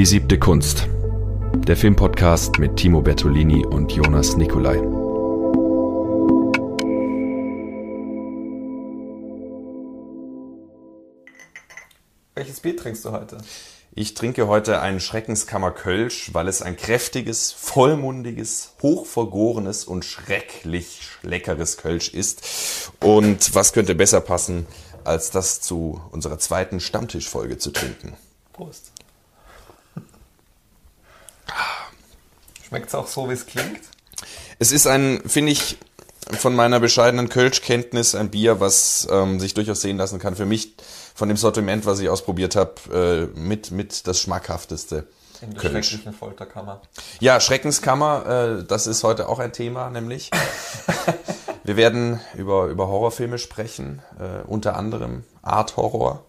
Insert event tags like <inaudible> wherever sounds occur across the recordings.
Die siebte Kunst. Der Filmpodcast mit Timo Bertolini und Jonas Nicolai. Welches Bier trinkst du heute? Ich trinke heute ein Schreckenskammer Kölsch, weil es ein kräftiges, vollmundiges, hochvergorenes und schrecklich leckeres Kölsch ist. Und was könnte besser passen, als das zu unserer zweiten Stammtischfolge zu trinken? Prost. Schmeckt es auch so, wie es klingt? Es ist ein, finde ich, von meiner bescheidenen Kölsch-Kenntnis ein Bier, was ähm, sich durchaus sehen lassen kann. Für mich von dem Sortiment, was ich ausprobiert habe, äh, mit, mit das schmackhafteste. In der Kölsch. schrecklichen Folterkammer. Ja, Schreckenskammer, äh, das ist heute auch ein Thema, nämlich. <laughs> Wir werden über, über Horrorfilme sprechen, äh, unter anderem Art Horror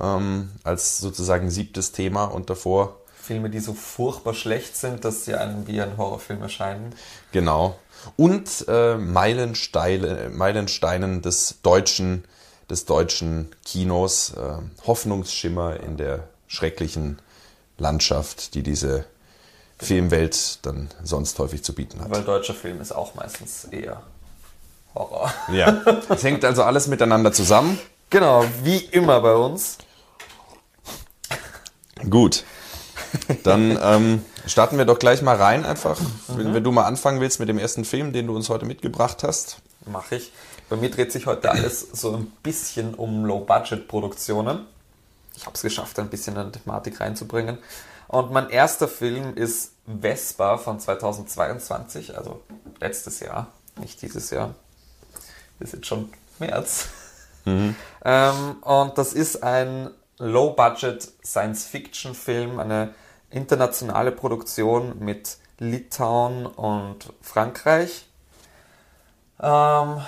ähm, als sozusagen siebtes Thema und davor Filme, die so furchtbar schlecht sind, dass sie einem wie ein Horrorfilm erscheinen. Genau. Und äh, Meilensteine, Meilensteinen des deutschen, des deutschen Kinos, äh, Hoffnungsschimmer in der schrecklichen Landschaft, die diese Filmwelt dann sonst häufig zu bieten hat. Weil deutscher Film ist auch meistens eher Horror. Ja, es hängt also alles miteinander zusammen. Genau, wie immer bei uns. Gut. Dann ähm, starten wir doch gleich mal rein einfach. Wenn, wenn du mal anfangen willst mit dem ersten Film, den du uns heute mitgebracht hast. Mache ich. Bei mir dreht sich heute alles so ein bisschen um Low-Budget-Produktionen. Ich habe es geschafft, ein bisschen eine Thematik reinzubringen. Und mein erster Film ist Vespa von 2022, also letztes Jahr, nicht dieses Jahr. Ist jetzt schon März. Ähm, und das ist ein Low-Budget Science-Fiction-Film, eine internationale Produktion mit Litauen und Frankreich. Ähm,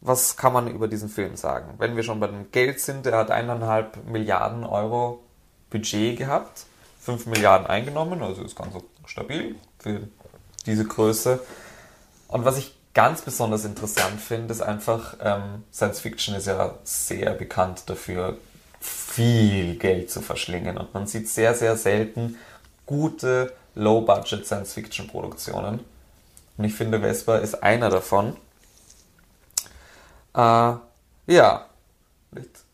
was kann man über diesen Film sagen? Wenn wir schon bei dem Geld sind, der hat eineinhalb Milliarden Euro Budget gehabt, 5 Milliarden eingenommen, also ist ganz stabil für diese Größe. Und was ich ganz besonders interessant finde, ist einfach, ähm, Science Fiction ist ja sehr bekannt dafür, viel Geld zu verschlingen. Und man sieht sehr, sehr selten gute Low-Budget Science Fiction Produktionen. Und ich finde, Vespa ist einer davon. Äh, ja,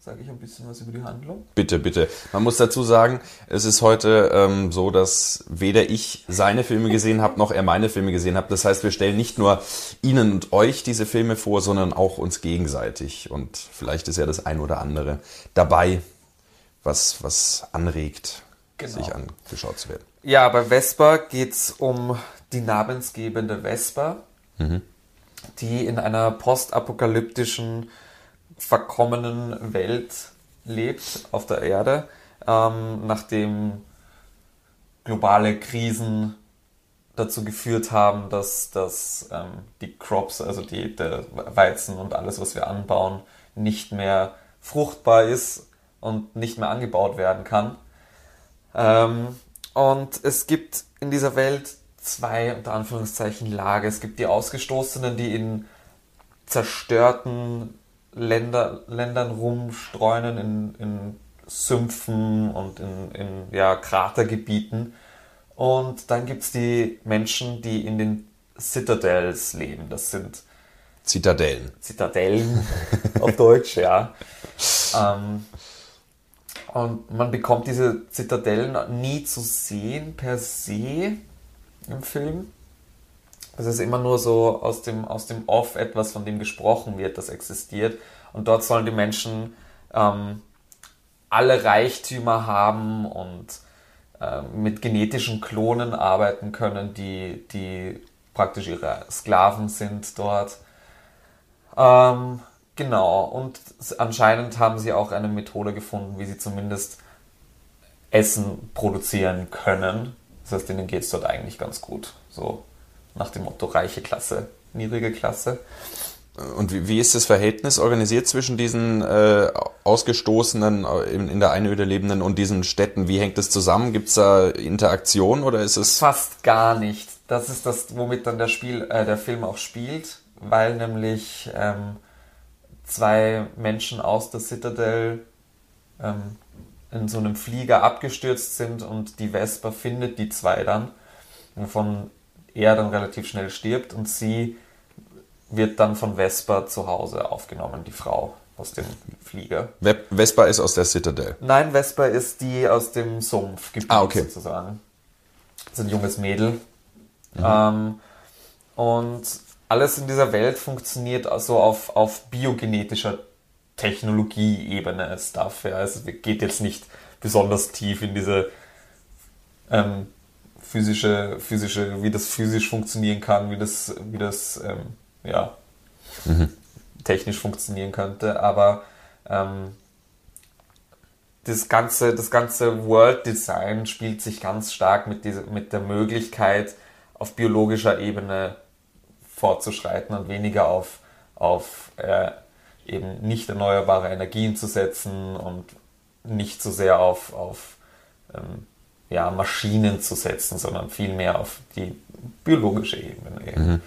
sage ich ein bisschen was über die Handlung. Bitte, bitte. Man muss dazu sagen, es ist heute ähm, so, dass weder ich seine Filme gesehen habe, noch er meine Filme gesehen hat. Das heißt, wir stellen nicht nur Ihnen und euch diese Filme vor, sondern auch uns gegenseitig. Und vielleicht ist ja das ein oder andere dabei, was, was anregt, Genau. sich angeschaut zu werden. Ja, bei Vespa geht es um die namensgebende Vespa, die in einer postapokalyptischen, verkommenen Welt lebt auf der Erde, ähm, nachdem globale Krisen dazu geführt haben, dass, dass ähm, die Crops, also die, der Weizen und alles, was wir anbauen, nicht mehr fruchtbar ist und nicht mehr angebaut werden kann. Ähm, und es gibt in dieser Welt zwei, unter Anführungszeichen, Lager. Es gibt die Ausgestoßenen, die in zerstörten Länder, Ländern rumstreunen, in, in Sümpfen und in, in ja, Kratergebieten. Und dann gibt es die Menschen, die in den Citadels leben. Das sind Zitadellen. Zitadellen <laughs> auf Deutsch, ja. Ähm, und man bekommt diese Zitadellen nie zu sehen per se im Film. Es ist immer nur so aus dem, aus dem Off etwas, von dem gesprochen wird, das existiert. Und dort sollen die Menschen ähm, alle Reichtümer haben und ähm, mit genetischen Klonen arbeiten können, die, die praktisch ihre Sklaven sind dort. Ähm, genau, und anscheinend haben sie auch eine Methode gefunden, wie sie zumindest Essen produzieren können. Das heißt, ihnen geht es dort eigentlich ganz gut. So nach dem Motto reiche Klasse, niedrige Klasse. Und wie, wie ist das Verhältnis organisiert zwischen diesen äh, Ausgestoßenen äh, in, in der Einöde lebenden und diesen Städten? Wie hängt das zusammen? Gibt es da Interaktion oder ist es... Fast gar nicht. Das ist das, womit dann der, Spiel, äh, der Film auch spielt, weil nämlich ähm, zwei Menschen aus der Citadel ähm, in so einem Flieger abgestürzt sind und die Vespa findet die zwei dann, wovon er dann relativ schnell stirbt und sie wird dann von Vespa zu Hause aufgenommen, die Frau aus dem Flieger. Ve- Vespa ist aus der Citadel. Nein, Vespa ist die aus dem Sumpfgebiet Ah, okay. sozusagen. Das ist ein junges Mädel. Ähm, und alles in dieser Welt funktioniert also auf, auf biogenetischer Technologie-Ebene Stuff. Ja. Es geht jetzt nicht besonders tief in diese ähm, physische, physische, wie das physisch funktionieren kann, wie das, wie das ähm, ja, technisch funktionieren könnte, aber ähm, das ganze, das ganze World Design spielt sich ganz stark mit, dieser, mit der Möglichkeit, auf biologischer Ebene fortzuschreiten und weniger auf, auf äh, eben nicht erneuerbare Energien zu setzen und nicht so sehr auf, auf ähm, ja, Maschinen zu setzen, sondern vielmehr auf die biologische Ebene. Eben.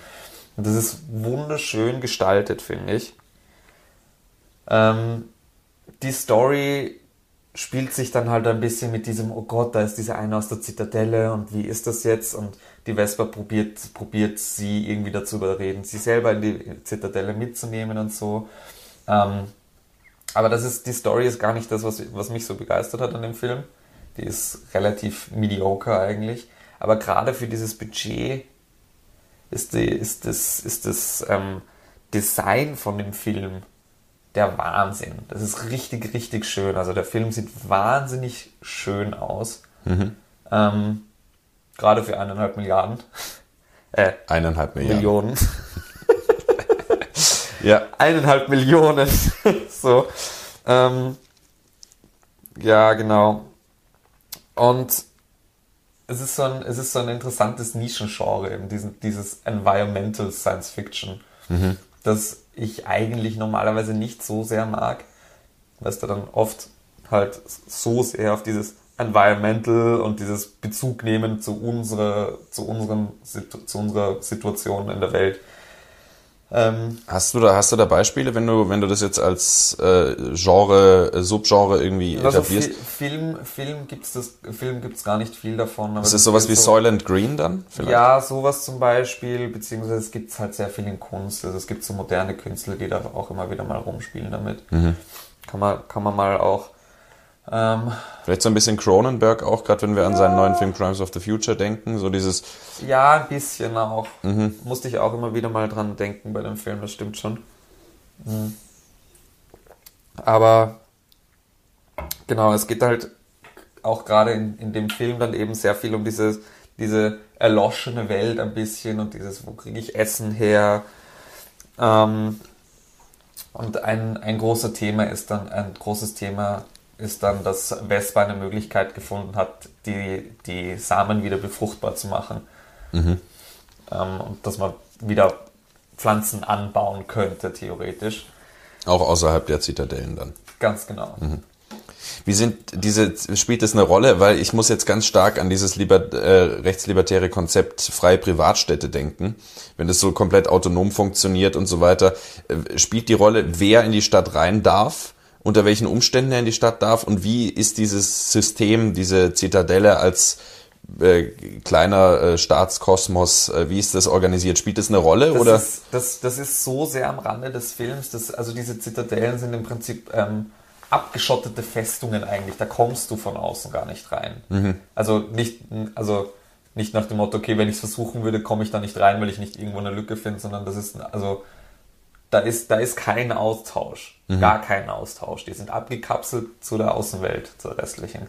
Und das ist wunderschön gestaltet, finde ich. Ähm, die Story spielt sich dann halt ein bisschen mit diesem, oh Gott, da ist dieser eine aus der Zitadelle und wie ist das jetzt? Und die Vespa probiert, probiert sie irgendwie dazu überreden, sie selber in die Zitadelle mitzunehmen und so. Ähm, aber das ist, die Story ist gar nicht das, was, was mich so begeistert hat an dem Film. Die ist relativ mediocre eigentlich. Aber gerade für dieses Budget ist, die, ist das, ist das ähm, Design von dem Film der Wahnsinn. Das ist richtig, richtig schön. Also der Film sieht wahnsinnig schön aus. Ähm, gerade für eineinhalb Milliarden. <laughs> Äh, Eineinhalb Milliarden. Millionen. <laughs> Ja. eineinhalb Millionen. <laughs> so. Ähm, ja, genau. Und es ist so ein, es ist so ein interessantes Nischengenre, eben diesen, dieses Environmental Science Fiction, das ich eigentlich normalerweise nicht so sehr mag, weil es da dann oft halt so sehr auf dieses Environmental und dieses Bezug nehmen zu unserer, zu unserem, Situ- zu unserer Situation in der Welt. Ähm, Hast du da, hast du da Beispiele, wenn du, wenn du das jetzt als äh, Genre, äh, Subgenre irgendwie Also etablierst? Fi Film, Film gibt's das, Film gibt's gar nicht viel davon. Ist das es sowas wie so, Soylent Green dann? Vielleicht? Ja, sowas zum Beispiel, beziehungsweise es gibt's halt sehr viel in Kunst. Also es gibt so moderne Künstler, die da auch immer wieder mal rumspielen damit. Mhm. Kann man, kann man mal auch. Ähm, Vielleicht so ein bisschen Cronenberg auch, gerade wenn wir an seinen neuen Film Crimes of the Future denken. So dieses, ja, ein bisschen auch. Mhm. Musste ich auch immer wieder mal dran denken bei dem Film, das stimmt schon. Mhm. Aber genau, es geht halt auch gerade in, in dem Film dann eben sehr viel um dieses, diese erloschene Welt ein bisschen und dieses, wo kriege ich Essen her? Ähm, und ein, ein großer Thema ist dann, ein großes Thema ist dann, dass Vespa eine Möglichkeit gefunden hat, die, die Samen wieder befruchtbar zu machen. Ähm, und dass man wieder Pflanzen anbauen könnte, theoretisch. auch außerhalb der Zitadellen dann. Ganz genau. Wie sind diese, spielt das eine Rolle? Weil ich muss jetzt ganz stark an dieses liber, äh, rechtslibertäre Konzept freie Privatstädte denken. Wenn das so komplett autonom funktioniert und so weiter, äh, spielt die Rolle, wer in die Stadt rein darf, unter welchen Umständen er in die Stadt darf und wie ist dieses System, diese Zitadelle als äh, kleiner äh, Staatskosmos, äh, wie ist das organisiert? Spielt das eine Rolle Das, oder? ist, das, das ist so sehr am Rande des Films, dass, also diese Zitadellen sind im Prinzip ähm, abgeschottete Festungen eigentlich, da kommst du von außen gar nicht rein. Also nicht, also nicht nach dem Motto, okay, wenn ich es versuchen würde, komme ich da nicht rein, weil ich nicht irgendwo eine Lücke finde, sondern das ist, also da ist, da ist kein Austausch, gar kein Austausch. Die sind abgekapselt zu der Außenwelt, zur restlichen.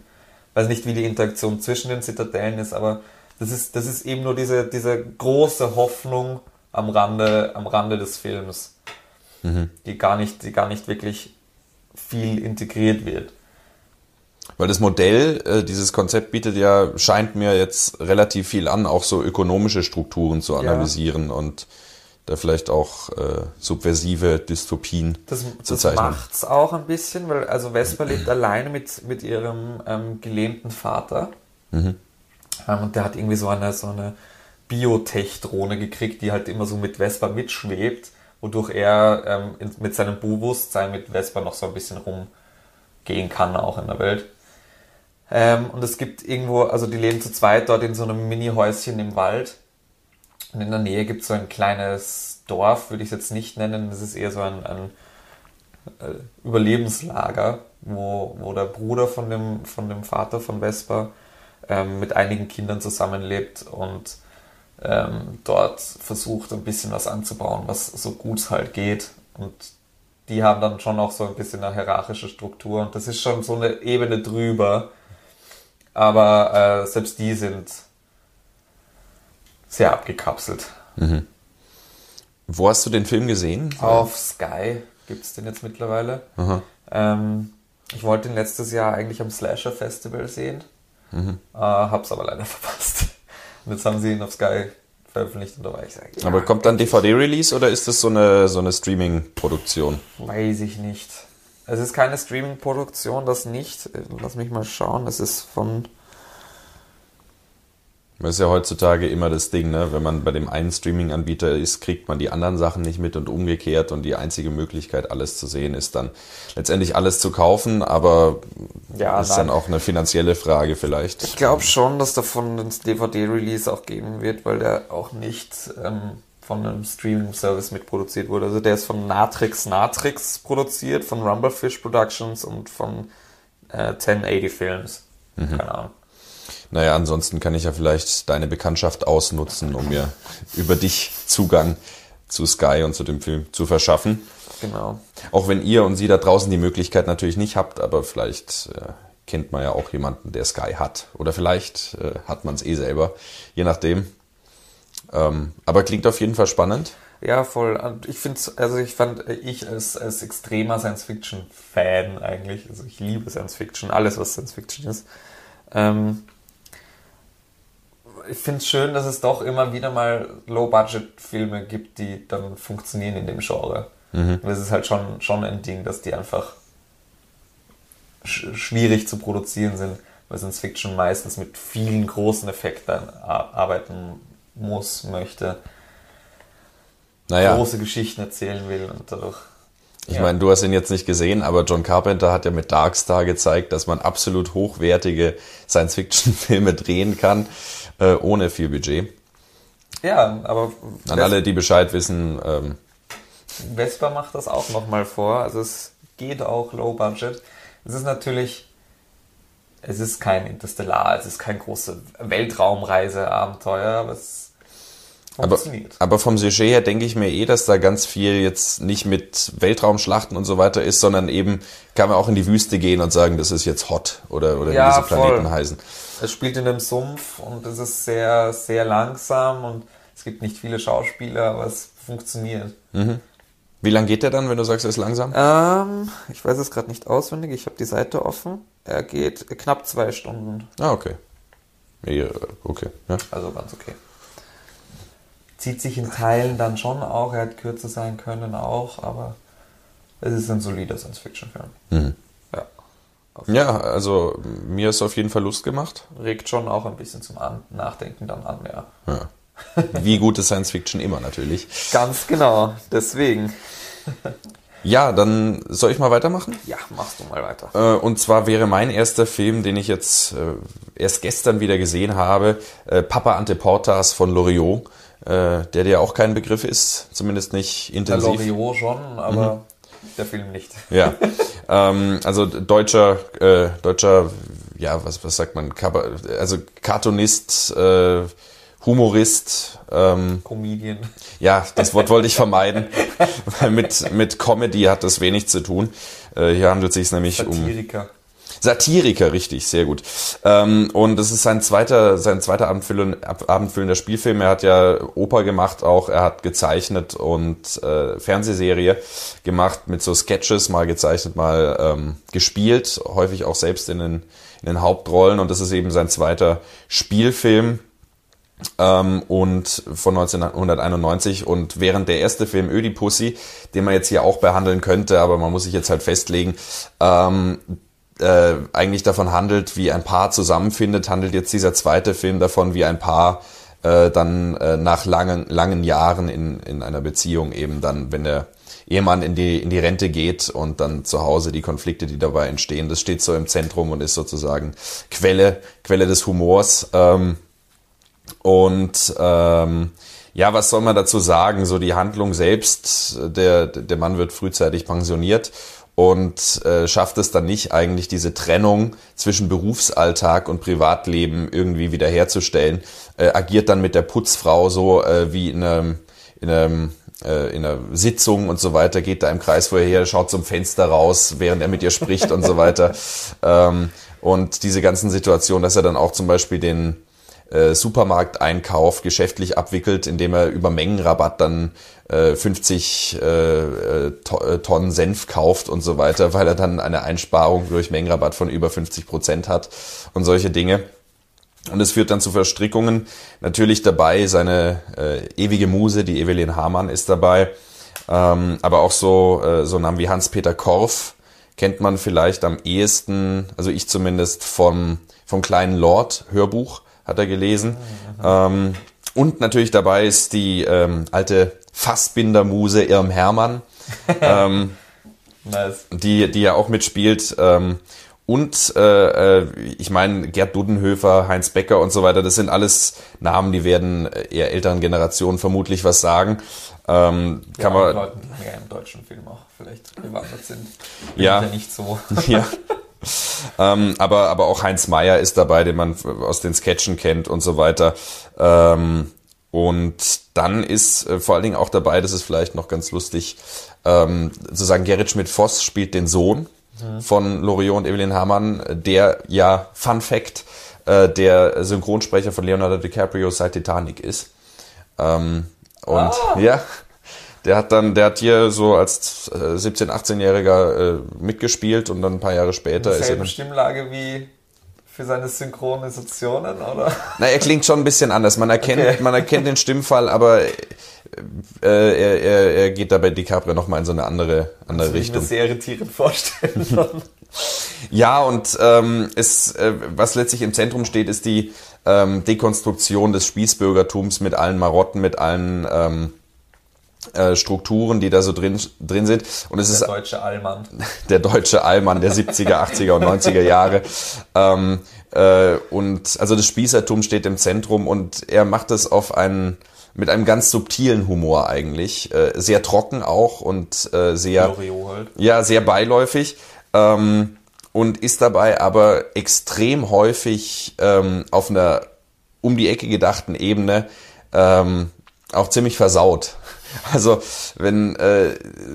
Weiß nicht, wie die Interaktion zwischen den Zitadellen ist, aber das ist, das ist eben nur diese, diese große Hoffnung am Rande, am Rande des Films, die gar nicht, die gar nicht wirklich viel integriert wird. Weil das Modell, äh, dieses Konzept bietet ja, scheint mir jetzt relativ viel an, auch so ökonomische Strukturen zu analysieren und da vielleicht auch äh, subversive Dystopien Das, zu das zeichnen. macht's auch ein bisschen, weil also Vespa lebt alleine mit, mit ihrem ähm, gelähmten Vater. Mhm. Ähm, und der hat irgendwie so eine, so eine Biotech-Drohne gekriegt, die halt immer so mit Vespa mitschwebt, wodurch er ähm, in, mit seinem Bewusstsein mit Vespa noch so ein bisschen rumgehen kann, auch in der Welt. Ähm, und es gibt irgendwo, also die leben zu zweit dort in so einem Mini-Häuschen im Wald. Und in der Nähe gibt es so ein kleines Dorf, würde ich es jetzt nicht nennen. Das ist eher so ein, ein äh, Überlebenslager, wo, wo der Bruder von dem, von dem Vater von Vespa ähm, mit einigen Kindern zusammenlebt und ähm, dort versucht, ein bisschen was anzubauen, was so gut halt geht. Und die haben dann schon auch so ein bisschen eine hierarchische Struktur. Und das ist schon so eine Ebene drüber. Aber äh, selbst die sind sehr abgekapselt. Mhm. Wo hast du den Film gesehen? Auf Sky gibt es den jetzt mittlerweile. Ähm, ich wollte ihn letztes Jahr eigentlich am Slasher Festival sehen. Mhm. Äh, hab's aber leider <laughs> verpasst. Und jetzt haben sie ihn auf Sky veröffentlicht und da war ich sagen, ja, Aber kommt dann DVD-Release oder ist das so eine, so eine Streaming-Produktion? Weiß ich nicht. Es ist keine Streaming-Produktion, das nicht. Lass mich mal schauen. Es ist von Das ist ja heutzutage immer das Ding, ne? Wenn man bei dem einen Streaming-Anbieter ist, kriegt man die anderen Sachen nicht mit und umgekehrt und die einzige Möglichkeit, alles zu sehen, ist dann letztendlich alles zu kaufen, aber Ja, ist nein. dann auch eine finanzielle Frage vielleicht. Ich glaube schon, dass davon ein DVD-Release auch geben wird, weil der auch nicht ähm, von einem Streaming-Service mitproduziert wurde. Also der ist von Natrix Natrix produziert, von Rumblefish Productions und von äh, 1080 Films. Keine Ahnung. Naja, ansonsten kann ich ja vielleicht deine Bekanntschaft ausnutzen, um mir über dich Zugang zu Sky und zu dem Film zu verschaffen. Genau. Auch wenn ihr und sie da draußen die Möglichkeit natürlich nicht habt, aber vielleicht äh, kennt man ja auch jemanden, der Sky hat. Oder vielleicht äh, hat man es eh selber, je nachdem. Ähm, aber klingt auf jeden Fall spannend. Ja, voll. Und ich finde also ich fand, äh, ich als, als extremer Science-Fiction-Fan eigentlich, also ich liebe Science-Fiction, alles was Science-Fiction ist. Ähm, ich finde es schön, dass es doch immer wieder mal Low-Budget-Filme gibt, die dann funktionieren in dem Genre. Und es ist halt schon, schon ein Ding, dass die einfach sch schwierig zu produzieren sind, weil Science-Fiction meistens mit vielen großen Effekten ar- arbeiten muss, möchte Naja, große Geschichten erzählen will und dadurch. ich ja. meine, du hast ihn jetzt nicht gesehen, aber John Carpenter hat ja mit Darkstar gezeigt, dass man absolut hochwertige Science-Fiction-Filme drehen kann, äh, ohne viel Budget. Ja, aber An alle, die Bescheid wissen, ähm, Vespa macht das auch nochmal vor. Also es geht auch low budget. Es ist natürlich, es ist kein Interstellar, es ist kein große Weltraumreise-Abenteuer, aber es Aber, funktioniert. aber vom Sujet her denke ich mir eh, dass da ganz viel jetzt nicht mit Weltraumschlachten und so weiter ist, sondern eben kann man auch in die Wüste gehen und sagen, das ist jetzt hot oder, oder Ja, wie diese Planeten voll. heißen. Es spielt in einem Sumpf und es ist sehr, sehr langsam und es gibt nicht viele Schauspieler, aber es funktioniert. Wie lang geht der dann, wenn du sagst, er ist langsam? Ähm, ich weiß es gerade nicht auswendig, ich habe die Seite offen. Er geht knapp zwei Stunden. Ah, okay. Ja, okay. Ja. Also ganz okay. Zieht sich in Teilen dann schon auch, er hätte kürzer sein können auch, aber es ist ein solider Science-Fiction-Film. Mhm. Ja. Also mir ist auf jeden Fall Lust gemacht. Regt schon auch ein bisschen zum Nachdenken dann an, ja. Ja. Wie gute Science Fiction immer natürlich. Ganz genau, deswegen. Ja, dann soll ich mal weitermachen? Ja, machst du mal weiter. Äh, Und zwar wäre mein erster Film, den ich jetzt äh, erst gestern wieder gesehen habe, äh, Papa Anteportas von Loriot, der dir auch kein Begriff ist, zumindest nicht intensiv. Loriot schon, aber der Film nicht. <laughs> Ja, ähm, also deutscher, äh, deutscher, ja, was, was sagt man, also Cartoonist, äh, Humorist, ähm, Comedian. ja, das Wort wollte ich <laughs> vermeiden, weil mit, mit Comedy hat das wenig zu tun. Äh, hier handelt es sich nämlich um Satiriker. Richtig, sehr gut. Ähm, und es ist sein zweiter, sein zweiter abendfüllen, ab- abendfüllender Spielfilm. Er hat ja Oper gemacht auch, er hat gezeichnet und äh, Fernsehserie gemacht mit so Sketches, mal gezeichnet, mal ähm, gespielt, häufig auch selbst in den, in den Hauptrollen. Und das ist eben sein zweiter Spielfilm ähm, und von 1991 und während der erste Film Ödipussy, den man jetzt hier auch behandeln könnte, aber man muss sich jetzt halt festlegen, ähm, äh, eigentlich davon handelt, wie ein Paar zusammenfindet, handelt jetzt dieser zweite Film davon, wie ein Paar äh, dann äh, nach langen, langen Jahren in, in einer Beziehung eben dann, wenn der Ehemann in die, in die Rente geht und dann zu Hause die Konflikte, die dabei entstehen. Das steht so im Zentrum und ist sozusagen Quelle, Quelle des Humors. Ähm, und ähm, ja, was soll man dazu sagen? So die Handlung selbst, der, der Mann wird frühzeitig pensioniert und äh, schafft es dann nicht eigentlich diese Trennung zwischen Berufsalltag und Privatleben irgendwie wiederherzustellen, äh, agiert dann mit der Putzfrau so äh, wie in einem, in einem äh, in einer Sitzung und so weiter, geht da im Kreis vorher, schaut zum Fenster raus, während er mit ihr spricht und so weiter. <laughs> Ähm, und diese ganzen Situationen, dass er dann auch zum Beispiel den äh, Supermarkteinkauf geschäftlich abwickelt, indem er über Mengenrabatt dann äh, 50 äh, äh, Tonnen Senf kauft und so weiter, weil er dann eine Einsparung durch Mengenrabatt von über 50 Prozent hat und solche Dinge. Und es führt dann zu Verstrickungen. Natürlich dabei seine äh, ewige Muse, die Evelyn Hamann ist dabei. Ähm, aber auch so, äh, so Namen wie Hans-Peter Korff kennt man vielleicht am ehesten, also ich zumindest vom, vom kleinen Lord Hörbuch hat er gelesen. Ähm, und natürlich dabei ist die ähm, alte Fassbinder-Muse Irm Hermann, <laughs> ähm, nice. die, die ja auch mitspielt. Ähm, und äh, äh, ich meine, Gerd Dudenhöfer, Heinz Becker und so weiter, das sind alles Namen, die werden eher älteren Generationen vermutlich was sagen. Ähm, ja, kann man Leuten, die mehr im deutschen Film auch vielleicht bewandert sind. ja. ja nicht so. <laughs> ja. ähm, aber, aber auch Heinz Meyer ist dabei, den man aus den Sketchen kennt und so weiter. Ähm, und dann ist äh, vor allen Dingen auch dabei, das ist vielleicht noch ganz lustig, ähm, zu sagen, Gerrit Schmidt-Voss spielt den Sohn mhm. von Loriot und Evelyn Hamann, der ja, Fun Fact, äh, der Synchronsprecher von Leonardo DiCaprio seit Titanic ist. Ähm, und ah. ja, der hat dann, der hat hier so als 17-, äh, 18-Jähriger äh, mitgespielt und dann ein paar Jahre später ist er. Stimmlage wie für seine Synchronisationen, oder? Na, er klingt schon ein bisschen anders. Man erkennt, okay. man erkennt den Stimmfall, aber äh, er, er, er geht da bei DiCaprio nochmal in so eine andere, andere das Richtung. Ich mir sehr irritierend vorstellen. <laughs> ja, und ähm, es, äh, was letztlich im Zentrum steht, ist die ähm, Dekonstruktion des Spießbürgertums mit allen Marotten, mit allen ähm, äh, Strukturen, die da so drin, drin sind. Und es der ist <laughs> der deutsche Allmann. Der deutsche Allmann der 70er, 80er und 90er Jahre. Ähm, äh, und also das Spießertum steht im Zentrum und er macht es auf einen mit einem ganz subtilen Humor eigentlich, äh, sehr trocken auch und äh, sehr halt. ja sehr beiläufig ähm, und ist dabei aber extrem häufig ähm, auf einer um die Ecke gedachten Ebene ähm, auch ziemlich versaut. Also wenn äh,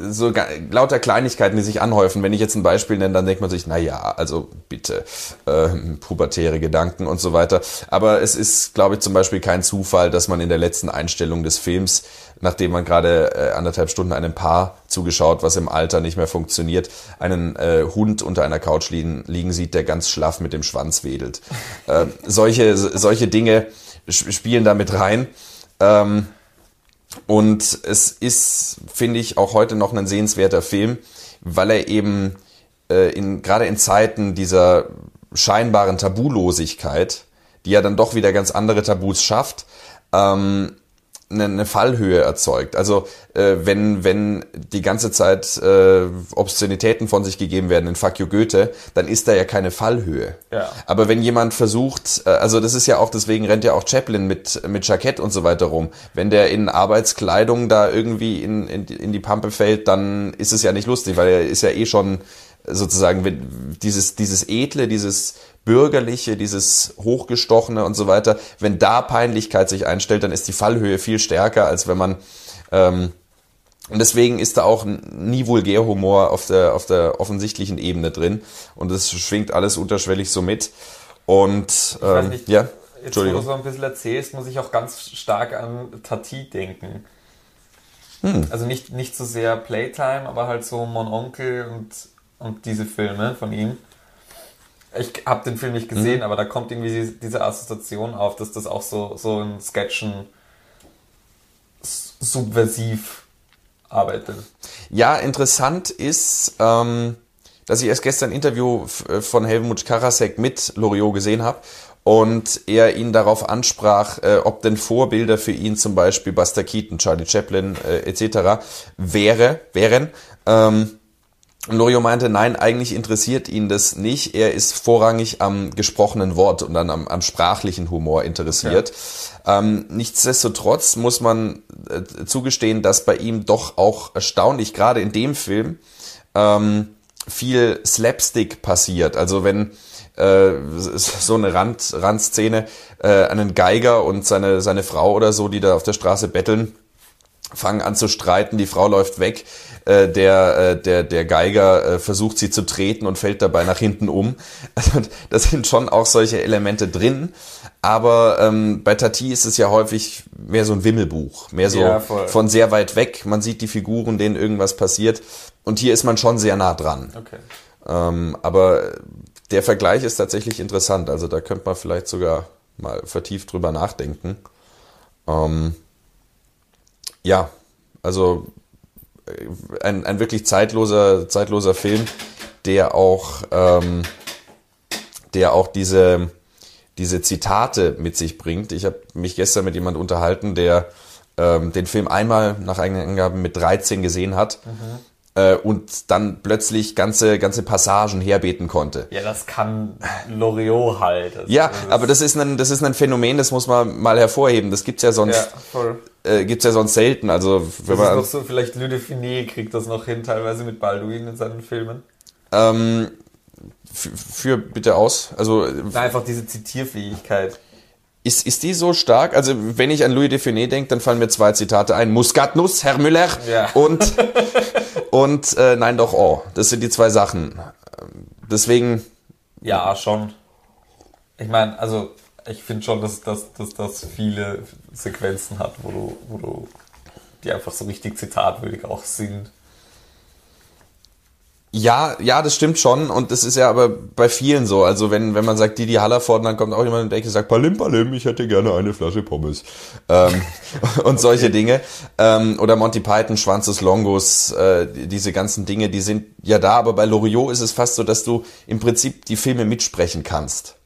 so lauter Kleinigkeiten, die sich anhäufen, wenn ich jetzt ein Beispiel nenne, dann denkt man sich, na ja, also bitte, äh, pubertäre Gedanken und so weiter. Aber es ist, glaube ich, zum Beispiel kein Zufall, dass man in der letzten Einstellung des Films, nachdem man gerade äh, anderthalb Stunden einem Paar zugeschaut, was im Alter nicht mehr funktioniert, einen äh, Hund unter einer Couch liegen, liegen sieht, der ganz schlaff mit dem Schwanz wedelt. Äh, solche, solche Dinge spielen da mit rein. Ähm, und es ist, finde ich, auch heute noch ein sehenswerter Film, weil er eben äh, in, gerade in Zeiten dieser scheinbaren Tabulosigkeit, die ja dann doch wieder ganz andere Tabus schafft, ähm, eine, Fallhöhe erzeugt. Also äh, wenn, wenn die ganze Zeit äh, Obszönitäten von sich gegeben werden in Fuck you Goethe, dann ist da ja keine Fallhöhe. Ja. Aber wenn jemand versucht, äh, also das ist ja auch, deswegen rennt ja auch Chaplin mit, mit Jackett und so weiter rum. Wenn der in Arbeitskleidung da irgendwie in, in, in die Pampe fällt, dann ist es ja nicht lustig, weil er ist ja eh schon sozusagen wenn dieses, dieses Edle, dieses Bürgerliche, dieses Hochgestochene und so weiter, wenn da Peinlichkeit sich einstellt, dann ist die Fallhöhe viel stärker, als wenn man ähm, und deswegen ist da auch nie Vulgärhumor auf der, auf der offensichtlichen Ebene drin. Und es schwingt alles unterschwellig so mit. Und ähm, nicht, ja, jetzt wo du so ein bisschen erzählst, muss ich auch ganz stark an Tati denken. Hm. Also nicht, nicht so sehr Playtime, aber halt so Mon Onkel und, und diese Filme von ihm. Ich habe den Film nicht gesehen, mhm. aber da kommt irgendwie diese Assoziation auf, dass das auch so, so in Sketchen subversiv arbeitet. Ja, interessant ist, ähm, dass ich erst gestern ein Interview von Helmut Karasek mit Loriot gesehen habe und er ihn darauf ansprach, äh, ob denn Vorbilder für ihn zum Beispiel Buster Keaton, Charlie Chaplin äh, etc. wäre, wären. Ähm, Lorio meinte, nein, eigentlich interessiert ihn das nicht. Er ist vorrangig am gesprochenen Wort und dann am, am sprachlichen Humor interessiert. Okay. Ähm, nichtsdestotrotz muss man äh, zugestehen, dass bei ihm doch auch erstaunlich, gerade in dem Film, ähm, viel Slapstick passiert. Also wenn äh, so eine Rand, Randszene, äh, einen Geiger und seine, seine Frau oder so, die da auf der Straße betteln, fangen an zu streiten, die Frau läuft weg, äh, der, äh, der, der Geiger äh, versucht sie zu treten und fällt dabei nach hinten um. <laughs> Also da sind schon auch solche Elemente drin, aber ähm, bei Tati ist es ja häufig mehr so ein Wimmelbuch, mehr so ja, von sehr weit weg, man sieht die Figuren, denen irgendwas passiert und hier ist man schon sehr nah dran. Okay. Ähm, aber der Vergleich ist tatsächlich interessant. Also da könnte man vielleicht sogar mal vertieft drüber nachdenken. Ähm, ja, also ein, ein wirklich zeitloser, zeitloser Film, der auch, ähm, der auch diese, diese Zitate mit sich bringt. Ich habe mich gestern mit jemand unterhalten, der ähm, den Film einmal nach eigenen Angaben mit 13 gesehen hat. Mhm äh, und dann plötzlich ganze, ganze Passagen herbeten konnte. Ja, das kann Loriot halt. Also ja, das aber das ist, ein, das ist ein Phänomen, das muss man mal hervorheben. Das gibt's ja sonst, ja, voll. Äh, gibt's ja sonst selten. Also, wenn das man, ist noch so, vielleicht Louis de Finet kriegt das noch hin, teilweise mit Balduin in seinen Filmen. Ähm, für bitte aus. Also Na, einfach diese Zitierfähigkeit. Ist, ist die so stark? Also, wenn ich an Louis de Finet denke, dann fallen mir zwei Zitate ein. Muskatnuss, Herr Müller. Ja. Und, <laughs> und äh, nein, doch, oh. Das sind die zwei Sachen. Deswegen. Ja, schon. Ich meine, also, ich finde schon, dass, dass, dass das viele Sequenzen hat, wo du, wo du die einfach so richtig zitatwürdig auch sind. Ja, ja, das stimmt schon und das ist ja aber bei vielen so. Also wenn, wenn man sagt Didi Hallerford, dann kommt auch jemand und sagt, Palim, Palim, ich hätte gerne eine Flasche Pommes. Ähm, <laughs> und solche Dinge. Ähm, oder Monty Python, Schwanz des Longos, äh, diese ganzen Dinge, die sind ja da, aber bei Loriot ist es fast so, dass du im Prinzip die Filme mitsprechen kannst.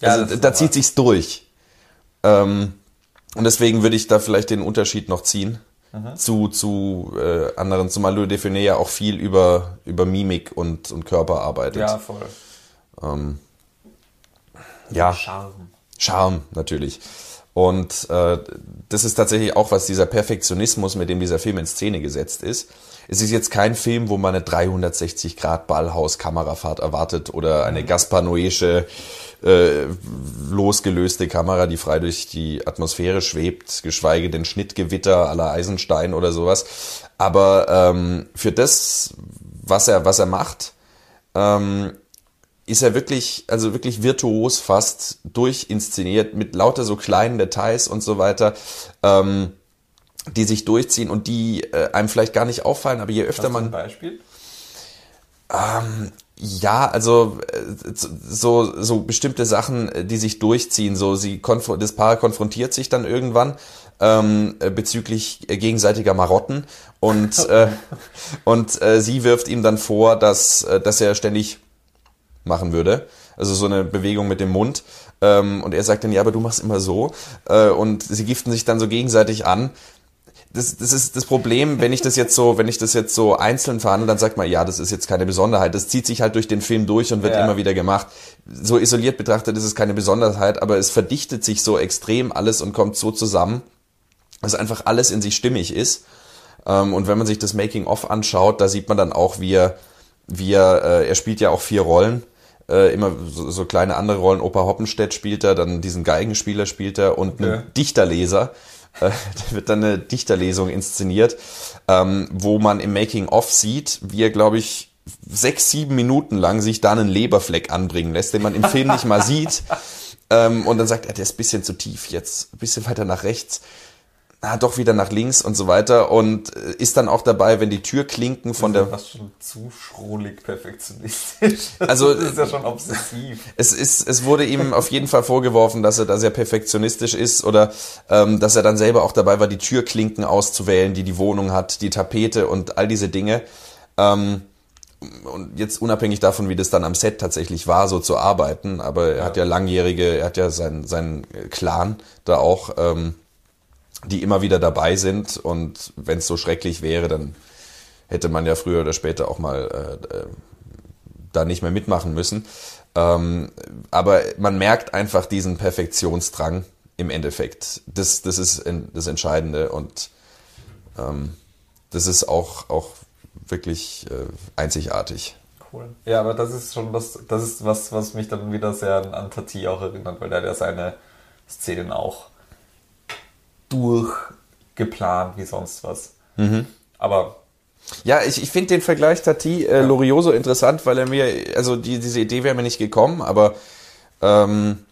Ja, also da zieht sich's durch. Ähm, und deswegen würde ich da vielleicht den Unterschied noch ziehen mhm. zu, zu äh, anderen, zumal Louis Define ja auch viel über, über Mimik und, und Körper arbeitet. Ja, voll. Ähm, ja. Charme. Charme, natürlich. Und äh, das ist tatsächlich auch, was dieser Perfektionismus, mit dem dieser Film in Szene gesetzt ist. Es ist jetzt kein Film, wo man eine 360 Grad Ballhaus-Kamerafahrt erwartet oder eine. Gaspar Noesche äh, losgelöste Kamera, die frei durch die Atmosphäre schwebt, geschweige denn Schnittgewitter aller Eisenstein oder sowas. Aber ähm, für das, was er, was er macht, ähm, ist er wirklich, also wirklich virtuos fast durchinszeniert mit lauter so kleinen Details und so weiter. Ähm, die sich durchziehen und die äh, einem vielleicht gar nicht auffallen, aber je öfter Hast man. Ein Beispiel? Ähm, ja, also äh, so, so bestimmte Sachen, äh, die sich durchziehen. So, sie das Paar konfrontiert sich dann irgendwann ähm, äh, bezüglich gegenseitiger Marotten und, <laughs> äh, und äh, sie wirft ihm dann vor, dass, dass er ständig machen würde. Also so eine Bewegung mit dem Mund. Ähm, und er sagt dann, ja, aber du machst immer so. Äh, und sie giften sich dann so gegenseitig an das, das ist das Problem, wenn ich das jetzt so, wenn ich das jetzt so einzeln verhandle, dann sagt man, ja, das ist jetzt keine Besonderheit. Das zieht sich halt durch den Film durch und wird ja. immer wieder gemacht. So isoliert betrachtet ist es keine Besonderheit, aber es verdichtet sich so extrem alles und kommt so zusammen, dass einfach alles in sich stimmig ist. Ähm, und wenn man sich das Making-of anschaut, da sieht man dann auch, wie er, wie er, äh, er spielt ja auch vier Rollen äh, immer so, so kleine andere Rollen. Opa Hoppenstedt spielt er, dann diesen Geigenspieler spielt er und einen Dichterleser. Äh, <laughs> da wird dann eine Dichterlesung inszeniert, ähm, wo man im Making-of sieht, wie er, glaube ich, sechs, sieben Minuten lang sich da einen Leberfleck anbringen lässt, den man im Film nicht mal sieht. <laughs> Ähm, und dann sagt er, der ist ein bisschen zu tief, jetzt ein bisschen weiter nach rechts ah, doch wieder nach links und so weiter und äh, ist dann auch dabei, wenn die Türklinken von der. Das ist schon zu schrolig perfektionistisch. <laughs> Also das ist ja schon obsessiv. Es ist, es wurde ihm auf jeden Fall vorgeworfen, dass er da sehr perfektionistisch ist oder ähm, dass er dann selber auch dabei war, die Türklinken auszuwählen, die die Wohnung hat, die Tapete und all diese Dinge. Ähm, und jetzt unabhängig davon, wie das dann am Set tatsächlich war, so zu arbeiten, aber er hat ja langjährige, er hat ja seinen seinen Clan da auch, ähm, die immer wieder dabei sind und wenn es so schrecklich wäre, dann hätte man ja früher oder später auch mal äh, äh, da nicht mehr mitmachen müssen. Ähm, aber man merkt einfach diesen Perfektionsdrang im Endeffekt. Das, das ist das Entscheidende und ähm, das ist auch, auch wirklich äh, einzigartig. Cool. Ja, aber das ist schon das, das ist was, was mich dann wieder sehr an Tati auch erinnert, weil der hat ja seine Szenen auch durchgeplant wie sonst was. Mhm. Aber Ja, ich, ich finde den Vergleich Tati äh, Loriot so interessant, weil er mir, also die, diese Idee wäre mir nicht gekommen, aber ähm,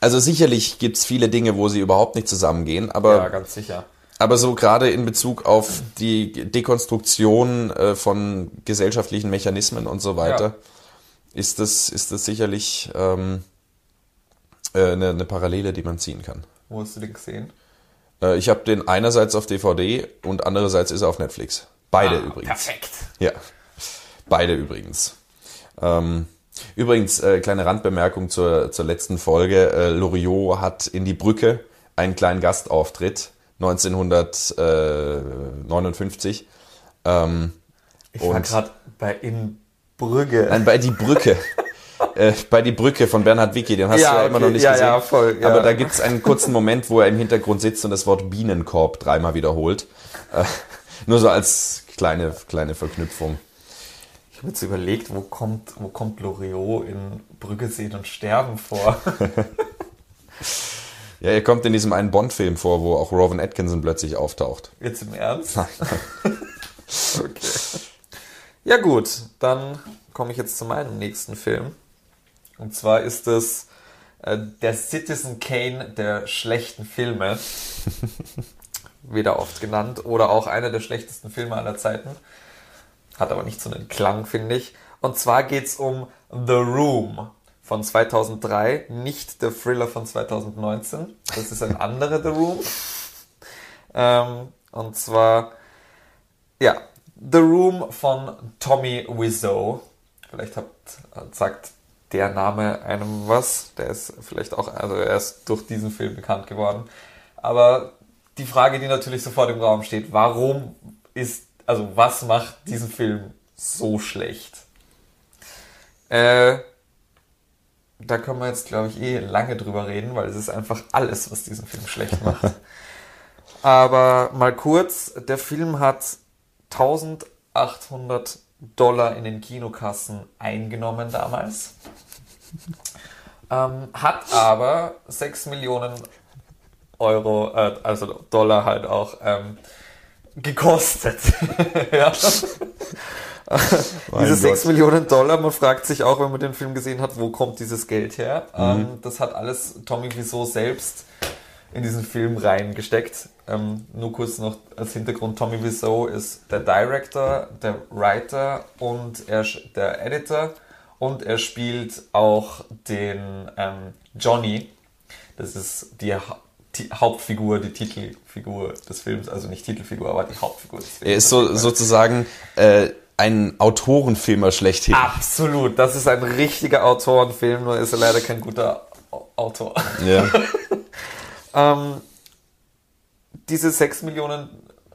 also sicherlich gibt's viele Dinge, wo sie überhaupt nicht zusammengehen, aber ja, ganz sicher. Aber so gerade in Bezug auf die Dekonstruktion äh, von gesellschaftlichen Mechanismen und so weiter, ist das, ist das sicherlich ähm, äh, eine, eine Parallele, die man ziehen kann. Wo hast du den gesehen? Äh, ich habe den einerseits auf DVD und andererseits ist er auf Netflix. Beide Ah, übrigens. Perfekt. Ja, beide übrigens. Ähm, übrigens, äh, kleine Randbemerkung zur, zur letzten Folge. Äh, Loriot hat in die Brücke einen kleinen Gastauftritt 1959. Ähm, Ich war gerade bei in Brügge. nein, bei die Brücke. <laughs> äh, bei die Brücke von Bernhard Wicki, den hast Ja, du ja immer okay. noch nicht Ja, gesehen. ja, voll, ja. Aber da gibt's einen kurzen Moment, wo er im Hintergrund sitzt und das Wort Bienenkorb dreimal wiederholt. Äh, nur so als kleine, kleine Verknüpfung. Ich habe jetzt überlegt, wo kommt, wo kommt Loriot in Brügge sehen und sterben vor? <laughs> Ja, er kommt in diesem einen Bond-Film vor, wo auch Rowan Atkinson plötzlich auftaucht. Jetzt im Ernst? <laughs> okay. Ja gut, dann komme ich jetzt zu meinem nächsten Film. Und zwar ist es äh, der Citizen Kane der schlechten Filme. <laughs> Wieder oft genannt. Oder auch einer der schlechtesten Filme aller Zeiten. Hat aber nicht so einen Klang, finde ich. Und zwar geht's um The Room von 2003, nicht der Thriller von 2019. Das ist ein anderer The Room. Ähm, und zwar, ja, The Room von Tommy Wiseau. Vielleicht habt, sagt der Name einem was. Der ist vielleicht auch, also er ist durch diesen Film bekannt geworden. Aber die Frage, die natürlich sofort im Raum steht, warum ist, also was macht diesen Film so schlecht? Äh, da können wir jetzt, glaube ich, eh lange drüber reden, weil es ist einfach alles, was diesen Film schlecht macht. <laughs> Aber mal kurz, der Film hat 1800 Dollar in den Kinokassen eingenommen damals. Ähm, hat aber 6 Millionen Euro, äh, also Dollar halt auch, ähm, gekostet. <laughs> ja. Diese 6 Gott. Millionen Dollar, man fragt sich auch, wenn man den Film gesehen hat, wo kommt dieses Geld her? Ähm, das hat alles Tommy Wiseau selbst in diesen Film reingesteckt. Ähm, nur kurz noch als Hintergrund, Tommy Wiseau ist der Director, der Writer und er, der Editor und er spielt auch den ähm, Johnny. Das ist die, Ha- die Hauptfigur, die Titelfigur des Films, also nicht Titelfigur, aber die Hauptfigur des Films. Er ist so, sozusagen äh, ein Autorenfilmer schlechthin. Absolut, das ist ein richtiger Autorenfilm, nur ist er leider kein guter Au- Autor. Ja. <laughs> Ähm, diese 6 Millionen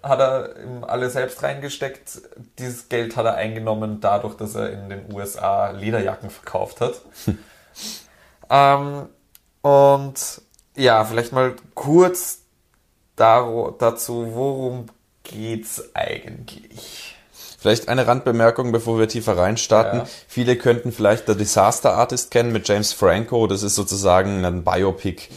hat er ihm alle selbst reingesteckt. Dieses Geld hat er eingenommen dadurch, dass er in den USA Lederjacken verkauft hat. <laughs> ähm, und ja, vielleicht mal kurz dazu, worum geht's eigentlich? Vielleicht eine Randbemerkung, bevor wir tiefer reinstarten. Ja. Viele könnten vielleicht The Disaster Artist kennen mit James Franco. Das ist sozusagen ein Biopic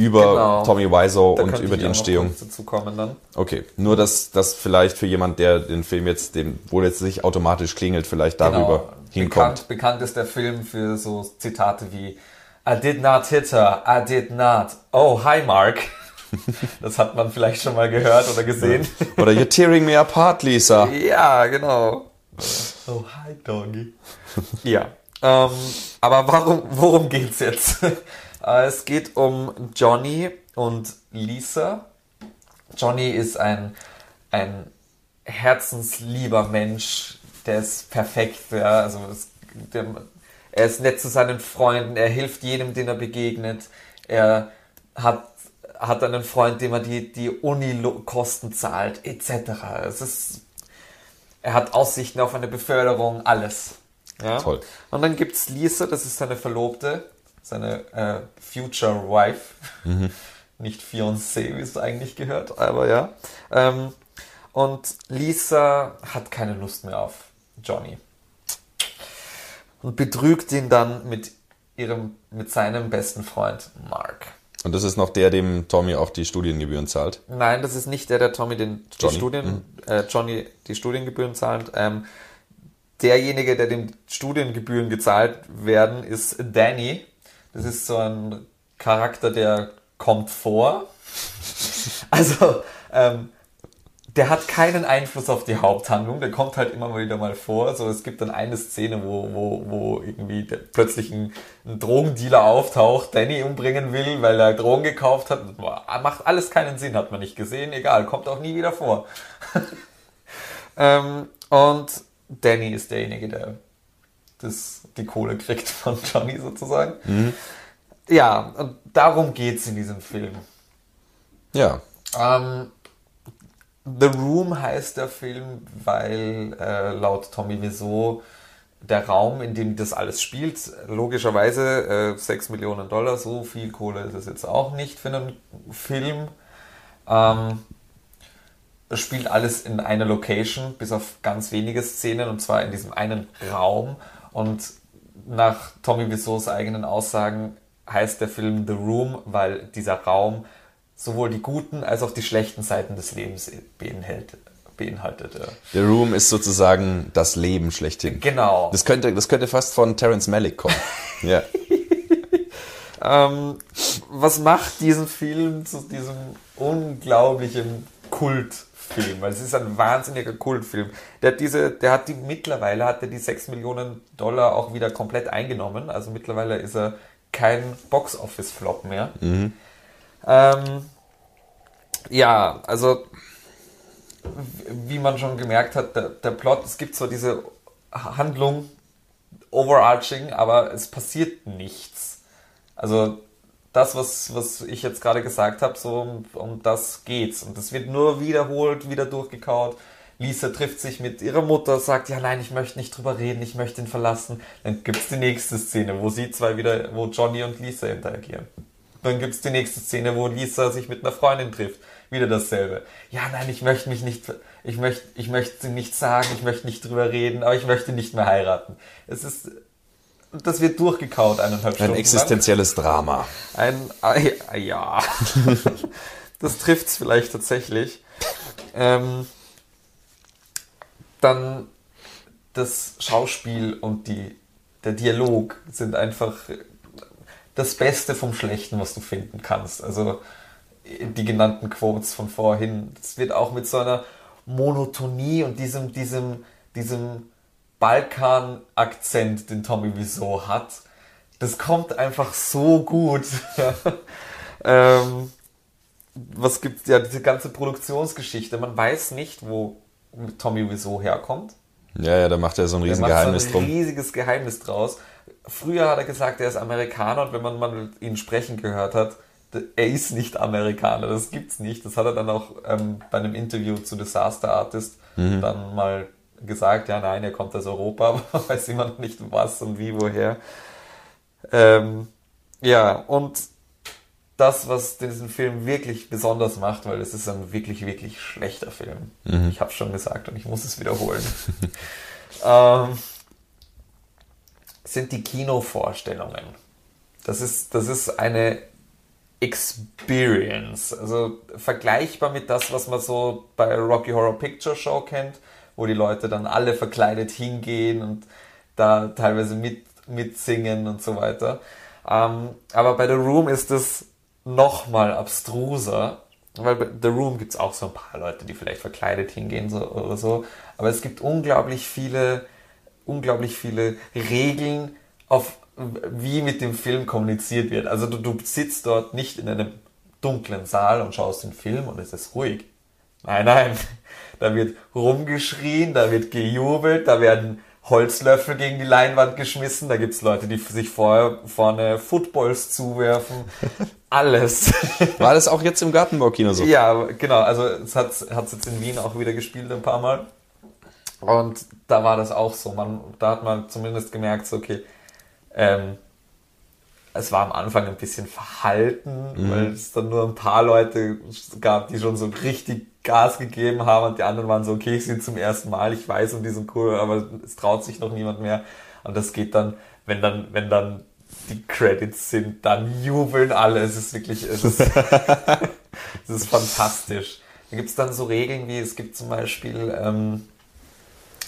über Genau. Tommy Wiseau Da und über die Entstehung. dazu kommen dann. Okay, nur dass das vielleicht für jemand, der den Film jetzt, dem, wo jetzt nicht automatisch klingelt, vielleicht darüber Genau. hinkommt. Bekannt, bekannt ist der Film für so Zitate wie I did not hit her, I did not. Oh, hi Mark. <laughs> Das hat man vielleicht schon mal gehört oder gesehen. Oder You're tearing me apart, Lisa. Ja, genau. Oh, hi Doggy. <laughs> Ja. Ähm, aber warum, worum geht's jetzt? Äh, es geht um Johnny und Lisa. Johnny ist ein, ein herzenslieber Mensch, der ist perfekt, ja, also es, der, er ist nett zu seinen Freunden, er hilft jedem, den er begegnet, er hat, hat einen Freund, dem er die, die Uni-Kosten zahlt, etc. Es ist, er hat Aussichten auf eine Beförderung, alles. Ja? Toll. Und dann gibt's Lisa, das ist seine Verlobte, seine äh, Future Wife. <laughs> Nicht Fiancé, wie es eigentlich gehört, aber ja. Ähm, und Lisa hat keine Lust mehr auf Johnny. Und betrügt ihn dann mit ihrem, mit seinem besten Freund Mark. Und das ist noch der, dem Tommy auch die Studiengebühren zahlt. Nein, das ist nicht der, der Tommy den die Johnny? Studien, äh, Johnny die Studiengebühren zahlt. Ähm, derjenige, der dem Studiengebühren gezahlt werden, ist Danny. Das ist so ein Charakter, der kommt vor. <laughs> Also, ähm, der hat keinen Einfluss auf die Haupthandlung, der kommt halt immer mal wieder mal vor. So, es gibt dann eine Szene, wo, wo, wo irgendwie plötzlich ein, ein Drogendealer auftaucht, Danny umbringen will, weil er Drogen gekauft hat. Macht alles keinen Sinn, hat man nicht gesehen. Egal, kommt auch nie wieder vor. <laughs> ähm, und Danny ist derjenige, der das, die Kohle kriegt <laughs> von Johnny sozusagen. Ja, und darum geht's in diesem Film. Ja. Ähm, The Room heißt der Film, weil äh, laut Tommy Wiseau der Raum, in dem das alles spielt, logischerweise äh, 6 Millionen Dollar, so viel Kohle ist es jetzt auch nicht für einen Film. Ähm, es spielt alles in einer Location, bis auf ganz wenige Szenen, und zwar in diesem einen Raum. Und nach Tommy Wiseaus eigenen Aussagen heißt der Film The Room, weil dieser Raum sowohl die guten als auch die schlechten Seiten des Lebens beinhaltet. beinhaltet ja. The Room ist sozusagen das Leben schlechthin. Genau. Das könnte, das könnte fast von Terence Malick kommen. <laughs> ja. Ähm, was macht diesen Film zu diesem unglaublichen Kultfilm? Weil es ist ein wahnsinniger Kultfilm. Der hat diese, der hat die mittlerweile hat er die 6 Millionen Dollar auch wieder komplett eingenommen. Also mittlerweile ist er kein Box-Office-Flop mehr. Ähm, ja, also wie man schon gemerkt hat, der, der Plot, es gibt so diese Handlung, overarching, aber es passiert nichts. Also das, was, was ich jetzt gerade gesagt habe, so um, um das geht's. Und das wird nur wiederholt, wieder durchgekaut. Lisa trifft sich mit ihrer Mutter, sagt, ja nein, ich möchte nicht drüber reden, ich möchte ihn verlassen. Dann gibt's die nächste Szene, wo sie zwei wieder, wo Johnny und Lisa interagieren. Dann gibt's die nächste Szene, wo Lisa sich mit einer Freundin trifft. Wieder dasselbe. Ja, nein, ich möchte mich nicht, ich möchte, ich möchte nicht sagen, ich möchte nicht drüber reden, aber ich möchte nicht mehr heiraten. Es ist, das wird durchgekaut eineinhalb Ein Stunden. lang. existenzielles Drama. Ein, ah, ja. <laughs> das trifft's vielleicht tatsächlich. Ähm, dann das Schauspiel und die, der Dialog sind einfach das Beste vom Schlechten, was du finden kannst. Also die genannten Quotes von vorhin. Das wird auch mit so einer Monotonie und diesem, diesem, diesem Balkan-Akzent, den Tommy Wiseau hat. Das kommt einfach so gut. <laughs> ähm, was gibt ja diese ganze Produktionsgeschichte? Man weiß nicht, wo Tommy Wiseau herkommt. Ja, ja, da macht er so ein riesen Geheimnis so ein drum. riesiges Geheimnis draus. Früher hat er gesagt, er ist Amerikaner und wenn man mal ihn sprechen gehört hat, er ist nicht Amerikaner, das gibt's nicht. Das hat er dann auch ähm, bei einem Interview zu Disaster Artist dann mal gesagt, ja nein, er kommt aus Europa, <laughs> aber weiß immer noch nicht was und wie, woher. Ähm, ja, und das, was diesen Film wirklich besonders macht, weil es ist ein wirklich, wirklich schlechter Film. Ich habe schon gesagt und ich muss es wiederholen. <laughs> ähm, sind die Kinovorstellungen. Das ist, das ist eine Experience. Also vergleichbar mit das, was man so bei Rocky Horror Picture Show kennt, wo die Leute dann alle verkleidet hingehen und da teilweise mit, mitsingen und so weiter. Ähm, aber bei The Room ist es nochmal abstruser, weil bei The Room gibt es auch so ein paar Leute, die vielleicht verkleidet hingehen so, oder so. Aber es gibt unglaublich viele, unglaublich viele Regeln, auf wie mit dem Film kommuniziert wird. Also du, du sitzt dort nicht in einem dunklen Saal und schaust den Film und es ist ruhig. Nein, nein. Da wird rumgeschrien, da wird gejubelt, da werden Holzlöffel gegen die Leinwand geschmissen, da gibt's Leute, die sich vorher vorne Footballs zuwerfen. <laughs> Alles. War das auch jetzt im Gartenbaukino so? Ja, genau. Also es hat hat's jetzt in Wien auch wieder gespielt ein paar Mal. Und da war das auch so. Man, da hat man zumindest gemerkt, so, okay, ähm, es war am Anfang ein bisschen verhalten, Mhm. weil es dann nur ein paar Leute gab, die schon so richtig Gas gegeben haben und die anderen waren so, okay, ich sehe zum ersten Mal, ich weiß und die sind cool, aber es traut sich noch niemand mehr. Und das geht dann, wenn dann, wenn dann die Credits sind, dann jubeln alle. Es ist wirklich, es ist, <laughs> es ist fantastisch. Da gibt's dann so Regeln wie, es gibt zum Beispiel, ähm,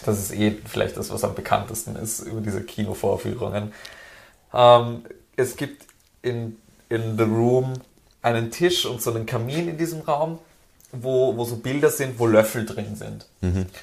das ist eh vielleicht das, was am bekanntesten ist über diese Kinovorführungen. Ähm, es gibt in, in The Room einen Tisch und so einen Kamin in diesem Raum, wo, wo so Bilder sind, wo Löffel drin sind.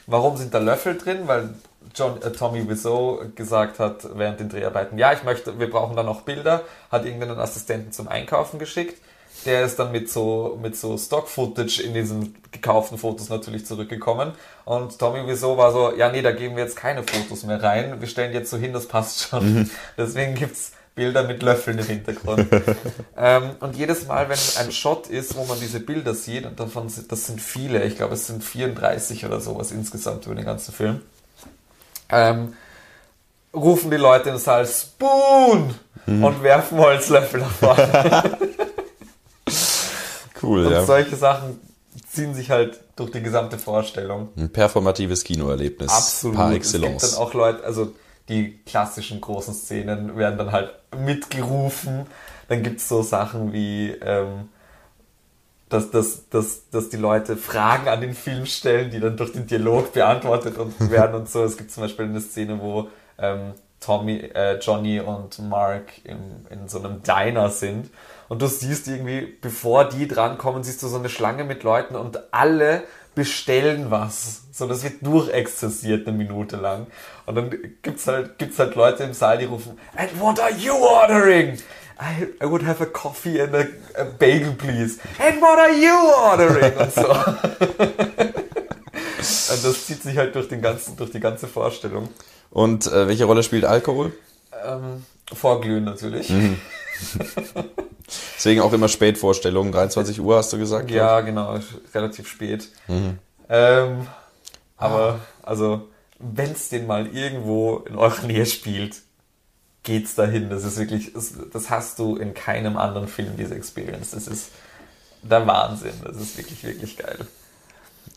Warum sind da Löffel drin? Weil John, äh, Tommy Wiseau gesagt hat während den Dreharbeiten, ja, ich möchte, wir brauchen da noch Bilder, hat irgendeinen Assistenten zum Einkaufen geschickt. Der ist dann mit so, mit so Stock-Footage in diesen gekauften Fotos natürlich zurückgekommen. Und Tommy Wiseau war so, ja, nee, da geben wir jetzt keine Fotos mehr rein. Wir stellen jetzt so hin, das passt schon. Deswegen gibt's Bilder mit Löffeln im Hintergrund. <laughs> ähm, und jedes Mal, wenn ein Shot ist, wo man diese Bilder sieht, und davon sind, das sind viele, ich glaube, es sind 34 oder sowas insgesamt über den ganzen Film, ähm, rufen die Leute im Saal Spoon und werfen Holzlöffel nach <laughs> vorne. Cool, Und ja. solche Sachen ziehen sich halt durch die gesamte Vorstellung. Ein performatives Kinoerlebnis. Absolut. Par Es gibt excellence. dann auch Leute, also die klassischen großen Szenen werden dann halt mitgerufen. Dann gibt's so Sachen wie, ähm, dass, dass, dass, dass die Leute Fragen an den Film stellen, die dann durch den Dialog beantwortet und <laughs> werden und so. Es gibt zum Beispiel eine Szene, wo ähm, Tommy, äh, Johnny und Mark im, in so einem Diner sind und du siehst irgendwie, bevor die drankommen, siehst du so eine Schlange mit Leuten und alle bestellen was. So, das wird durchexzessiert eine Minute lang. Und dann gibt's halt, gibt's halt Leute im Saal, die rufen, And what are you ordering? I, I would have a coffee and a, a bagel, please. And what are you ordering? Und so. <laughs> Und das zieht sich halt durch, den ganzen, durch die ganze Vorstellung. Und äh, welche Rolle spielt Alkohol? Ähm, vorglühen natürlich. <laughs> Deswegen auch immer Spätvorstellungen. 23 Uhr hast du gesagt? Ja, genau, relativ spät. Ähm, aber, also, wenn es den mal irgendwo in eurer Nähe spielt, geht's dahin. Das ist wirklich, das, das hast du in keinem anderen Film, diese Experience. Das ist der Wahnsinn. Das ist wirklich, wirklich geil.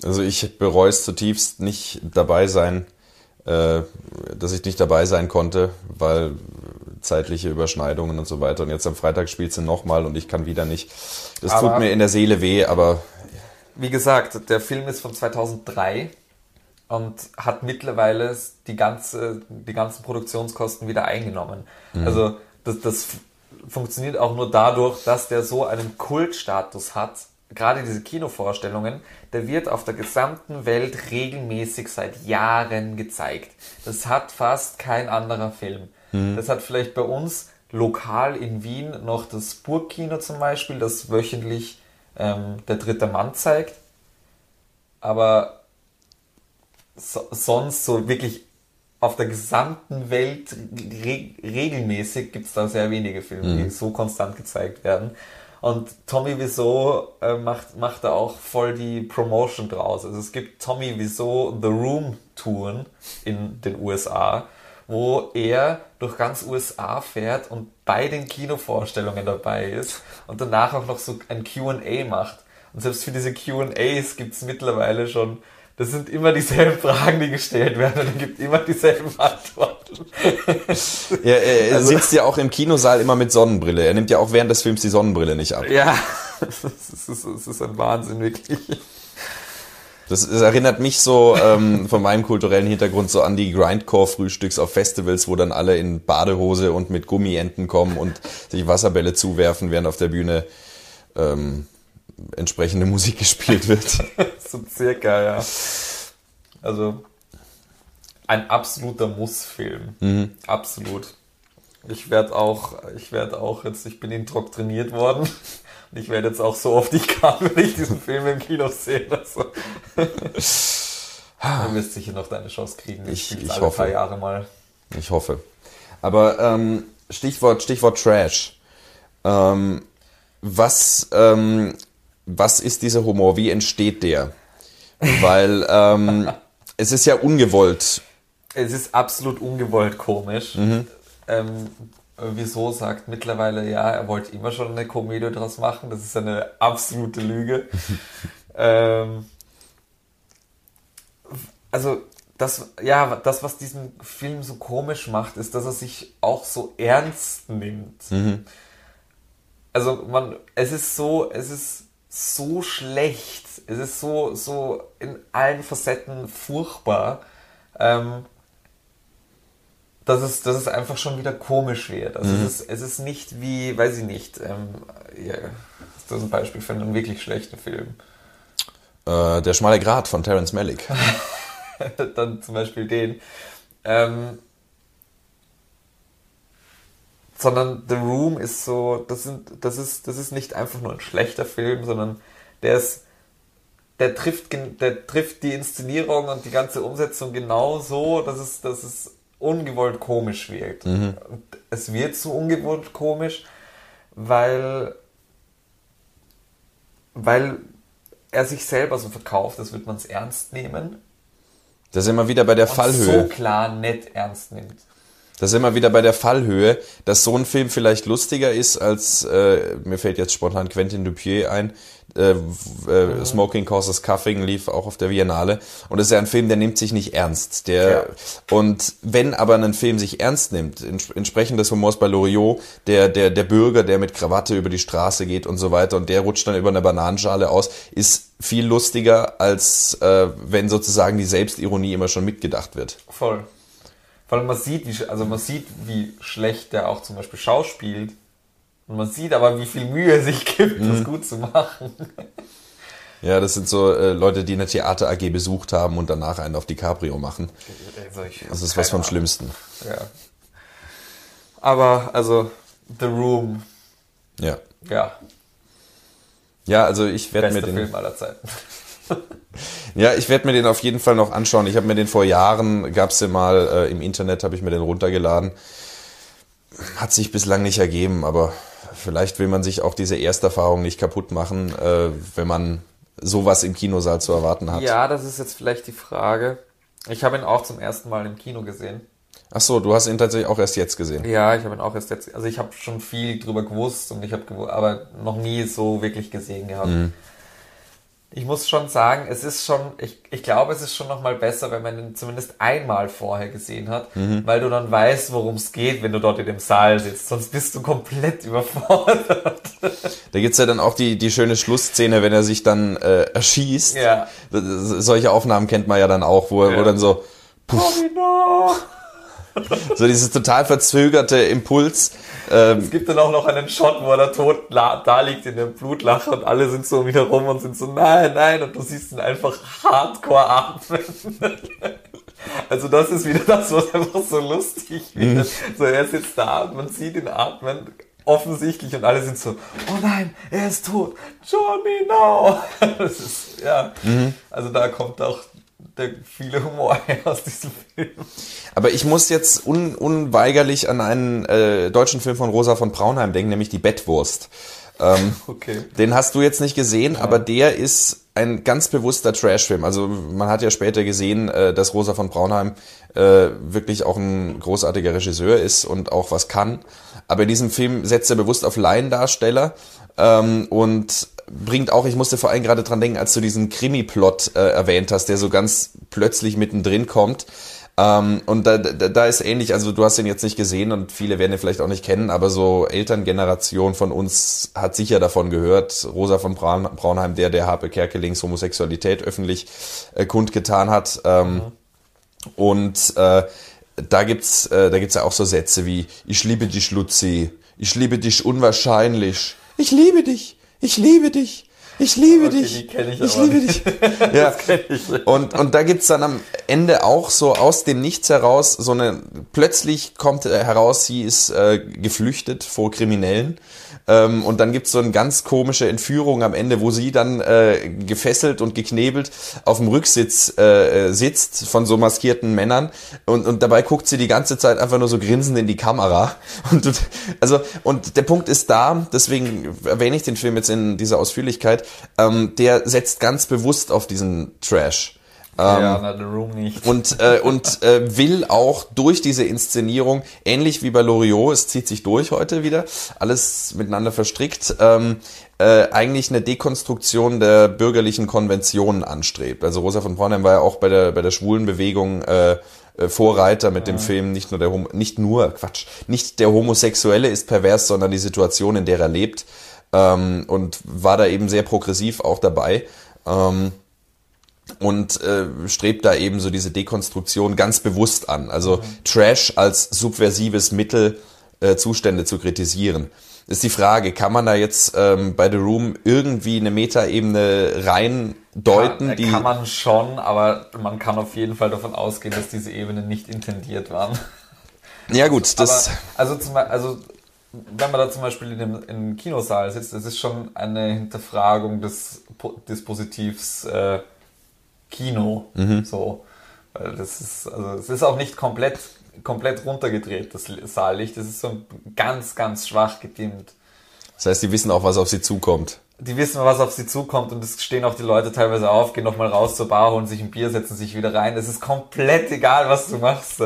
Also ich bereue es zutiefst nicht dabei sein, äh, dass ich nicht dabei sein konnte, weil zeitliche Überschneidungen und so weiter. Und jetzt am Freitag spielt sie nochmal und ich kann wieder nicht. Das Aber- tut mir in der Seele weh, aber Wie gesagt, der Film ist von 2003 und hat mittlerweile die, ganze, die ganzen Produktionskosten wieder eingenommen. Also das, das funktioniert auch nur dadurch, dass der so einen Kultstatus hat. Gerade diese Kinovorstellungen, der wird auf der gesamten Welt regelmäßig seit Jahren gezeigt. Das hat fast kein anderer Film. Das hat vielleicht bei uns lokal in Wien noch das Burgkino zum Beispiel, das wöchentlich ähm, der dritte Mann zeigt. Aber so, sonst so wirklich auf der gesamten Welt re regelmäßig gibt es da sehr wenige Filme, die so konstant gezeigt werden. Und Tommy Wiseau äh, macht, macht da auch voll die Promotion draus. Also es gibt Tommy Wiseau The Room Touren in den USA, wo er durch ganz USA fährt und bei den Kinovorstellungen dabei ist und danach auch noch so ein Q&A macht. Und selbst für diese Q&As gibt es mittlerweile schon, das sind immer dieselben Fragen, die gestellt werden und er gibt immer dieselben Antworten. <laughs> er, er, Also- sitzt ja auch im Kinosaal immer mit Sonnenbrille. Er nimmt ja auch während des Films die Sonnenbrille nicht ab. Ja, <laughs> es ist, es ist, es ist ein Wahnsinn, wirklich. Das, das erinnert mich so ähm, von meinem kulturellen Hintergrund so an die Grindcore-Frühstücks auf Festivals, wo dann alle in Badehose und mit Gummienten kommen und sich Wasserbälle zuwerfen, während auf der Bühne ähm, entsprechende Musik gespielt wird. <laughs> So circa, ja. Also ein absoluter Muss-Film. Absolut. Ich werde auch, ich werde auch jetzt, ich bin indoktriniert worden ich werde jetzt auch so oft ich kann, <laughs> wenn ich diesen Film im Kino sehe. Also. Du wirst sicher noch deine Chance kriegen. Ich- ich alle hoffe. paar Jahre mal. Ich hoffe. Aber ähm, Stichwort, Stichwort Trash. Ähm, was, ähm, was ist dieser Humor? Wie entsteht der? Weil ähm, <laughs> es ist ja ungewollt. Es ist absolut ungewollt komisch. Ähm, wieso sagt mittlerweile, ja, er wollte immer schon eine Komödie draus machen. Das ist eine absolute Lüge. <laughs> ähm, also das, ja, das, was diesen Film so komisch macht, ist, dass er sich auch so ernst nimmt. Also man, es ist so, es ist so schlecht, es ist so, so in allen Facetten furchtbar, ähm, dass es, dass es einfach schon wieder komisch wird. Also es, ist, es ist nicht wie, weiß ich nicht, ähm, das ist ein Beispiel für einen wirklich schlechten Film. Äh, der schmale Grat von Terence Malick. <laughs> dann zum Beispiel den. Ähm, sondern The Room ist so, das, sind, das, ist, das ist nicht einfach nur ein schlechter Film, sondern der ist, der trifft, der trifft die Inszenierung und die ganze Umsetzung genau so, dass es, dass es ungewollt komisch wirkt. Und es wird so ungewollt komisch, weil, weil er sich selber so verkauft, als würde man es ernst nehmen Da sind wir wieder bei der und Fallhöhe. so klar nicht ernst nimmt. Da sind wir wieder bei der Fallhöhe, dass so ein Film vielleicht lustiger ist als, äh, mir fällt jetzt spontan Quentin Dupieux ein, äh, äh, Smoking Causes Cuffing lief auch auf der Biennale und das ist ja ein Film, der nimmt sich nicht ernst. Der Ja. und wenn aber ein Film sich ernst nimmt, ents entsprechend des Humors bei Loriot, der der der Bürger, der mit Krawatte über die Straße geht und so weiter und der rutscht dann über eine Bananenschale aus, ist viel lustiger als äh, wenn sozusagen die Selbstironie immer schon mitgedacht wird. Voll. Vor allem man sieht, wie, also man sieht, wie schlecht der auch zum Beispiel schauspielt. Und man sieht aber, wie viel Mühe er sich <laughs> gibt, Mhm. das gut zu machen. Ja, das sind so äh, Leute, die eine Theater AG besucht haben und danach einen auf DiCaprio machen. Also Das ist was vom Schlimmsten. Ja. Aber, also, The Room, Ja. ja, Ja, also ich werde mir den Film aller Zeiten. <laughs> Ja, ich werde mir den auf jeden Fall noch anschauen. Ich habe mir den vor Jahren gab's den mal äh, im Internet, habe ich mir den runtergeladen. Hat sich bislang nicht ergeben, aber vielleicht will man sich auch diese Ersterfahrung nicht kaputt machen, äh, wenn man sowas im Kinosaal zu erwarten hat. Ja, das ist jetzt vielleicht die Frage. Ich habe ihn auch zum ersten Mal im Kino gesehen. Ach so, du hast ihn tatsächlich auch erst jetzt gesehen. Ja, ich habe ihn auch erst jetzt, also ich habe schon viel drüber gewusst und ich habe aber noch nie so wirklich gesehen gehabt. Ich muss schon sagen, es ist schon, ich, ich glaube, es ist schon nochmal besser, wenn man ihn zumindest einmal vorher gesehen hat, weil du dann weißt, worum es geht, wenn du dort in dem Saal sitzt. Sonst bist du komplett <laughs> überfordert. Da gibt's ja dann auch die, die schöne Schlussszene, wenn er sich dann äh, erschießt. Ja. Solche Aufnahmen kennt man ja dann auch, wo, Ja. wo dann so, Domino! so dieses total verzögerte Impuls. Ähm, Es gibt dann auch noch einen Shot, wo er da tot da liegt in der Blutlache und alle sind so um ihn herum und sind so, nein, nein, und du siehst ihn einfach hardcore atmen. <laughs> Also das ist wieder das, was einfach so lustig wird. So, er sitzt da und man sieht ihn atmen, offensichtlich, und alle sind so, oh nein, er ist tot, Johnny, no! <laughs> Ist, ja, also da kommt auch der viele Humor her <laughs> aus diesem Film. Aber ich muss jetzt un unweigerlich an einen äh, deutschen Film von Rosa von Braunheim denken, nämlich die Bettwurst. Ähm, <laughs> Okay. den hast du jetzt nicht gesehen, aber der ist ein ganz bewusster Trashfilm. Also man hat ja später gesehen, äh, dass Rosa von Braunheim äh, wirklich auch ein großartiger Regisseur ist und auch was kann. Aber in diesem Film setzt er bewusst auf Laiendarsteller ähm, und bringt auch, ich musste vor allem gerade dran denken, als du diesen Krimi-Plot äh, erwähnt hast, der so ganz plötzlich mittendrin kommt. Ähm, und da, da, da ist ähnlich, also du hast den jetzt nicht gesehen und viele werden ihn vielleicht auch nicht kennen, aber so Elterngeneration von uns hat sicher davon gehört. Rosa von Braun, Braunheim, der der Harpe Kerkelings Homosexualität öffentlich äh, kundgetan hat. Ähm, Und äh, da gibt's, äh, da gibt's ja auch so Sätze wie: Ich liebe dich, Luzi. Ich liebe dich unwahrscheinlich. Ich liebe dich. Ich liebe dich. Ich liebe Okay, dich. ich ich liebe nicht. dich. <laughs> <laughs> Ja. ich. Und, und da gibt's dann am Ende auch so aus dem Nichts heraus, so eine, plötzlich kommt äh, heraus, sie ist äh, geflüchtet vor Kriminellen. Ähm, und dann gibt's so eine ganz komische Entführung am Ende, wo sie dann äh, gefesselt und geknebelt auf dem Rücksitz äh, sitzt von so maskierten Männern und, und dabei guckt sie die ganze Zeit einfach nur so grinsend in die Kamera. <laughs> Und, und also und der Punkt ist da, deswegen erwähne ich den Film jetzt in dieser Ausführlichkeit, ähm, der setzt ganz bewusst auf diesen Trash. Ja, na, The Room nicht. Und, äh, und äh, will auch durch diese Inszenierung, ähnlich wie bei Loriot, es zieht sich durch heute wieder, alles miteinander verstrickt, ähm, äh, eigentlich eine Dekonstruktion der bürgerlichen Konventionen anstrebt. Also Rosa von Braunheim war ja auch bei der, bei der schwulen Bewegung äh, äh, Vorreiter mit dem Film nicht nur der Homo, nicht nur Quatsch, nicht der Homosexuelle ist pervers, sondern die Situation, in der er lebt ähm, und war da eben sehr progressiv auch dabei. Ähm, und äh, strebt da eben so diese Dekonstruktion ganz bewusst an. Also Trash als subversives Mittel, äh, Zustände zu kritisieren. Ist die Frage, kann man da jetzt ähm, bei The Room irgendwie eine Metaebene rein deuten, kann, die kann man schon, aber man kann auf jeden Fall davon ausgehen, dass diese Ebenen nicht intendiert waren. ja gut, das aber, also, zum, Beispiel- also wenn man da zum Beispiel in dem, im Kinosaal sitzt, das ist schon eine Hinterfragung des Po- Dispositivs äh, Kino. Mhm. So. Weil das ist, also es ist auch nicht komplett, komplett runtergedreht, das Saallicht. Das ist so ganz, ganz schwach gedimmt. das heißt, die wissen auch, was auf sie zukommt. die wissen, was auf sie zukommt und es stehen auch die Leute teilweise auf, gehen nochmal raus zur Bar, holen sich ein Bier, setzen sich wieder rein. Es ist komplett egal, was du machst.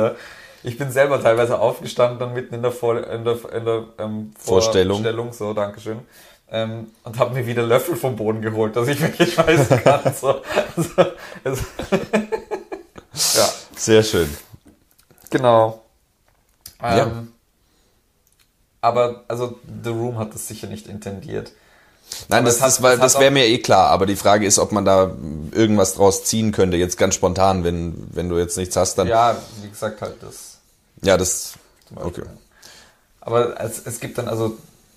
Ich bin selber teilweise aufgestanden, dann mitten in der, Vor in der, in der ähm, Vorstellung. Vorstellung, so, Dankeschön. Ähm, und habe mir wieder Löffel vom Boden geholt, dass ich wirklich <laughs> schmeißen kann. so. Also, es, <laughs> ja, Sehr schön. genau. Ähm, Ja. Aber also The Room hat das sicher nicht intendiert. Nein, Aber das, hat- das, war- das wäre mir eh klar, aber die Frage ist, ob man da irgendwas draus ziehen könnte, jetzt ganz spontan, wenn, wenn du jetzt nichts hast, dann. Ja, Ja, wie gesagt, halt das. das. zum Beispiel. Okay. Aber es, es gibt dann also,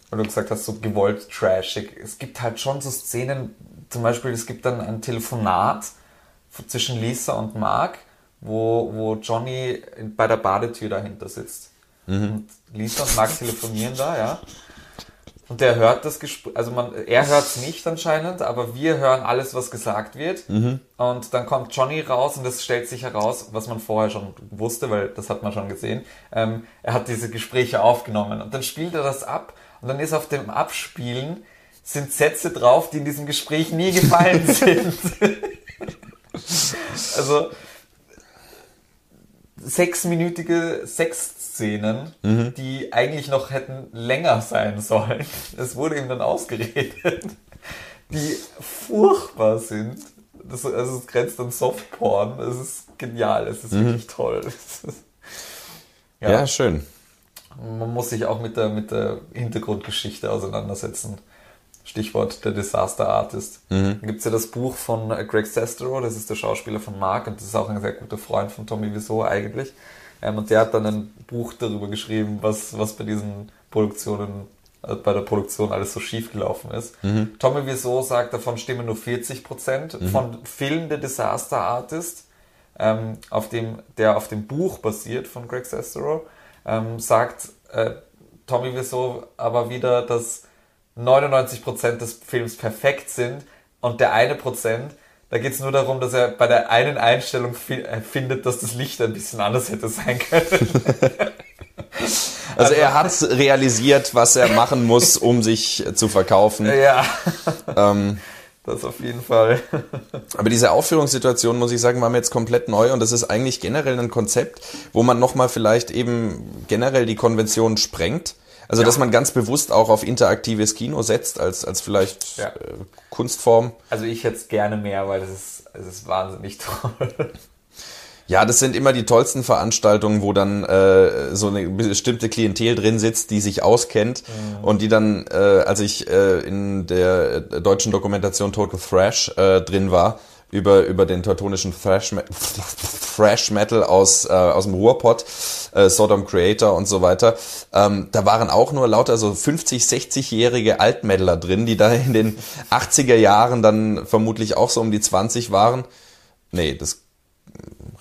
weil du gesagt hast, so gewollt trashig. Es gibt halt schon so Szenen, zum Beispiel, es gibt dann ein Telefonat zwischen Lisa und Mark, wo, wo Johnny bei der Badetür dahinter sitzt. Und Lisa und Mark telefonieren da, ja. Und der hört das Gespräch, also man, er hört es nicht anscheinend, aber wir hören alles, was gesagt wird. Und dann kommt Johnny raus und das stellt sich heraus, was man vorher schon wusste, weil das hat man schon gesehen. Ähm, er hat diese Gespräche aufgenommen und dann spielt er das ab und dann ist auf dem Abspielen sind Sätze drauf, die in diesem Gespräch nie gefallen <laughs> sind. also sechsminütige Sexszenen, die eigentlich noch hätten länger sein sollen. Es wurde ihm dann ausgeredet, die furchtbar sind. Das, also es grenzt an Softporn. Es ist genial, es ist wirklich toll. <laughs> Ist, Ja. schön. Man muss sich auch mit der, mit der Hintergrundgeschichte auseinandersetzen. Stichwort der Disaster Artist. Mhm. Da gibt es ja das Buch von Greg Sestero, das ist der Schauspieler von Mark und das ist auch ein sehr guter Freund von Tommy Wiseau eigentlich. Ähm, und der hat dann ein Buch darüber geschrieben, was, was bei diesen Produktionen, äh, bei der Produktion alles so schief gelaufen ist. Tommy Wiseau sagt, davon stimmen nur 40 Prozent. Von Film der Disaster Artist, ähm, auf dem, der auf dem Buch basiert von Greg Sestero, ähm, sagt äh, Tommy Wiseau aber wieder, dass 99% des Films perfekt sind und der eine Prozent, da geht es nur darum, dass er bei der einen Einstellung fi äh, findet, dass das Licht ein bisschen anders hätte sein können. <laughs> Also er hat realisiert, was er machen muss, um sich zu verkaufen. ja, Ähm, das auf jeden Fall. <laughs> aber diese Aufführungssituation, muss ich sagen, war mir jetzt komplett neu und das ist eigentlich generell ein Konzept, wo man nochmal vielleicht eben generell die Konvention sprengt. Also, Ja. dass man ganz bewusst auch auf interaktives Kino setzt, als, als vielleicht Ja. äh, Kunstform. Also ich hätte es gerne mehr, weil es ist, es ist wahnsinnig toll. Ja, das sind immer die tollsten Veranstaltungen, wo dann äh, so eine bestimmte Klientel drin sitzt, die sich auskennt und die dann, äh, als ich äh, in der äh, deutschen Dokumentation Total Thrash äh, drin war, über, über den teutonischen Thrash, Thrash Metal aus, äh, aus dem Ruhrpott, äh, Sodom Creator und so weiter. Ähm, da waren auch nur lauter so 50, 60-jährige Altmetaler drin, die da in den 80er Jahren dann vermutlich auch so um die 20 waren. Nee, das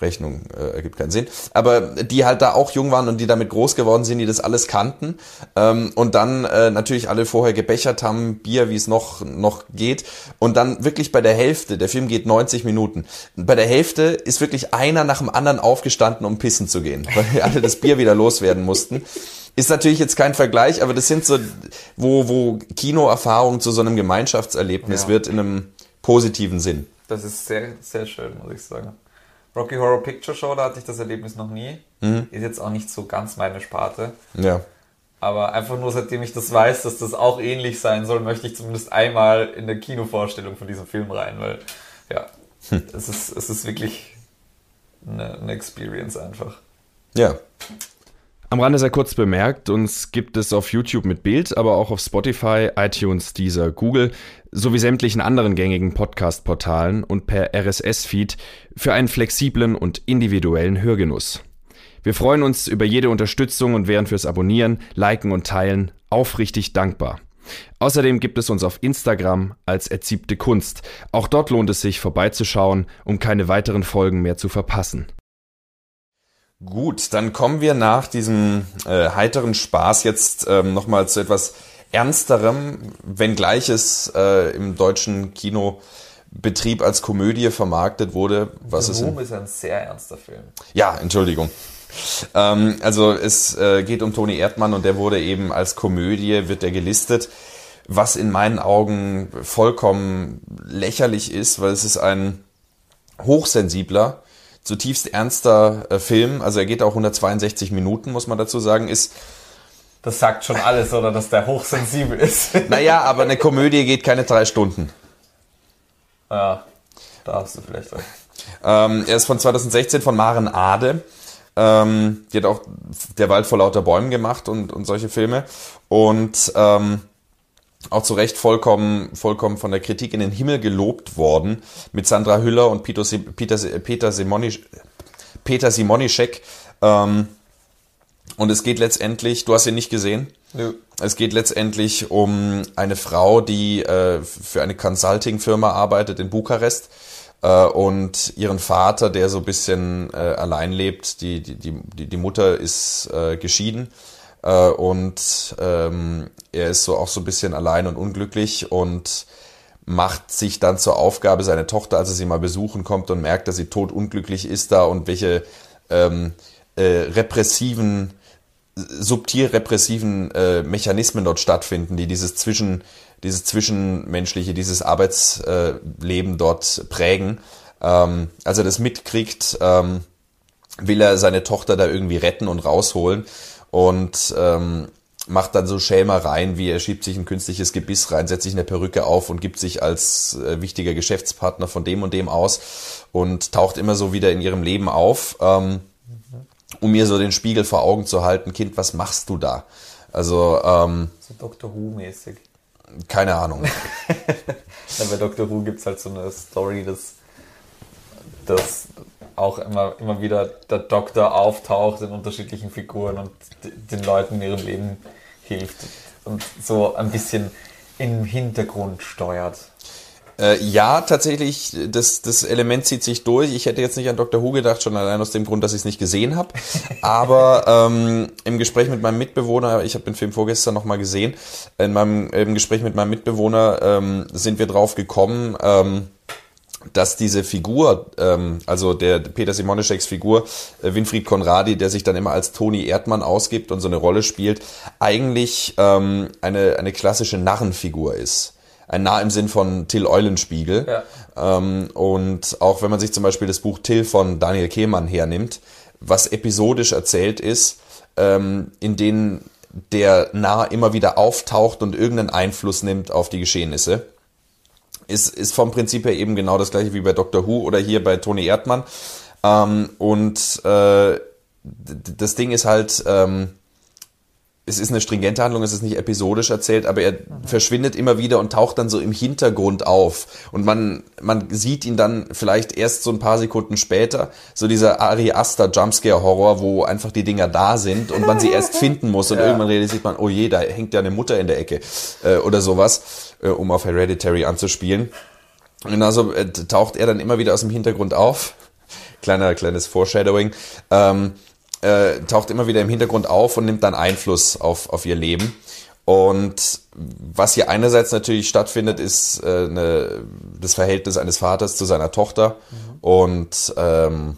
Rechnung äh, ergibt keinen Sinn. Aber die halt da auch jung waren und die damit groß geworden sind, die das alles kannten ähm, und dann äh, natürlich alle vorher gebechert haben, Bier, wie es noch, noch geht. Und dann wirklich bei der Hälfte, der Film geht 90 Minuten, bei der Hälfte ist wirklich einer nach dem anderen aufgestanden, um pissen zu gehen, <laughs> weil alle das Bier wieder loswerden mussten. Ist natürlich jetzt kein Vergleich, aber das sind so, wo, wo Kinoerfahrung zu so einem Gemeinschaftserlebnis Ja. wird in einem positiven Sinn. Das ist sehr, sehr schön, muss ich sagen. Rocky Horror Picture Show, da hatte ich das Erlebnis noch nie. Mhm. Ist jetzt auch nicht so ganz meine Sparte. Ja. Aber einfach nur seitdem ich das weiß, dass das auch ähnlich sein soll, möchte ich zumindest einmal in der Kinovorstellung von diesem Film rein, weil ja, Hm. es, ist, es ist wirklich eine, eine Experience einfach. Ja. Am Rande sei kurz bemerkt, uns gibt es auf YouTube mit Bild, aber auch auf Spotify, iTunes, Deezer, Google sowie sämtlichen anderen gängigen Podcast-Portalen und per RSS-Feed für einen flexiblen und individuellen Hörgenuss. Wir freuen uns über jede Unterstützung und wären fürs Abonnieren, Liken und Teilen aufrichtig dankbar. Außerdem gibt es uns auf Instagram als Erziebte Kunst. Auch dort lohnt es sich vorbeizuschauen, um keine weiteren Folgen mehr zu verpassen. Gut, dann kommen wir nach diesem äh, heiteren Spaß jetzt ähm, nochmal zu etwas ernsterem, wenngleich es äh, im deutschen Kinobetrieb als Komödie vermarktet wurde. Was ist The in, Room ist ein sehr ernster Film. Ja, Entschuldigung. Ähm, also es äh, geht um Toni Erdmann und der wurde eben als Komödie, wird er gelistet, was in meinen Augen vollkommen lächerlich ist, weil es ist ein hochsensibler, zutiefst ernster äh, Film. Also er geht auch 162 Minuten, muss man dazu sagen, ist Das sagt schon alles, oder dass der hochsensibel ist. <laughs> Naja, aber eine Komödie geht keine drei Stunden. ja, da hast du vielleicht recht. Ähm, er ist von 2016 von Maren Ade. Ähm, die hat auch Der Wald vor lauter Bäumen gemacht und, und solche Filme. Und ähm, auch zu Recht vollkommen, vollkommen von der Kritik in den Himmel gelobt worden. Mit Sandra Hüller und Peter, Peter, Peter, Simonisch, Peter Simonischek. Ähm, und es geht letztendlich, du hast ihn nicht gesehen? Nö. Es geht letztendlich um eine Frau, die äh, für eine Consulting-Firma arbeitet in Bukarest äh, und ihren Vater, der so ein bisschen äh, allein lebt. Die, die, die, die die Mutter ist äh, geschieden äh, und ähm, er ist so auch so ein bisschen allein und unglücklich und macht sich dann zur Aufgabe, seine Tochter, als er sie mal besuchen kommt und merkt, dass sie totunglücklich ist da und welche ähm, äh, repressiven subtil repressiven äh, Mechanismen dort stattfinden, die dieses zwischen dieses zwischenmenschliche, dieses Arbeitsleben dort prägen. Ähm, als er das mitkriegt, ähm, will er seine Tochter da irgendwie retten und rausholen und ähm, macht dann so Schelmereien, wie er schiebt sich ein künstliches Gebiss rein, setzt sich eine Perücke auf und gibt sich als äh, wichtiger Geschäftspartner von dem und dem aus und taucht immer so wieder in ihrem Leben auf. Ähm, um mir so den Spiegel vor Augen zu halten, Kind, was machst du da? Also, ähm, So Doctor Who-mäßig. keine Ahnung. <laughs> Bei Doctor Who gibt es halt so eine Story, dass, dass auch immer, immer wieder der Doktor auftaucht in unterschiedlichen Figuren und den Leuten in ihrem Leben hilft und so ein bisschen im Hintergrund steuert. Äh, ja, tatsächlich, das, das Element zieht sich durch. Ich hätte jetzt nicht an Dr. Who gedacht, schon allein aus dem Grund, dass ich es nicht gesehen habe. Aber <laughs> ähm, im Gespräch mit meinem Mitbewohner, ich habe den Film vorgestern nochmal gesehen, in meinem im Gespräch mit meinem Mitbewohner ähm, sind wir drauf gekommen, ähm, dass diese Figur, ähm, also der Peter Simonischeks Figur, äh, Winfried Konradi, der sich dann immer als Toni Erdmann ausgibt und so eine Rolle spielt, eigentlich ähm, eine, eine klassische Narrenfigur ist. Ein Narr im Sinn von Till Eulenspiegel. Ja. Ähm, und auch wenn man sich zum Beispiel das Buch Till von Daniel Kehlmann hernimmt, was episodisch erzählt ist, ähm, in denen der Narr immer wieder auftaucht und irgendeinen Einfluss nimmt auf die Geschehnisse ist, ist vom Prinzip her eben genau das gleiche wie bei Doctor Who oder hier bei Toni Erdmann. Ähm, und äh, das Ding ist halt, ähm, es ist eine stringente Handlung, es ist nicht episodisch erzählt, aber er verschwindet immer wieder und taucht dann so im Hintergrund auf. Und man, man sieht ihn dann vielleicht erst so ein paar Sekunden später, so dieser Ari Aster Jumpscare Horror, wo einfach die Dinger da sind und man sie erst <laughs> finden muss und Ja. irgendwann realisiert man, oh je, da hängt ja eine Mutter in der Ecke äh, oder sowas, äh, um auf Hereditary anzuspielen. Und also äh, taucht er dann immer wieder aus dem Hintergrund auf kleiner, kleines Foreshadowing, ähm, äh, taucht immer wieder im Hintergrund auf und nimmt dann Einfluss auf, auf ihr Leben. Und was hier einerseits natürlich stattfindet, ist äh, eine, das Verhältnis eines Vaters zu seiner Tochter mhm. und ähm,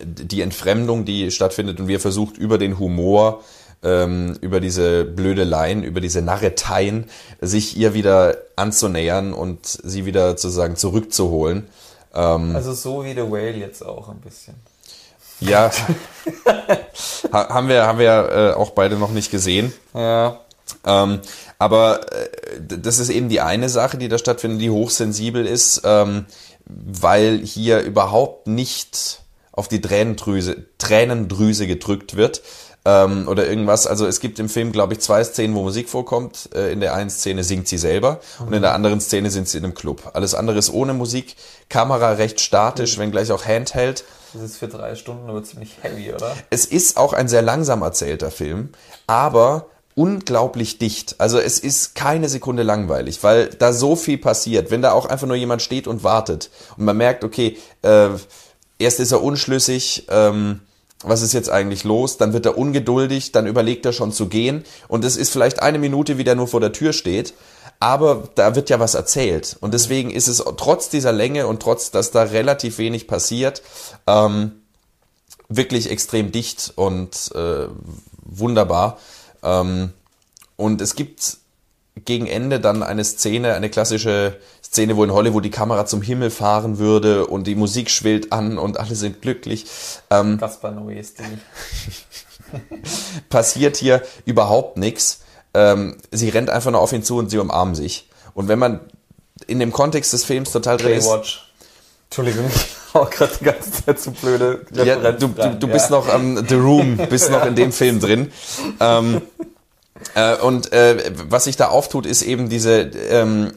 die Entfremdung, die stattfindet und wie er versucht, über den Humor, ähm, über diese Blödeleien, über diese Narreteien, sich ihr wieder anzunähern und sie wieder sozusagen zurückzuholen. Ähm, also so wie The Whale jetzt auch ein bisschen. Ja, <laughs> ha haben wir, haben wir äh, auch beide noch nicht gesehen. Ja. Ähm, aber äh, das ist eben die eine Sache, die da stattfindet, die hochsensibel ist, ähm, weil hier überhaupt nicht auf die Tränendrüse, Tränendrüse gedrückt wird ähm, oder irgendwas. Also es gibt im Film, glaube ich, zwei Szenen, wo Musik vorkommt. Äh, in der einen Szene singt sie selber mhm. und in der anderen Szene sind sie in einem Club. Alles andere ist ohne Musik, Kamera recht statisch, mhm. wenngleich auch Handheld. Das ist für drei Stunden aber ziemlich heavy, oder? Es ist auch ein sehr langsam erzählter Film, aber unglaublich dicht. Also es ist keine Sekunde langweilig, weil da so viel passiert. Wenn da auch einfach nur jemand steht und wartet und man merkt, okay, äh, erst ist er unschlüssig, ähm, was ist jetzt eigentlich los? Dann wird er ungeduldig, dann überlegt er schon zu gehen und es ist vielleicht eine Minute, wie der nur vor der Tür steht aber da wird ja was erzählt. Und deswegen ist es trotz dieser Länge und trotz, dass da relativ wenig passiert, ähm, wirklich extrem dicht und äh, wunderbar. Ähm, und es gibt gegen Ende dann eine Szene, eine klassische Szene, wo in Hollywood die Kamera zum Himmel fahren würde und die Musik schwillt an und alle sind glücklich. Ähm, Gaspar Noé-Stil. <laughs> passiert hier überhaupt nichts ähm, sie rennt einfach nur auf ihn zu und sie umarmen sich. Und wenn man in dem Kontext des Films total drin ist. Entschuldigung, ich war gerade die ganze Zeit zu blöde. Ja, du, du, du bist ja. noch am um, The Room, bist noch in dem <laughs> Film drin. Ähm, äh, und äh, was sich da auftut, ist eben diese ähm,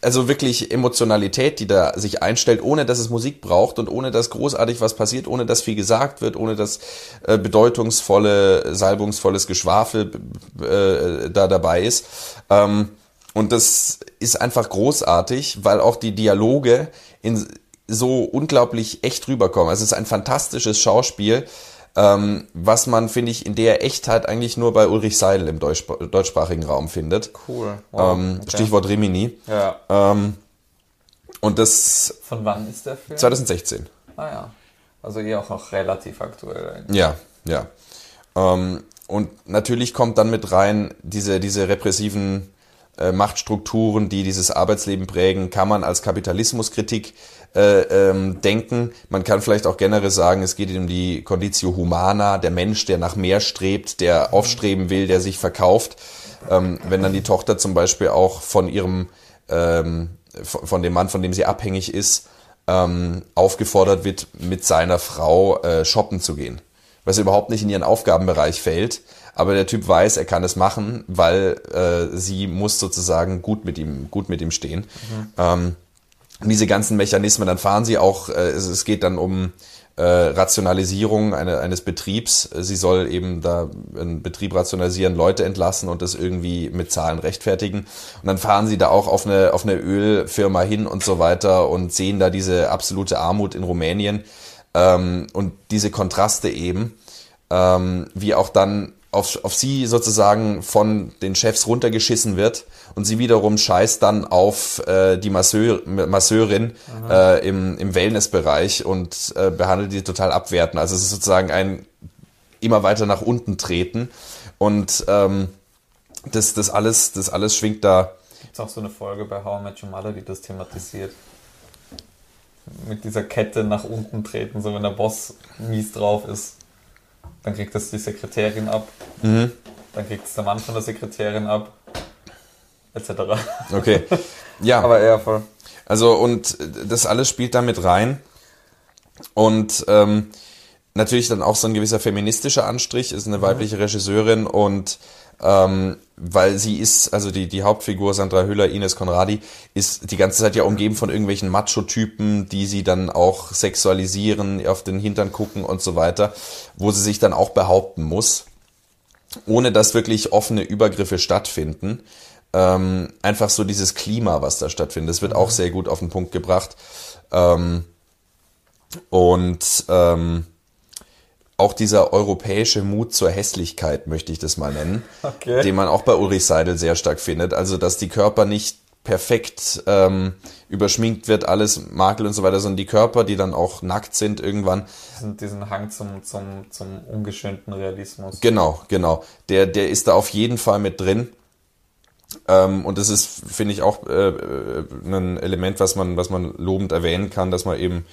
also wirklich Emotionalität, die da sich einstellt, ohne dass es Musik braucht und ohne dass großartig was passiert, ohne dass viel gesagt wird, ohne dass äh, bedeutungsvolle, salbungsvolles Geschwafel äh, da dabei ist. Ähm, und das ist einfach großartig, weil auch die Dialoge in so unglaublich echt rüberkommen. Also es ist ein fantastisches Schauspiel ähm, was man, finde ich, in der Echtheit eigentlich nur bei Ulrich Seidel im Deutsch, deutschsprachigen Raum findet. Cool. Wow. Ähm, okay. Stichwort Rimini. Ja. Ähm, und das. Von wann ist der Film? 2016. Ah ja. Also eh auch noch relativ aktuell eigentlich. Ja, ja. Ähm, und natürlich kommt dann mit rein diese, diese repressiven Machtstrukturen, die dieses Arbeitsleben prägen, kann man als Kapitalismuskritik äh, ähm, denken. Man kann vielleicht auch generell sagen, es geht um die Conditio Humana, der Mensch, der nach mehr strebt, der aufstreben will, der sich verkauft. Ähm, wenn dann die Tochter zum Beispiel auch von ihrem, ähm, von dem Mann, von dem sie abhängig ist, ähm, aufgefordert wird, mit seiner Frau äh, shoppen zu gehen. Was überhaupt nicht in ihren Aufgabenbereich fällt. Aber der Typ weiß, er kann es machen, weil äh, sie muss sozusagen gut mit ihm, gut mit ihm stehen. Mhm. Ähm, diese ganzen Mechanismen, dann fahren sie auch, äh, es, es geht dann um äh, Rationalisierung eine, eines Betriebs. Sie soll eben da einen Betrieb rationalisieren, Leute entlassen und das irgendwie mit Zahlen rechtfertigen. Und dann fahren sie da auch auf eine, auf eine Ölfirma hin und so weiter und sehen da diese absolute Armut in Rumänien ähm, und diese Kontraste eben, ähm, wie auch dann auf, auf sie sozusagen von den Chefs runtergeschissen wird und sie wiederum scheißt dann auf äh, die Masseur, Masseurin äh, im, im Wellnessbereich und äh, behandelt die total abwertend. Also es ist sozusagen ein immer weiter nach unten treten und ähm, das, das, alles, das alles schwingt da. Gibt auch so eine Folge bei How I Met Your Mother, die das thematisiert? Mit dieser Kette nach unten treten, so wenn der Boss mies drauf ist dann kriegt das die Sekretärin ab, mhm. dann kriegt es der Mann von der Sekretärin ab, etc. Okay, ja. <laughs> Aber eher voll. Also und das alles spielt da mit rein und ähm, natürlich dann auch so ein gewisser feministischer Anstrich, ist eine weibliche Regisseurin und ähm, weil sie ist, also die, die Hauptfigur Sandra Hüller, Ines Conradi, ist die ganze Zeit ja umgeben von irgendwelchen Macho-Typen, die sie dann auch sexualisieren, auf den Hintern gucken und so weiter, wo sie sich dann auch behaupten muss, ohne dass wirklich offene Übergriffe stattfinden. Ähm, einfach so dieses Klima, was da stattfindet, das wird auch mhm. sehr gut auf den Punkt gebracht. Ähm, Und ähm, auch dieser europäische Mut zur Hässlichkeit, möchte ich das mal nennen, Okay. den man auch bei Ulrich Seidel sehr stark findet. Also, dass die Körper nicht perfekt ähm, überschminkt wird, alles Makel und so weiter, sondern die Körper, die dann auch nackt sind irgendwann. Diesen, diesen Hang zum, zum, zum ungeschönten Realismus. Genau, genau. Der, der ist da auf jeden Fall mit drin. Ähm, und das ist, finde ich, auch äh, äh, ein Element, was man, was man lobend erwähnen kann, dass man eben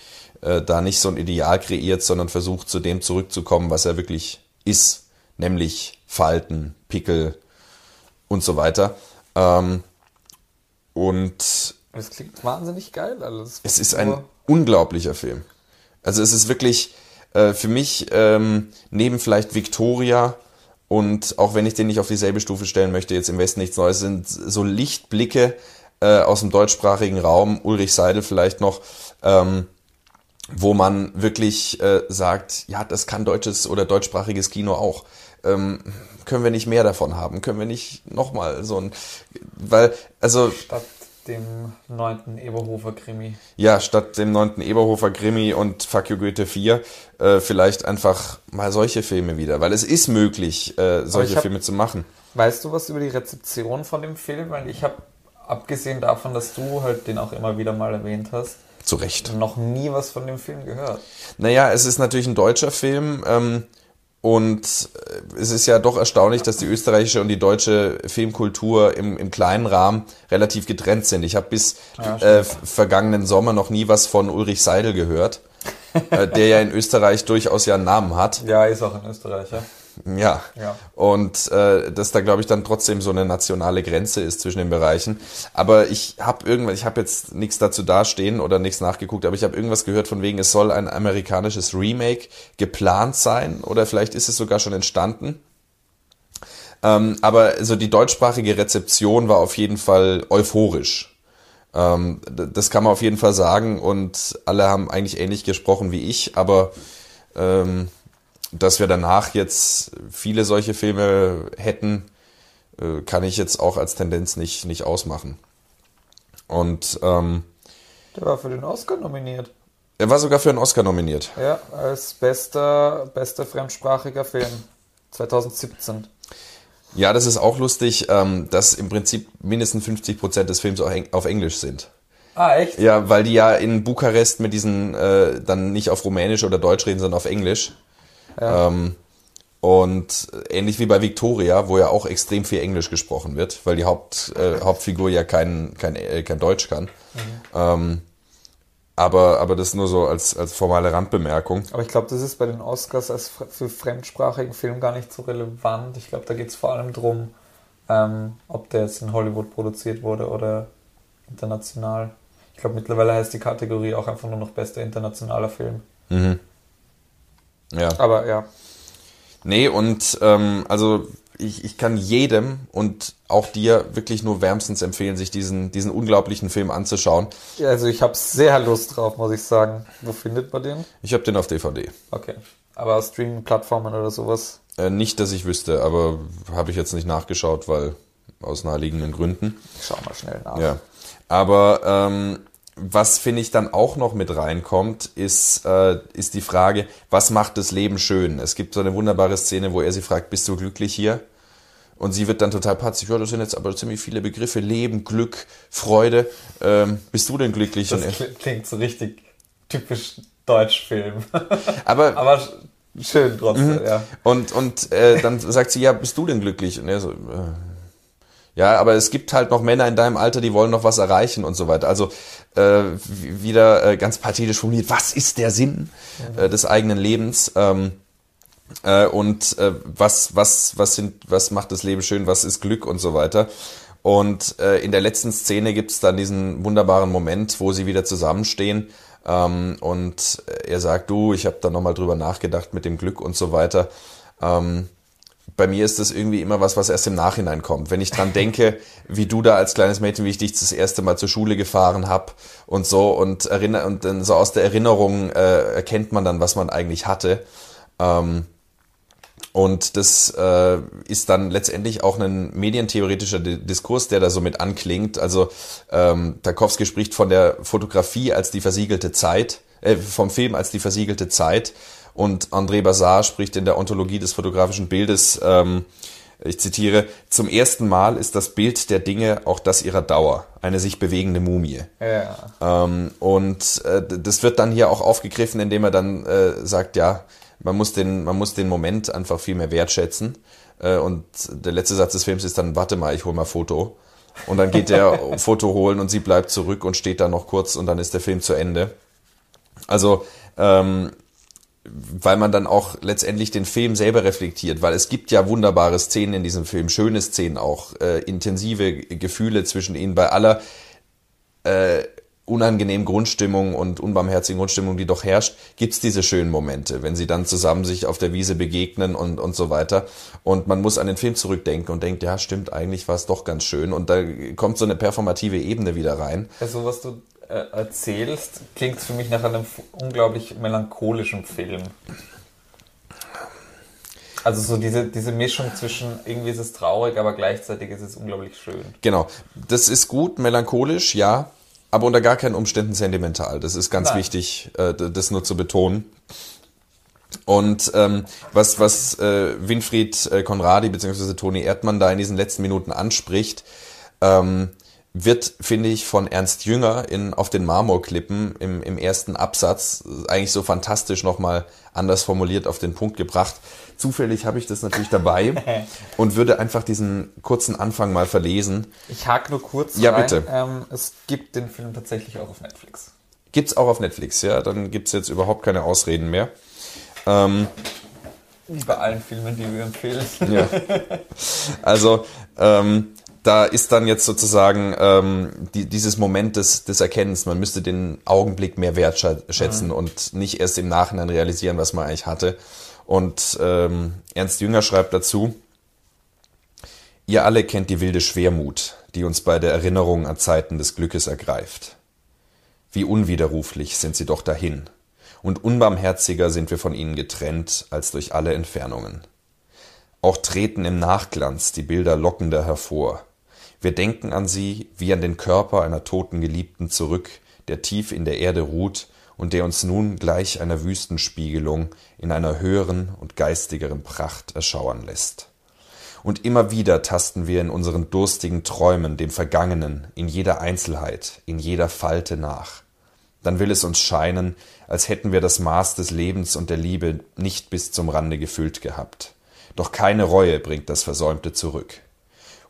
äh, da nicht so ein Ideal kreiert, sondern versucht, zu dem zurückzukommen, was er wirklich ist, nämlich Falten, Pickel und so weiter. Ähm, und Das klingt wahnsinnig geil alles. es ist ein unglaublicher Film. Also es ist wirklich äh, für mich ähm, neben vielleicht Victoria und auch wenn ich den nicht auf dieselbe Stufe stellen möchte, jetzt im Westen nichts Neues, sind so Lichtblicke äh, aus dem deutschsprachigen Raum, Ulrich Seidel vielleicht noch, ähm, wo man wirklich äh, sagt, ja, das kann deutsches oder deutschsprachiges Kino auch. Ähm, können wir nicht mehr davon haben? Können wir nicht nochmal so ein, weil, also Statt dem neunten Eberhofer Krimi. ja, statt dem neunten Eberhofer Krimi und Fuck You Goethe 4 äh, vielleicht einfach mal solche Filme wieder, weil es ist möglich, äh, solche hab- Filme zu machen. Weißt du was über die Rezeption von dem Film? Weil ich habe, abgesehen davon, dass du halt den auch immer wieder mal erwähnt hast, Zu Recht. noch nie was von dem Film gehört. Naja, es ist natürlich ein deutscher Film ähm, und äh, es ist ja doch erstaunlich, dass die österreichische und die deutsche Filmkultur im, im kleinen Rahmen relativ getrennt sind. Ich habe bis Ja, äh, vergangenen Sommer noch nie was von Ulrich Seidel gehört, äh, der ja in <laughs> Österreich durchaus ja einen Namen hat. Ja, ist auch ein Österreicher. Ja. Ja. Und äh, dass da, glaube ich, dann trotzdem so eine nationale Grenze ist zwischen den Bereichen. Aber ich habe irgendwas, ich habe jetzt nichts dazu dastehen oder nichts nachgeguckt, aber ich habe irgendwas gehört von wegen, es soll ein amerikanisches Remake geplant sein oder vielleicht ist es sogar schon entstanden. Ähm, aber so die deutschsprachige Rezeption war auf jeden Fall euphorisch. Ähm, das kann man auf jeden Fall sagen und alle haben eigentlich ähnlich gesprochen wie ich, aber ähm, dass wir danach jetzt viele solche Filme hätten, äh, kann ich jetzt auch als Tendenz nicht, nicht ausmachen. Und ähm, Der war für den Oscar nominiert. er war sogar für einen Oscar nominiert. Ja, als bester, bester fremdsprachiger Film 2017. Ja, das ist auch lustig, ähm, dass im Prinzip mindestens 50 Prozent des Films auf Englisch sind. Ah, echt? Ja, weil die ja in Bukarest mit diesen äh, dann nicht auf Rumänisch oder Deutsch reden, sondern auf Englisch. Ja. Ähm, und ähnlich wie bei Victoria, wo ja auch extrem viel Englisch gesprochen wird, weil die Haupt, äh, Hauptfigur ja kein, kein, äh, kein Deutsch kann. Ähm, aber, aber das nur so als, als formale Randbemerkung. Aber ich glaube, das ist bei den Oscars als für fremdsprachigen Film gar nicht so relevant. Ich glaube, da geht es vor allem darum, ähm, ob der jetzt in Hollywood produziert wurde oder international. Ich glaube, mittlerweile heißt die Kategorie auch einfach nur noch bester internationaler Film. Ja. Aber ja, Nee, und ähm, also ich, ich kann jedem und auch dir wirklich nur wärmstens empfehlen, sich diesen, diesen unglaublichen Film anzuschauen. Ja, also ich habe sehr Lust drauf, muss ich sagen. Wo findet man den? Ich habe den auf DVD. Okay. Aber Streaming-Plattformen oder sowas? Äh, nicht, dass ich wüsste, aber habe ich jetzt nicht nachgeschaut, weil aus naheliegenden Gründen. Ich schau mal schnell nach. Ja. Aber ähm, was finde ich dann auch noch mit reinkommt, ist, äh, ist die Frage, was macht das Leben schön? Es gibt so eine wunderbare Szene, wo er sie fragt, bist du glücklich hier? Und sie wird dann total patzig, ja, das sind jetzt aber ziemlich viele Begriffe, Leben, Glück, Freude. Ähm, bist du denn glücklich? Das klingt so richtig typisch Deutschfilm. <laughs> aber Aber sch- schön trotzdem, ja. Und, und äh, dann sagt sie, ja, bist du denn glücklich? Und er so, äh, ja, aber es gibt halt noch Männer in deinem Alter, die wollen noch was erreichen und so weiter. Also äh, wieder äh, ganz pathetisch formuliert, was ist der Sinn äh, des eigenen Lebens? Ähm, äh, und äh, was, was, was, sind, was macht das Leben schön, was ist Glück und so weiter. Und äh, in der letzten Szene gibt's dann diesen wunderbaren Moment, wo sie wieder zusammenstehen ähm, und er sagt, du, ich habe da nochmal drüber nachgedacht mit dem Glück und so weiter. Ähm, bei mir ist das irgendwie immer was, was erst im Nachhinein kommt. Wenn ich dran denke, wie du da als kleines Mädchen, wie ich dich das erste Mal zur Schule gefahren hab und so und erinner und dann so aus der Erinnerung äh, erkennt man dann, was man eigentlich hatte. Ähm, und das äh, ist dann letztendlich auch ein medientheoretischer Di- Diskurs, der da so mit anklingt. Also ähm, Tarkovsky spricht von der Fotografie als die versiegelte Zeit, äh, vom Film als die versiegelte Zeit. Und André Bazar spricht in der Ontologie des fotografischen Bildes, ähm, ich zitiere, zum ersten Mal ist das Bild der Dinge auch das ihrer Dauer, eine sich bewegende Mumie. Ja. Ähm, und äh, das wird dann hier auch aufgegriffen, indem er dann äh, sagt, ja, man muss den, man muss den Moment einfach viel mehr wertschätzen. Äh, und der letzte Satz des Films ist dann, warte mal, ich hol mal Foto. Und dann geht der <laughs> Foto holen und sie bleibt zurück und steht da noch kurz und dann ist der Film zu Ende. Also, ähm, weil man dann auch letztendlich den Film selber reflektiert, weil es gibt ja wunderbare Szenen in diesem Film, schöne Szenen auch, äh, intensive Gefühle zwischen ihnen bei aller äh, unangenehmen Grundstimmung und unbarmherzigen Grundstimmung, die doch herrscht, gibt's diese schönen Momente, wenn sie dann zusammen sich auf der Wiese begegnen und, und so weiter. Und man muss an den Film zurückdenken und denkt, ja, stimmt, eigentlich war es doch ganz schön. Und da kommt so eine performative Ebene wieder rein. Also was du erzählst, klingt für mich nach einem unglaublich melancholischen Film. Also so diese, diese Mischung zwischen irgendwie ist es traurig, aber gleichzeitig ist es unglaublich schön. Genau. Das ist gut, melancholisch, ja, aber unter gar keinen Umständen sentimental. Das ist ganz Nein. wichtig, äh, das nur zu betonen. Und ähm, was, was äh, Winfried äh, Konradi bzw. Toni Erdmann da in diesen letzten Minuten anspricht, ähm, wird, finde ich, von Ernst Jünger in Auf den Marmorklippen im, im ersten Absatz eigentlich so fantastisch nochmal anders formuliert auf den Punkt gebracht. Zufällig habe ich das natürlich dabei <laughs> und würde einfach diesen kurzen Anfang mal verlesen. Ich hake nur kurz Ja, rein. bitte. Ähm, es gibt den Film tatsächlich auch auf Netflix. Gibt's auch auf Netflix, ja, dann gibt's jetzt überhaupt keine Ausreden mehr. Ähm, Wie bei allen Filmen, die wir empfehlen. Ja. Also ähm, da ist dann jetzt sozusagen ähm, die, dieses Moment des, des Erkennens. Man müsste den Augenblick mehr wertschätzen und nicht erst im Nachhinein realisieren, was man eigentlich hatte. Und ähm, Ernst Jünger schreibt dazu, ihr alle kennt die wilde Schwermut, die uns bei der Erinnerung an Zeiten des Glückes ergreift. Wie unwiderruflich sind sie doch dahin, und unbarmherziger sind wir von ihnen getrennt als durch alle Entfernungen. Auch treten im Nachglanz die Bilder lockender hervor. Wir denken an sie wie an den Körper einer toten Geliebten zurück, der tief in der Erde ruht und der uns nun gleich einer Wüstenspiegelung in einer höheren und geistigeren Pracht erschauern lässt. Und immer wieder tasten wir in unseren durstigen Träumen dem Vergangenen in jeder Einzelheit, in jeder Falte nach. Dann will es uns scheinen, als hätten wir das Maß des Lebens und der Liebe nicht bis zum Rande gefüllt gehabt. Doch keine Reue bringt das Versäumte zurück.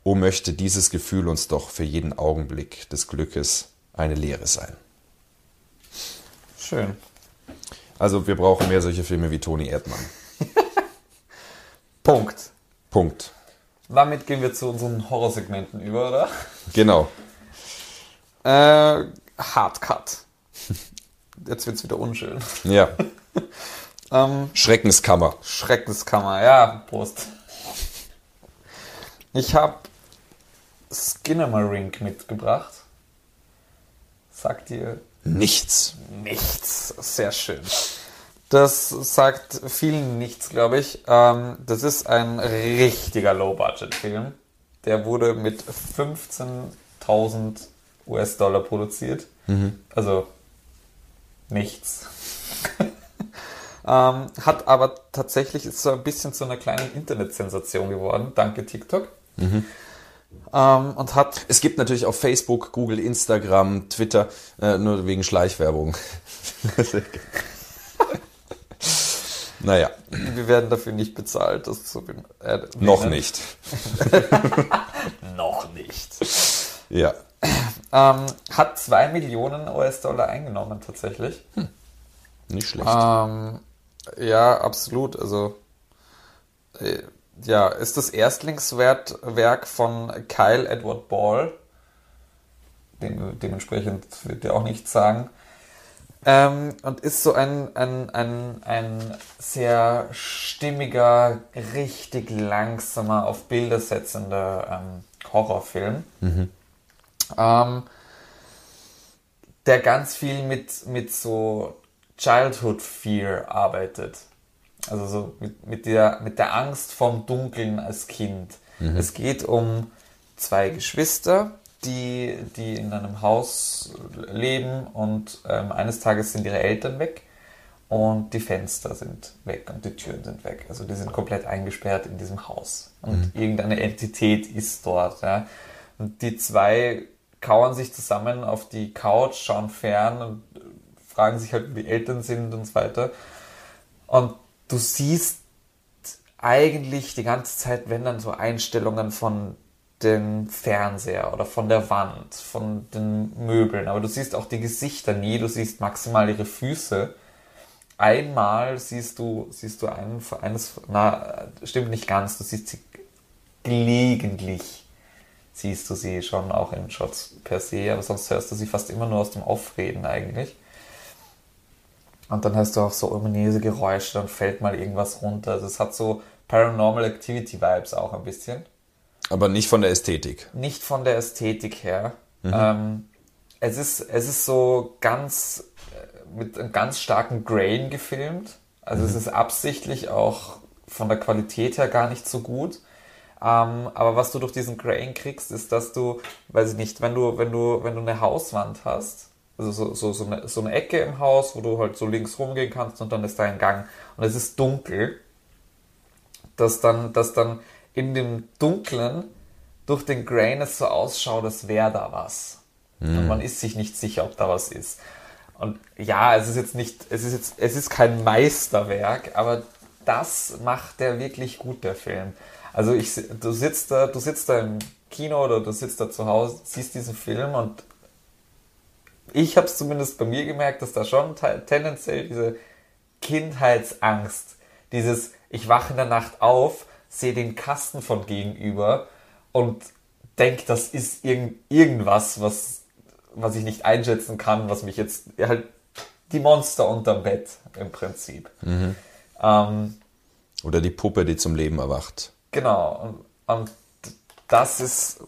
O möchte dieses Gefühl uns doch für jeden Augenblick des Glückes eine Lehre sein. Schön. Also wir brauchen mehr solche Filme wie Toni Erdmann. <laughs> Punkt. Punkt. Damit gehen wir zu unseren Horrorsegmenten über, oder? Genau. Äh, Hardcut. <laughs> Jetzt wird's wieder unschön. Ja. <laughs> Ähm, Schreckenskammer. Schreckenskammer, ja, Prost. Ich habe Skinnamarink mitgebracht. Sagt ihr Nichts. nichts? Sehr schön. Das sagt vielen nichts, glaube ich. Ähm, das ist ein richtiger Low-Budget-Film. Der wurde mit 15.000 US-Dollar produziert. Also nichts. <laughs> ähm, hat aber tatsächlich ist so ein bisschen zu einer kleinen Internetsensation geworden, danke TikTok. Ähm, und hat Es gibt natürlich auf Facebook, Google, Instagram, Twitter, äh, nur wegen Schleichwerbung. <laughs> naja, wir werden dafür nicht bezahlt, das ben- äh, noch nennen. nicht. <laughs> Noch nicht. Ja. Ähm, hat 2 Millionen US-Dollar eingenommen tatsächlich. Nicht schlecht. Ähm, ja, absolut. Also äh, ja, ist das Erstlingswerk von Kyle Edward Ball. Dem, dementsprechend wird er auch nichts sagen. Ähm, und ist so ein, ein, ein, ein sehr stimmiger, richtig langsamer, auf Bilder setzender ähm, Horrorfilm. Ähm, der ganz viel mit, mit so Childhood Fear arbeitet. Also so mit, mit, der, mit der Angst vom Dunkeln als Kind. Es geht um zwei Geschwister, die, die in einem Haus leben und ähm, eines Tages sind ihre Eltern weg und die Fenster sind weg und die Türen sind weg. Also die sind komplett eingesperrt in diesem Haus und mhm. irgendeine Entität ist dort. Ja. Und die zwei kauern sich zusammen auf die Couch, schauen fern und fragen sich halt, wie die Eltern sind und so weiter. Und du siehst eigentlich die ganze Zeit, wenn dann so Einstellungen von dem Fernseher oder von der Wand, von den Möbeln, aber du siehst auch die Gesichter nie, du siehst maximal ihre Füße. Einmal siehst du, siehst du einen, eines, na, stimmt nicht ganz, du siehst sie gelegentlich, siehst du sie schon auch in Shots per se, aber sonst hörst du sie fast immer nur aus dem Aufreden eigentlich. Und dann hast du auch so ominöse Geräusche, dann fällt mal irgendwas runter. Also es hat so Paranormal Activity Vibes auch ein bisschen. Aber nicht von der Ästhetik. Nicht von der Ästhetik her. Mhm. Ähm, es, ist, es ist so ganz äh, mit einem ganz starken Grain gefilmt. Also mhm. es ist absichtlich auch von der Qualität her gar nicht so gut. Ähm, aber was du durch diesen Grain kriegst, ist, dass du, weiß ich nicht, wenn du, wenn du, wenn du eine Hauswand hast, also so, so, so, eine, so eine Ecke im Haus, wo du halt so links rumgehen kannst und dann ist da ein Gang und es ist dunkel, dass dann, dass dann in dem Dunklen durch den Grain es so ausschaut, als wäre da was. Mm. Und man ist sich nicht sicher, ob da was ist. Und ja, es ist jetzt nicht, es ist jetzt, es ist kein Meisterwerk, aber das macht der wirklich gut, der Film. Also ich, du sitzt da, du sitzt da im Kino oder du sitzt da zu Hause, siehst diesen Film und ich habe es zumindest bei mir gemerkt, dass da schon tendenziell diese Kindheitsangst, dieses ich wache in der Nacht auf, sehe den Kasten von gegenüber und denke, das ist irgend, irgendwas, was, was ich nicht einschätzen kann, was mich jetzt halt die Monster unterm Bett im Prinzip. Mhm. Ähm, Oder die Puppe, die zum Leben erwacht. Genau. Und, und das ist,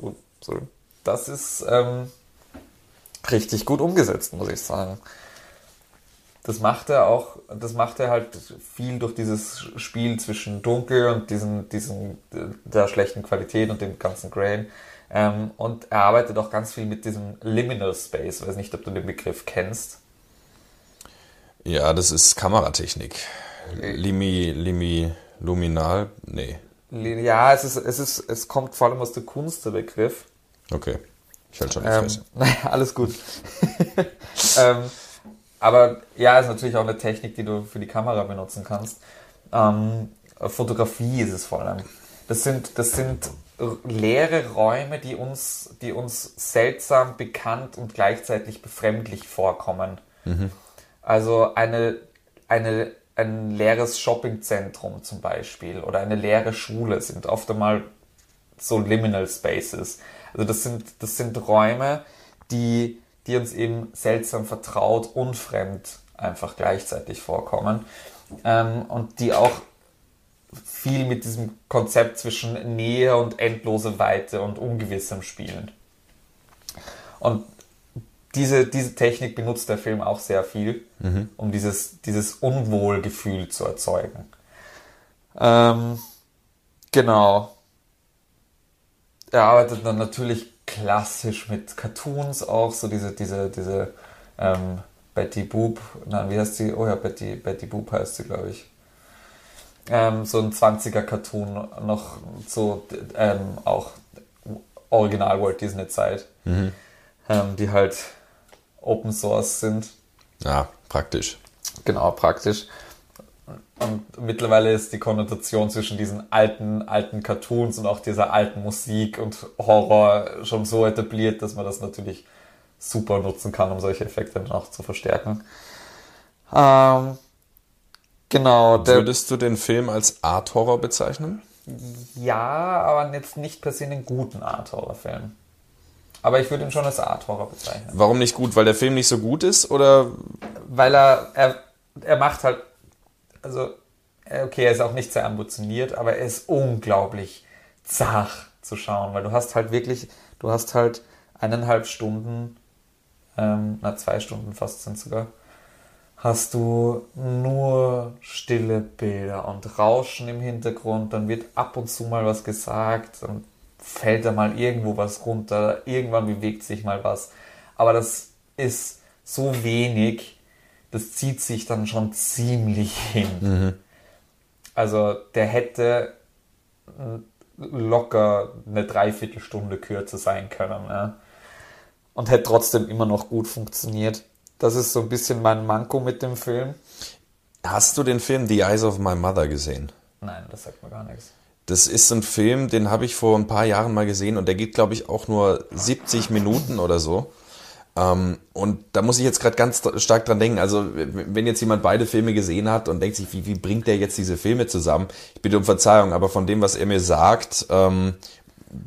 sorry, das ist ähm, richtig gut umgesetzt, muss ich sagen. Das macht er auch, das macht er halt viel durch dieses Spiel zwischen Dunkel und diesen, diesen, der schlechten Qualität und dem ganzen Grain. Ähm, und er arbeitet auch ganz viel mit diesem Liminal Space. Ich weiß nicht, ob du den Begriff kennst. Ja, das ist Kameratechnik. Limi, Limi, Luminal, nee. Ja, es ist, es ist, es kommt vor allem aus der Kunst, der Begriff. Okay. Ich halte schon die ähm, <laughs> Naja, alles gut. <laughs> ähm, aber ja, ist natürlich auch eine Technik, die du für die Kamera benutzen kannst. Ähm, Fotografie ist es vor allem. Das sind, das sind leere Räume, die uns, die uns seltsam bekannt und gleichzeitig befremdlich vorkommen. Mhm. Also eine, eine, ein leeres Shoppingzentrum zum Beispiel oder eine leere Schule sind oft einmal so Liminal Spaces. Also das sind, das sind Räume, die, die uns eben seltsam vertraut und fremd einfach gleichzeitig vorkommen. Ähm, und die auch viel mit diesem Konzept zwischen Nähe und endlose Weite und Ungewissem spielen. Und diese, diese Technik benutzt der Film auch sehr viel, mhm. um dieses, dieses Unwohlgefühl zu erzeugen. Ähm, genau er arbeitet dann natürlich klassisch mit Cartoons auch, so diese, diese, diese ähm, Betty Boop, nein, wie heißt sie? Oh ja, Betty, Betty Boop heißt sie, glaube ich. Ähm, so ein 20er-Cartoon, noch so ähm, auch Original Walt Disney Zeit, mhm. ähm, die halt Open Source sind. Ja, praktisch. Genau, praktisch. Und mittlerweile ist die Konnotation zwischen diesen alten, alten Cartoons und auch dieser alten Musik und Horror schon so etabliert, dass man das natürlich super nutzen kann, um solche Effekte dann auch zu verstärken. Ähm, genau. Würdest du den Film als Art Horror bezeichnen? Ja, aber jetzt nicht per se einen guten Art Horror Film. Aber ich würde ihn schon als Art Horror bezeichnen. Warum nicht gut? Weil der Film nicht so gut ist oder? Weil er, er, er macht halt also, äh, okay, er ist auch nicht sehr ambitioniert, aber er ist unglaublich zart zu schauen, weil du hast halt wirklich, du hast halt eineinhalb Stunden, ähm, na zwei Stunden fast sind sogar, hast du nur stille Bilder und Rauschen im Hintergrund, dann wird ab und zu mal was gesagt und fällt da mal irgendwo was runter, irgendwann bewegt sich mal was. Aber das ist so wenig, das zieht sich dann schon ziemlich hin. Also der hätte locker eine Dreiviertelstunde kürzer sein können. Ja. Und hätte trotzdem immer noch gut funktioniert. Das ist so ein bisschen mein Manko mit dem Film. Hast du den Film The Eyes of My Mother gesehen? Nein, das sagt mir gar nichts. Das ist ein Film, den habe ich vor ein paar Jahren mal gesehen und der geht, glaube ich, auch nur 70 Minuten oder so. Ähm, und da muss ich jetzt gerade ganz stark dran denken. Also, wenn jetzt jemand beide Filme gesehen hat und denkt sich, wie, wie bringt der jetzt diese Filme zusammen? Ich bitte um Verzeihung, aber von dem, was er mir sagt, ähm,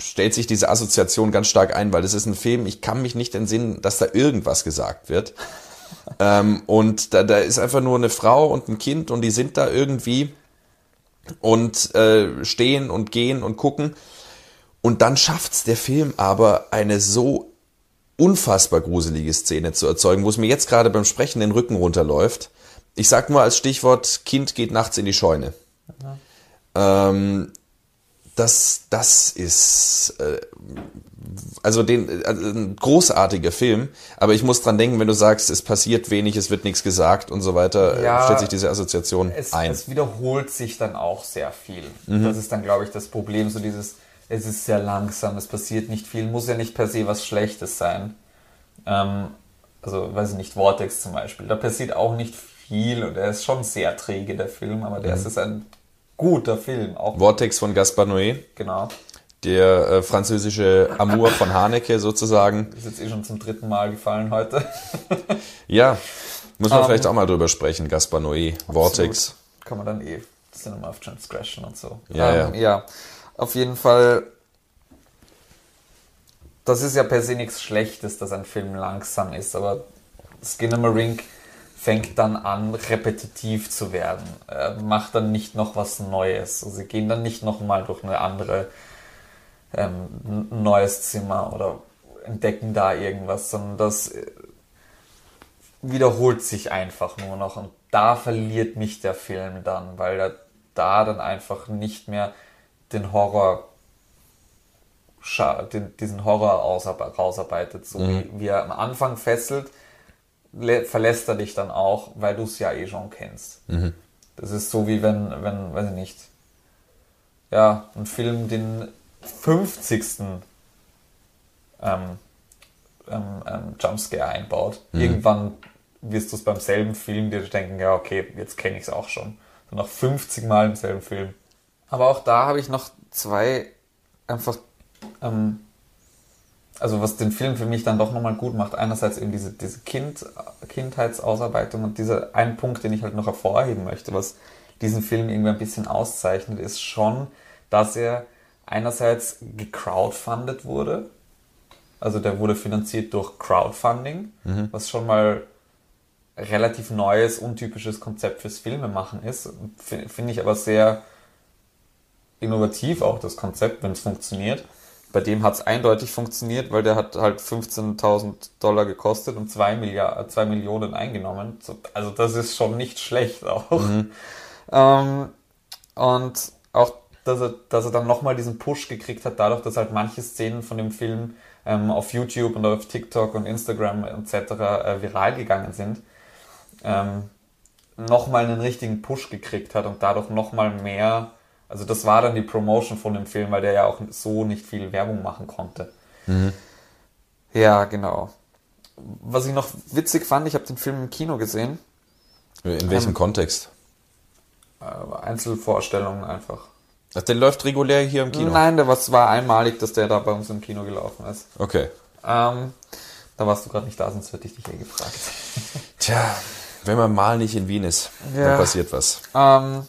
stellt sich diese Assoziation ganz stark ein, weil das ist ein Film, ich kann mich nicht entsinnen, dass da irgendwas gesagt wird. <laughs> ähm, und da, da ist einfach nur eine Frau und ein Kind und die sind da irgendwie und äh, stehen und gehen und gucken. Und dann schafft's der Film aber eine so unfassbar gruselige Szene zu erzeugen, wo es mir jetzt gerade beim Sprechen den Rücken runterläuft. Ich sag nur als Stichwort, Kind geht nachts in die Scheune. Ähm, das, das ist äh, also den also ein großartiger Film, aber ich muss dran denken, wenn du sagst, es passiert wenig, es wird nichts gesagt und so weiter, Ja, stellt sich diese Assoziation Es, ein. es wiederholt sich dann auch sehr viel. Mhm. Das ist dann, glaube ich, das Problem. So dieses, es ist sehr langsam, es passiert nicht viel, muss ja nicht per se was Schlechtes sein. Ähm, also, weiß ich nicht, Vortex zum Beispiel. Da passiert auch nicht viel und er ist schon sehr träge, der Film, aber Mhm. der ist ein guter Film. Auch Vortex von Gaspar Noé, genau. der äh, französische Amour von Haneke sozusagen. <laughs> Ist jetzt eh schon zum dritten Mal gefallen heute. <laughs> Ja, muss man Ähm, vielleicht auch mal drüber sprechen, Gaspar Noé, Vortex. Kann man dann eh Cinema of Transgression und so. Ja, ähm, ja. Auf jeden Fall, das ist ja per se nichts Schlechtes, dass ein Film langsam ist, aber Skinamarink fängt dann an, repetitiv zu werden. Er macht dann nicht noch was Neues. Also sie gehen dann nicht nochmal durch eine andere ähm, neues Zimmer oder entdecken da irgendwas, sondern das äh, wiederholt sich einfach nur noch und da verliert mich der Film dann, weil er da dann einfach nicht mehr den Horror den, diesen Horror ausarbe- rausarbeitet, so wie, wie er am Anfang fesselt, lä- verlässt er dich dann auch, weil du es ja eh schon kennst. Das ist so wie wenn, wenn, weiß ich nicht, ja, ein Film den 50. Ähm, ähm, ähm, Jumpscare einbaut. Irgendwann wirst du es beim selben Film dir denken, ja, okay, jetzt kenne ich es auch schon. So nach 50 Mal im selben Film. Aber auch da habe ich noch zwei einfach, ähm, also was den Film für mich dann doch nochmal gut macht. Einerseits eben diese, diese kind, Kindheitsausarbeitung und dieser ein Punkt, den ich halt noch hervorheben möchte, was diesen Film irgendwie ein bisschen auszeichnet, ist schon, dass er einerseits gecrowdfundet wurde. Also der wurde finanziert durch Crowdfunding, was schon mal relativ neues, untypisches Konzept fürs Filmemachen ist. Finde ich aber sehr innovativ auch das Konzept, wenn es funktioniert. Bei dem hat es eindeutig funktioniert, weil der hat halt 15.000 Dollar gekostet und 2, Milliard, 2 Millionen eingenommen. So, Also das ist schon nicht schlecht auch. Ähm, und auch, dass er, dass er dann nochmal diesen Push gekriegt hat, dadurch, dass halt manche Szenen von dem Film ähm, auf YouTube und auf TikTok und Instagram etc. Äh, viral gegangen sind, ähm, nochmal einen richtigen Push gekriegt hat und dadurch nochmal mehr, also das war dann die Promotion von dem Film, weil der ja auch so nicht viel Werbung machen konnte. Ja, genau. Was ich noch witzig fand, ich habe den Film im Kino gesehen. In welchem Kontext? Äh, Einzelvorstellungen einfach. Ach, der läuft regulär hier im Kino. Nein, der was war einmalig, dass der da bei uns im Kino gelaufen ist. Okay. Ähm, da warst du gerade nicht da, sonst hätte ich dich eh gefragt. Tja, wenn man mal nicht in Wien ist, Ja. dann passiert was. Ähm,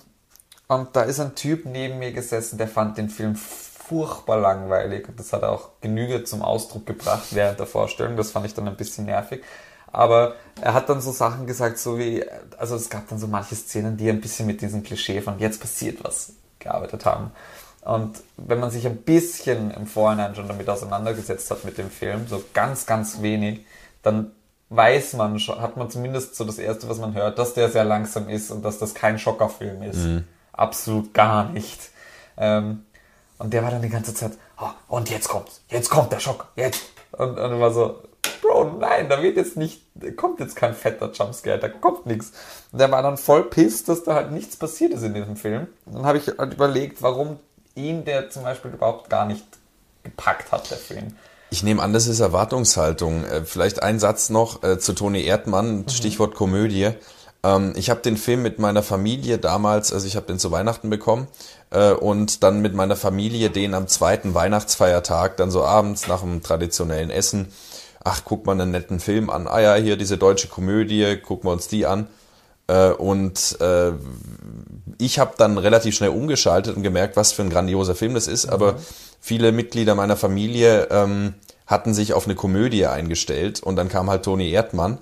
und da ist ein Typ neben mir gesessen, der fand den Film furchtbar langweilig. Und das hat er auch Genüge zum Ausdruck gebracht während der Vorstellung. Das fand ich dann ein bisschen nervig. Aber er hat dann so Sachen gesagt, so wie, also es gab dann so manche Szenen, die ein bisschen mit diesem Klischee von jetzt passiert was gearbeitet haben. Und wenn man sich ein bisschen im Vorhinein schon damit auseinandergesetzt hat mit dem Film, so ganz, ganz wenig, dann weiß man schon, hat man zumindest so das Erste, was man hört, dass der sehr langsam ist und dass das kein Schockerfilm ist. Absolut gar nicht. Ähm, und der war dann die ganze Zeit, oh, und jetzt kommt's, jetzt kommt der Schock, jetzt. Und, und war so, Bro, nein, da wird jetzt nicht, da kommt jetzt kein fetter Jumpscare, da kommt nichts. Und der war dann voll pisst, dass da halt nichts passiert ist in diesem Film. Dann habe ich halt überlegt, warum ihn der zum Beispiel überhaupt gar nicht gepackt hat, der Film. Ich nehme an, das ist Erwartungshaltung. Äh, vielleicht ein Satz noch äh, zu Toni Erdmann, Stichwort Komödie. Ähm, ich habe den Film mit meiner Familie damals, also ich habe den zu Weihnachten bekommen äh, und dann mit meiner Familie den am zweiten Weihnachtsfeiertag, dann so abends nach einem traditionellen Essen. Ach, guck mal einen netten Film an. Ah ja, hier diese deutsche Komödie, gucken wir uns die an. Äh, und äh, ich habe dann relativ schnell umgeschaltet und gemerkt, was für ein grandioser Film das ist. Mhm. Aber viele Mitglieder meiner Familie ähm, hatten sich auf eine Komödie eingestellt und dann kam halt Toni Erdmann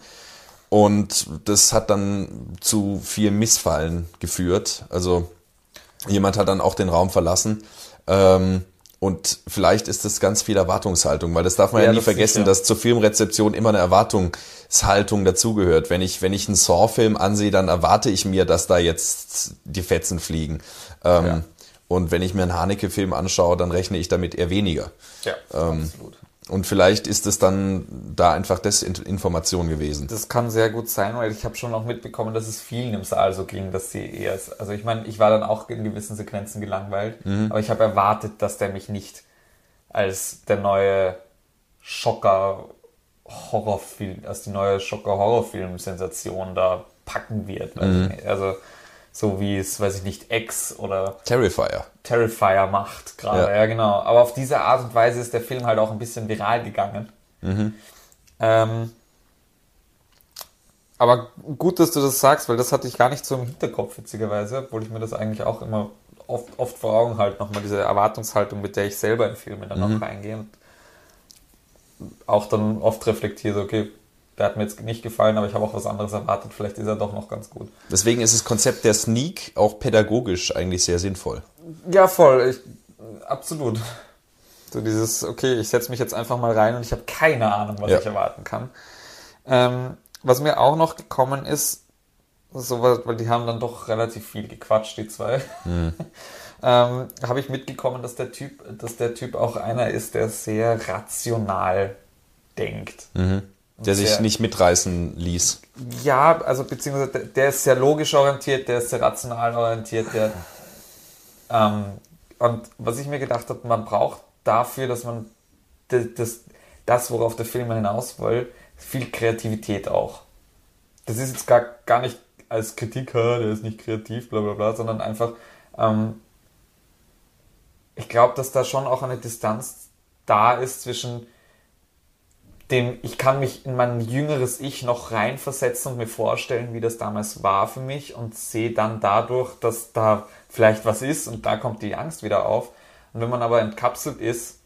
und das hat dann zu viel Missfallen geführt. Also jemand hat dann auch den Raum verlassen. Ähm, und vielleicht ist das ganz viel Erwartungshaltung, weil das darf man ja, ja nie vergessen, dass zur Filmrezeption immer eine Erwartungshaltung dazugehört. Wenn ich, wenn ich einen Saw-Film ansehe, dann erwarte ich mir, dass da jetzt die Fetzen fliegen. Ähm, ja. Und wenn ich mir einen Haneke-Film anschaue, dann rechne ich damit eher weniger. Ja, ähm, absolut. Und vielleicht ist es dann da einfach Desinformation gewesen. Das kann sehr gut sein, weil ich habe schon auch mitbekommen, dass es vielen im Saal so ging, dass sie eher, also ich meine, ich war dann auch in gewissen Sequenzen gelangweilt, mhm. aber ich habe erwartet, dass der mich nicht als der neue Schocker Horrorfilm, als die neue Schocker Horrorfilm-Sensation da packen wird. Mhm. Also so wie es, weiß ich nicht, X oder Terrifier. Terrifier macht gerade, ja. ja. genau. Aber auf diese Art und Weise ist der Film halt auch ein bisschen viral gegangen. Mhm. Ähm, aber gut, dass du das sagst, weil das hatte ich gar nicht so im Hinterkopf, witzigerweise, obwohl ich mir das eigentlich auch immer oft, oft vor Augen halte, nochmal diese Erwartungshaltung, mit der ich selber in Filme dann mhm. auch reingehe und auch dann oft reflektiere, okay, der hat mir jetzt nicht gefallen, aber ich habe auch was anderes erwartet. Vielleicht ist er doch noch ganz gut. Deswegen ist das Konzept der Sneak auch pädagogisch eigentlich sehr sinnvoll. Ja, voll. Ich, absolut. So dieses, okay, ich setze mich jetzt einfach mal rein und ich habe keine Ahnung, was ja. ich erwarten kann. Ähm, was mir auch noch gekommen ist, so, weil die haben dann doch relativ viel gequatscht, die zwei. Mhm. <laughs> ähm, habe ich mitgekommen, dass der Typ, dass der Typ auch einer ist, der sehr rational denkt. Mhm. Der sich sehr, nicht mitreißen ließ. Ja, also beziehungsweise der, der, ist sehr logisch orientiert, der ist sehr rational orientiert, der ähm, und was ich mir gedacht habe, man braucht dafür, dass man das, das, das worauf der Film hinaus will, viel Kreativität auch. Das ist jetzt gar, gar nicht als Kritiker, der ist nicht kreativ, bla bla bla, sondern einfach, ähm, ich glaube, dass da schon auch eine Distanz da ist zwischen dem, ich kann mich in mein jüngeres Ich noch reinversetzen und mir vorstellen, wie das damals war für mich und sehe dann dadurch, dass da vielleicht was ist und da kommt die Angst wieder auf. Und wenn man aber entkapselt ist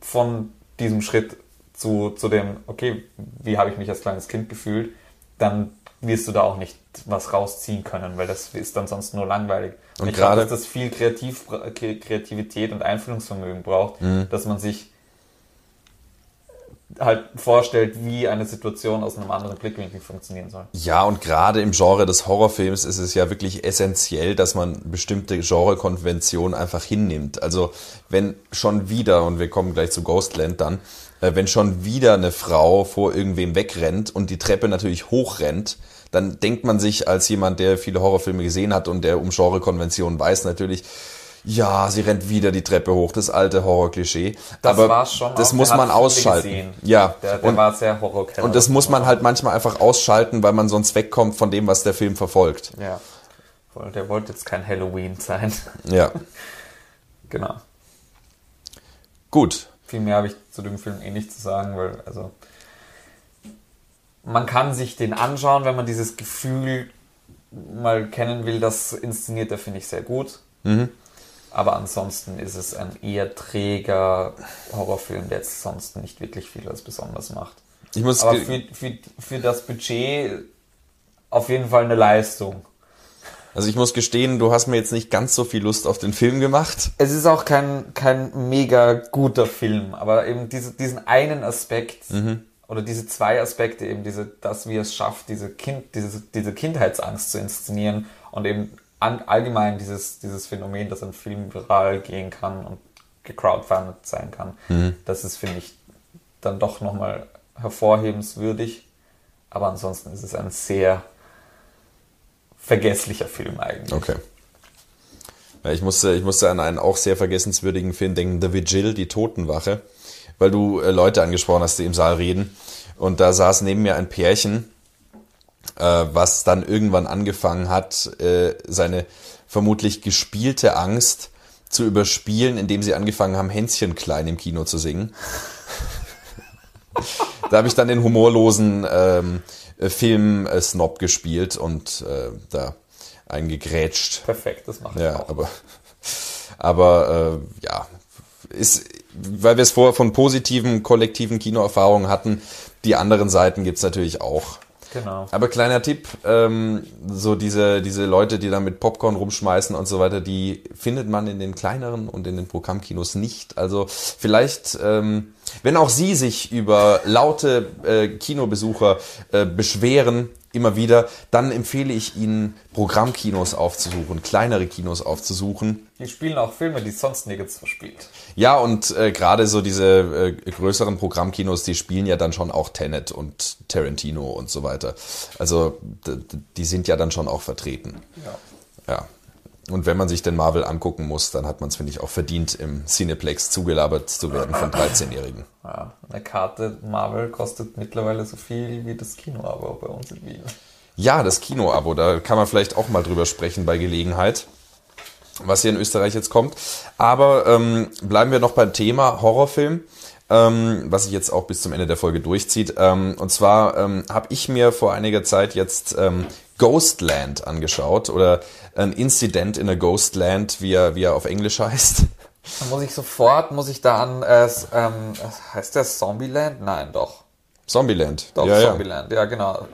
von diesem Schritt zu, zu dem, okay, wie habe ich mich als kleines Kind gefühlt, dann wirst du da auch nicht was rausziehen können, weil das ist dann sonst nur langweilig. Und, und ich glaube, dass das viel Kreativ, Kreativität und Einfühlungsvermögen braucht, mhm. dass man sich halt vorstellt, wie eine Situation aus einem anderen Blickwinkel funktionieren soll. Ja, und gerade im Genre des Horrorfilms ist es ja wirklich essentiell, dass man bestimmte Genrekonventionen einfach hinnimmt. Also wenn schon wieder, und wir kommen gleich zu Ghostland dann, äh, wenn schon wieder eine Frau vor irgendwem wegrennt und die Treppe natürlich hochrennt, dann denkt man sich als jemand, der viele Horrorfilme gesehen hat und der um Genrekonventionen weiß natürlich, ja, sie rennt wieder die Treppe hoch, das alte Horror-Klischee. Das Aber war schon das auch, muss man ausschalten. Ja. Der, der und, war sehr horror Und das muss man halt manchmal einfach ausschalten, weil man sonst wegkommt von dem, was der Film verfolgt. Ja. Der wollte jetzt kein Halloween sein. Ja. <laughs> genau. Gut. Viel mehr habe ich zu dem Film eh nicht zu sagen, weil, also, man kann sich den anschauen, wenn man dieses Gefühl mal kennen will, das inszeniert er, finde ich, sehr gut. Mhm. Aber ansonsten ist es ein eher träger Horrorfilm, der jetzt sonst nicht wirklich viel als besonders macht. Ich muss Aber für, für, für das Budget auf jeden Fall eine Leistung. Also ich muss gestehen, du hast mir jetzt nicht ganz so viel Lust auf den Film gemacht. Es ist auch kein, kein mega guter Film, aber eben diese, diesen einen Aspekt mhm. oder diese zwei Aspekte, eben diese, dass wir es schafft, diese, kind, diese, diese Kindheitsangst zu inszenieren und eben an, allgemein dieses, dieses Phänomen, dass ein Film viral gehen kann und gecrowdfundet sein kann. Das ist, finde ich, dann doch nochmal hervorhebenswürdig. Aber ansonsten ist es ein sehr vergesslicher Film eigentlich. Okay. Ja, ich musste, ich musste an einen auch sehr vergessenswürdigen Film denken, The Vigil, die Totenwache, weil du äh, Leute angesprochen hast, die im Saal reden. Und da saß neben mir ein Pärchen, was dann irgendwann angefangen hat, äh, seine vermutlich gespielte Angst zu überspielen, indem sie angefangen haben, Hänschen klein im Kino zu singen. <laughs> da habe ich dann den humorlosen ähm, Film-Snob gespielt und äh, da eingegrätscht. Perfekt, das mache ich Ja, auch. aber, aber äh, ja, ist, weil wir es vorher von positiven kollektiven Kinoerfahrungen hatten, die anderen Seiten gibt's natürlich auch. Genau. Aber kleiner Tipp, ähm, so diese, diese Leute, die da mit Popcorn rumschmeißen und so weiter, die findet man in den kleineren und in den Programmkinos nicht. Also vielleicht, ähm, wenn auch Sie sich über laute äh, Kinobesucher äh, beschweren, immer wieder, dann empfehle ich Ihnen, Programmkinos aufzusuchen, kleinere Kinos aufzusuchen. Die spielen auch Filme, die sonst nirgends verspielt. Ja, und äh, gerade so diese äh, größeren Programmkinos, die spielen ja dann schon auch Tenet und Tarantino und so weiter. Also die sind ja dann schon auch vertreten. Ja. Ja. Und wenn man sich den Marvel angucken muss, dann hat man es, finde ich, auch verdient, im Cineplex zugelabert zu werden von 13-Jährigen. Ja, eine Karte Marvel kostet mittlerweile so viel wie das Kinoabo bei uns in Wien. Ja, das Kinoabo, da kann man vielleicht auch mal drüber sprechen bei Gelegenheit, was hier in Österreich jetzt kommt. Aber ähm, bleiben wir noch beim Thema Horrorfilm, ähm, was sich jetzt auch bis zum Ende der Folge durchzieht. Ähm, und zwar ähm, habe ich mir vor einiger Zeit jetzt ähm, Ghostland angeschaut oder ein Incident in a Ghostland, wie er, wie er auf Englisch heißt. Dann muss ich sofort, muss ich da an, äh, ähm, heißt der Zombieland? Nein, doch. Zombieland. Doch, ja, ja. Zombieland, ja. genau.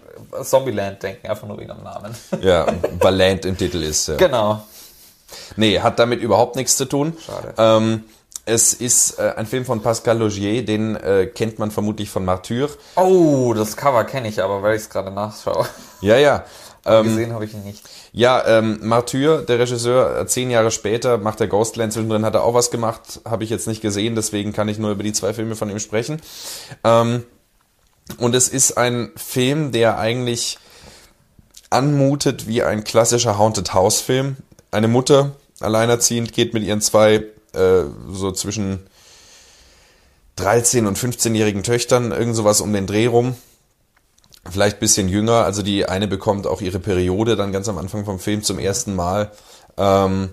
Zombieland denken, einfach nur wegen dem Namen. ja, <laughs> weil Land im Titel ist. Ja. genau. Nee, hat damit überhaupt nichts zu tun. Schade. Ähm, es ist äh, ein Film von Pascal Logier, den äh, kennt man vermutlich von Martyr. Oh, das Cover kenne ich aber, weil ich es gerade nachschaue. Ja, ja. <laughs> Ähm, Gesehen habe ich ihn nicht. ja, ähm, Martyr, der Regisseur, äh, zehn Jahre später macht er Ghostland. Zwischendrin hat er auch was gemacht, habe ich jetzt nicht gesehen, deswegen kann ich nur über die zwei Filme von ihm sprechen. Ähm, und es ist ein Film, der eigentlich anmutet wie ein klassischer Haunted House Film. Eine Mutter, alleinerziehend, geht mit ihren zwei äh, so zwischen 13 und 15-jährigen Töchtern irgend sowas um den Dreh rum. Vielleicht ein bisschen jünger. Also die eine bekommt auch ihre Periode dann ganz am Anfang vom Film zum ersten Mal. Ähm,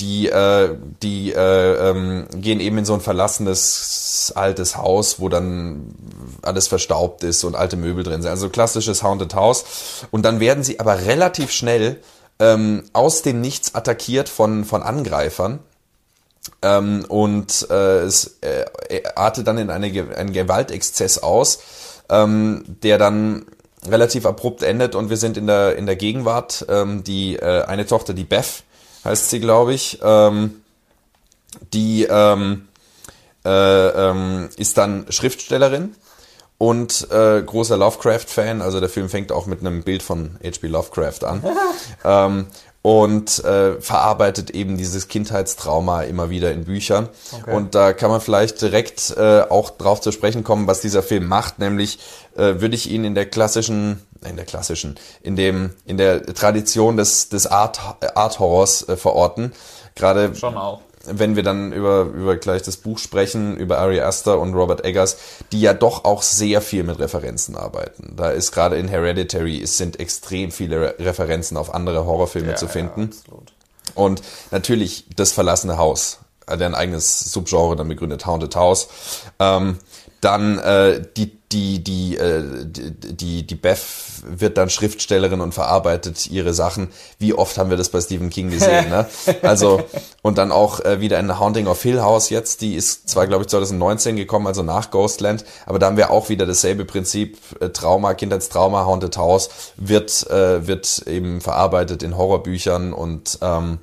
die äh, die äh, ähm, gehen eben in so ein verlassenes altes Haus, wo dann alles verstaubt ist und alte Möbel drin sind. Also klassisches Haunted House. Und dann werden sie aber relativ schnell ähm, aus dem Nichts attackiert von, von Angreifern. Ähm, und äh, es äh, artet dann in eine, einen Gewaltexzess aus, ähm, der dann relativ abrupt endet und wir sind in der, in der Gegenwart. Ähm, die äh, eine Tochter, die Beth, heißt sie, glaube ich, ähm, die ähm, äh, ähm, ist dann Schriftstellerin und äh, großer Lovecraft-Fan. Also der Film fängt auch mit einem Bild von H.P. Lovecraft an. <laughs> ähm, und äh, verarbeitet eben dieses Kindheitstrauma immer wieder in Büchern. Okay. Und da kann man vielleicht direkt äh, auch drauf zu sprechen kommen, was dieser Film macht. Nämlich äh, würde ich ihn in der klassischen, in der klassischen, in dem, in der Tradition des, des Art, Art Horrors äh, verorten. Gerade Schon auch. Wenn wir dann über, über gleich das Buch sprechen, über Ari Aster und Robert Eggers, die ja doch auch sehr viel mit Referenzen arbeiten. Da ist gerade in Hereditary, es sind extrem viele Re Referenzen auf andere Horrorfilme Ja, zu finden. Ja. Und natürlich das verlassene Haus, hat er ein eigenes Subgenre dann begründet, Haunted House. Ähm, dann äh, die die die äh, die die Beth wird dann Schriftstellerin und verarbeitet ihre Sachen. Wie oft haben wir das bei Stephen King gesehen? ne? <laughs> Also und dann auch äh, wieder in Haunting of Hill House jetzt. Die ist zwar glaube ich 2019 gekommen, also nach Ghostland, aber da haben wir auch wieder dasselbe Prinzip: äh, Trauma, Kindheitstrauma, Haunted House wird äh, wird eben verarbeitet in Horrorbüchern und ähm,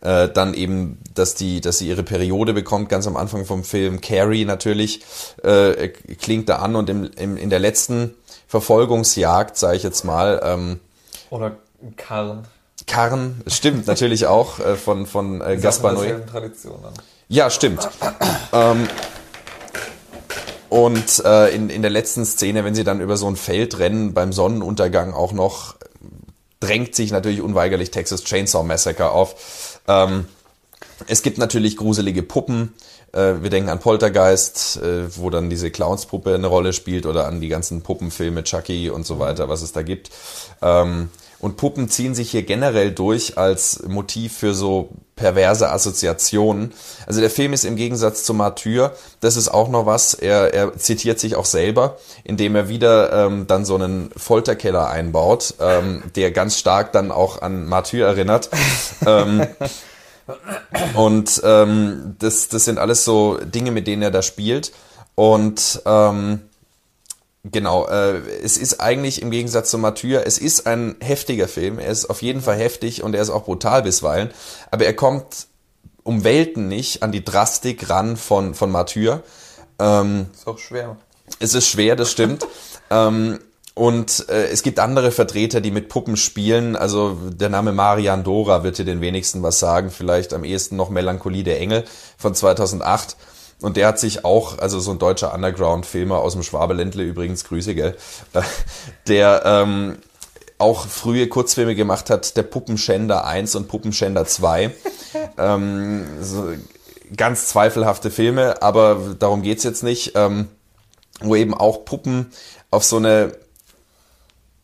äh, dann eben, dass die, dass sie ihre Periode bekommt, ganz am Anfang vom Film. Carrie natürlich äh, klingt da an und im, im, in der letzten Verfolgungsjagd, sage ich jetzt mal, ähm, Oder Karren. Karren, stimmt natürlich auch äh, von, von äh, Gaspar Noé. Ja, stimmt. ähm, und äh, in, in der letzten Szene, wenn sie dann über so ein Feld rennen, beim Sonnenuntergang auch noch, drängt sich natürlich unweigerlich Texas Chainsaw Massacre auf. Ähm, es gibt natürlich gruselige Puppen. Äh, wir denken an Poltergeist, äh, wo dann diese Clownspuppe eine Rolle spielt oder an die ganzen Puppenfilme, Chucky und so weiter, was es da gibt. Ähm, und Puppen ziehen sich hier generell durch als Motiv für so perverse Assoziationen. Also der Film ist im Gegensatz zu Martyr, das ist auch noch was, er, er zitiert sich auch selber, indem er wieder ähm, dann so einen Folterkeller einbaut, ähm, der ganz stark dann auch an Martyr erinnert. ähm, <laughs> und ähm, das, das sind alles so Dinge, mit denen er da spielt. Und ähm, Genau, äh, es ist eigentlich im Gegensatz zu Martyr, es ist ein heftiger Film. Er ist auf jeden Fall heftig und er ist auch brutal bisweilen. Aber er kommt um Welten nicht an die Drastik ran von, von Martyr. Ähm, ist auch schwer. Es ist schwer, das stimmt. <laughs> ähm, und äh, es gibt andere Vertreter, die mit Puppen spielen. Also der Name Marian Dora wird dir den wenigsten was sagen. Vielleicht am ehesten noch Melancholie der Engel von 2008. Und der hat sich auch, also so ein deutscher Underground-Filmer aus dem Schwabeländle übrigens, Grüße, gell, äh, der ähm, auch frühe Kurzfilme gemacht hat, der Puppenschänder 1 und Puppenschänder 2. <laughs> ähm, so ganz zweifelhafte Filme, aber darum geht's jetzt nicht. Ähm, wo eben auch Puppen auf so eine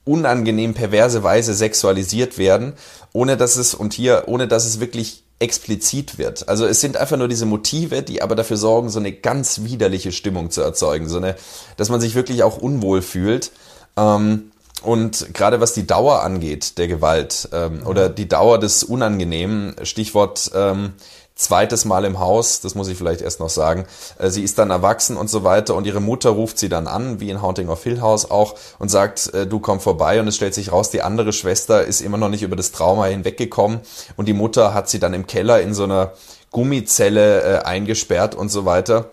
unangenehm perverse Weise sexualisiert werden, ohne dass es, und hier, ohne dass es wirklich explizit wird. Also es sind einfach nur diese Motive, die aber dafür sorgen, so eine ganz widerliche Stimmung zu erzeugen, so eine, dass man sich wirklich auch unwohl fühlt. Ähm, und gerade was die Dauer angeht der Gewalt ähm, oder die Dauer des Unangenehmen, Stichwort ähm, zweites Mal im Haus, das muss ich vielleicht erst noch sagen. Äh, sie ist dann erwachsen und so weiter und ihre Mutter ruft sie dann an, wie in Haunting of Hill House auch, und sagt, äh, du komm vorbei und es stellt sich raus, die andere Schwester ist immer noch nicht über das Trauma hinweggekommen und die Mutter hat sie dann im Keller in so einer Gummizelle äh, eingesperrt und so weiter.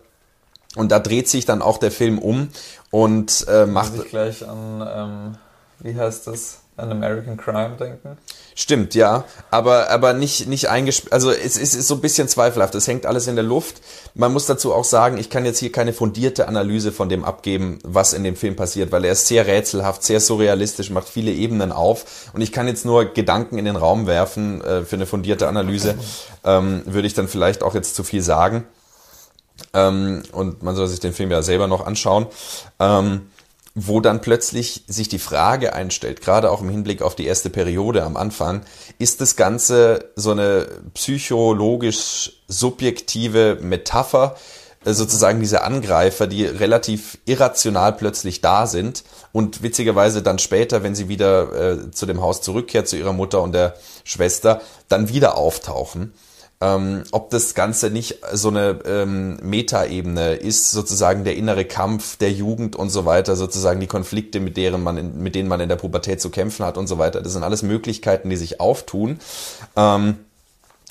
Und da dreht sich dann auch der Film um und äh, macht. Muss ich gleich an, ähm, wie heißt das? an American Crime denken. Stimmt, ja, aber, aber nicht, nicht eingesperrt. Also es, es ist so ein bisschen zweifelhaft. Es hängt alles in der Luft. Man muss dazu auch sagen, ich kann jetzt hier keine fundierte Analyse von dem abgeben, was in dem Film passiert, weil er ist sehr rätselhaft, sehr surrealistisch, macht viele Ebenen auf. Und ich kann jetzt nur Gedanken in den Raum werfen. Äh, für eine fundierte Analyse ähm, würde ich dann vielleicht auch jetzt zu viel sagen. Ähm, und man soll sich den Film ja selber noch anschauen. Ähm, wo dann plötzlich sich die Frage einstellt, gerade auch im Hinblick auf die erste Periode am Anfang, ist das Ganze so eine psychologisch subjektive Metapher, äh, sozusagen diese Angreifer, die relativ irrational plötzlich da sind und witzigerweise dann später, wenn sie wieder äh, zu dem Haus zurückkehrt, zu ihrer Mutter und der Schwester, dann wieder auftauchen ähm, ob das Ganze nicht so eine ähm, Metaebene ist, sozusagen der innere Kampf der Jugend und so weiter, sozusagen die Konflikte, mit deren man in, mit denen man in der Pubertät zu kämpfen hat und so weiter. Das sind alles Möglichkeiten, die sich auftun. Ähm,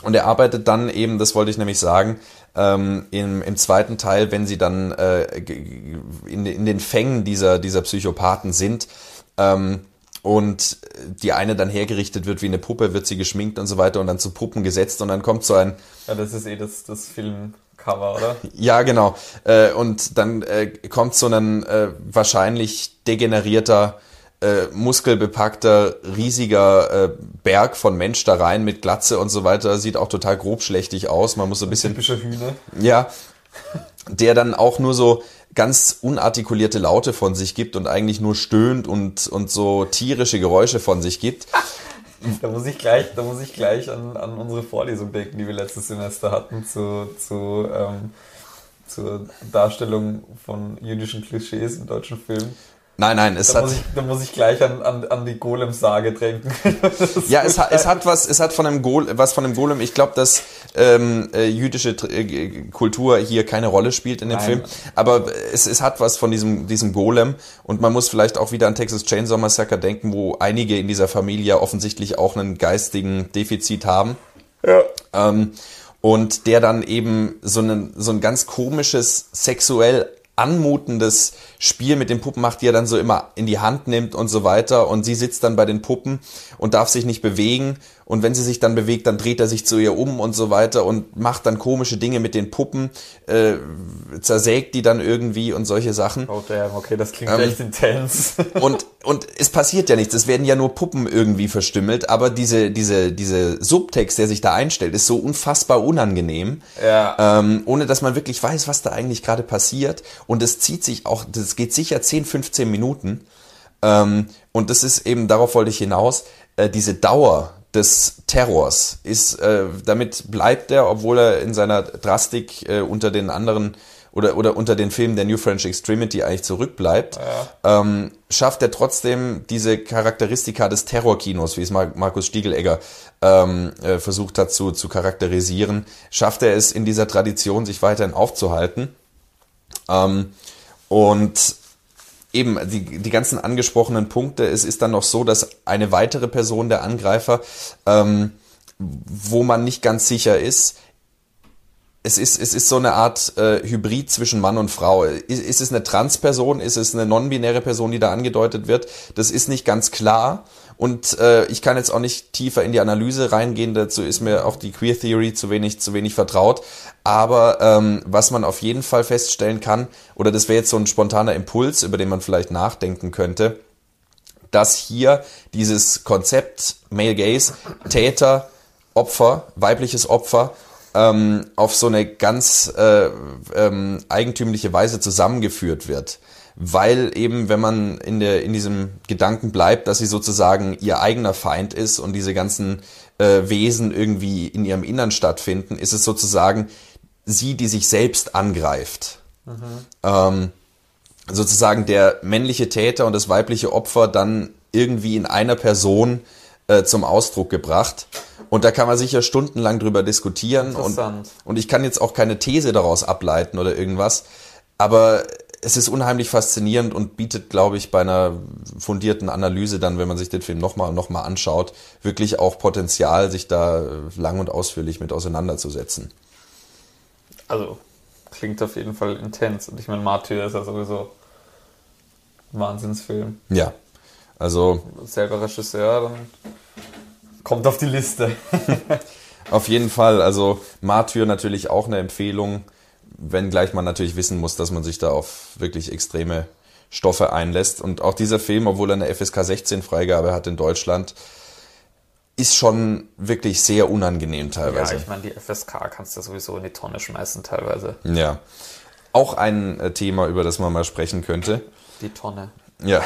und er arbeitet dann eben, das wollte ich nämlich sagen, ähm, im, im zweiten Teil, wenn sie dann äh, in, in den Fängen dieser, dieser Psychopathen sind, ähm, und die eine dann hergerichtet wird wie eine Puppe, wird sie geschminkt und so weiter und dann zu Puppen gesetzt und dann kommt so ein... Ja, das ist eh das, das Filmcover, oder? ja, genau. Äh, und dann äh, kommt so ein äh, wahrscheinlich degenerierter, muskelbepackter, riesiger Berg von Mensch da rein mit Glatze und so weiter. Sieht auch total grobschlächtig aus. Man muss so ein bisschen... Typischer Hühner. Ja. Der dann auch nur so ganz unartikulierte Laute von sich gibt und eigentlich nur stöhnt und, und so tierische Geräusche von sich gibt. Da muss ich gleich, da muss ich gleich an, an unsere Vorlesung denken, die wir letztes Semester hatten zu, zu, ähm, zur Darstellung von jüdischen Klischees im deutschen Film. Nein, nein, es da hat. Muss ich, da muss ich gleich an, an, an die Golem-Sage denken. <laughs> ja, es hat, es hat was, es hat von einem Golem, was von einem Golem. Ich glaube, dass ähm, äh, jüdische äh, Kultur hier keine Rolle spielt in dem nein. Film, aber es, es hat was von diesem, diesem Golem und man muss vielleicht auch wieder an Texas Chainsaw Massacre denken, wo einige in dieser Familie offensichtlich auch einen geistigen Defizit haben. Ja. Ähm, und der dann eben so, einen, so ein ganz komisches, sexuell anmutendes Spiel mit den Puppen macht, die er dann so immer in die Hand nimmt und so weiter. Und sie sitzt dann bei den Puppen und darf sich nicht bewegen und wenn sie sich dann bewegt, dann dreht er sich zu ihr um und so weiter und macht dann komische Dinge mit den Puppen, äh, zersägt die dann irgendwie und solche Sachen. Oh damn, okay, das klingt ähm, echt intens. <laughs> und, und es passiert ja nichts, es werden ja nur Puppen irgendwie verstümmelt, aber diese, diese, diese Subtext, der sich da einstellt, ist so unfassbar unangenehm, ja. ähm, ohne dass man wirklich weiß, was da eigentlich gerade passiert und es zieht sich auch, das geht sicher 10, 15 Minuten ähm, und das ist eben, darauf wollte ich hinaus, äh, diese Dauer des Terrors ist, äh, damit bleibt er, obwohl er in seiner Drastik äh, unter den anderen oder, oder unter den Filmen der New French Extremity eigentlich zurückbleibt, ja. ähm, schafft er trotzdem diese Charakteristika des Terrorkinos, wie es Markus Stiegelegger ähm, äh, versucht hat zu, zu charakterisieren, schafft er es in dieser Tradition, sich weiterhin aufzuhalten. Ähm, und eben die, die ganzen angesprochenen Punkte, es ist dann noch so, dass eine weitere Person, der Angreifer, ähm, wo man nicht ganz sicher ist, es ist, es ist so eine Art äh, Hybrid zwischen Mann und Frau. Ist, ist es eine Transperson? Ist es eine non-binäre Person, die da angedeutet wird? Das ist nicht ganz klar. Und äh, ich kann jetzt auch nicht tiefer in die Analyse reingehen. Dazu ist mir auch die Queer Theory zu wenig, zu wenig vertraut. Aber ähm, was man auf jeden Fall feststellen kann, oder das wäre jetzt so ein spontaner Impuls, über den man vielleicht nachdenken könnte, dass hier dieses Konzept Male Gaze, Täter, Opfer, weibliches Opfer, ähm, auf so eine ganz äh, ähm, eigentümliche Weise zusammengeführt wird. Weil eben, wenn man in, der, in diesem Gedanken bleibt, dass sie sozusagen ihr eigener Feind ist und diese ganzen äh, Wesen irgendwie in ihrem Innern stattfinden, ist es sozusagen sie, die sich selbst angreift. Mhm. Ähm, sozusagen der männliche Täter und das weibliche Opfer dann irgendwie in einer Person äh, zum Ausdruck gebracht. Und da kann man sicher stundenlang drüber diskutieren. Und, und ich kann jetzt auch keine These daraus ableiten oder irgendwas. Aber es ist unheimlich faszinierend und bietet, glaube ich, bei einer fundierten Analyse dann, wenn man sich den Film nochmal noch mal anschaut, wirklich auch Potenzial, sich da lang und ausführlich mit auseinanderzusetzen. Also, klingt auf jeden Fall intens. Und ich meine, Martyr ist ja sowieso ein Wahnsinnsfilm. Ja, also... Selber Regisseur, dann kommt auf die Liste. <laughs> auf jeden Fall, also Martyr natürlich auch eine Empfehlung wenngleich man natürlich wissen muss, dass man sich da auf wirklich extreme Stoffe einlässt. Und auch dieser Film, obwohl er eine FSK 16 Freigabe hat in Deutschland, ist schon wirklich sehr unangenehm teilweise. Ja, ich meine, die FSK kannst du sowieso in die Tonne schmeißen teilweise. Ja. Auch ein äh, Thema, über das man mal sprechen könnte. Die Tonne. Ja.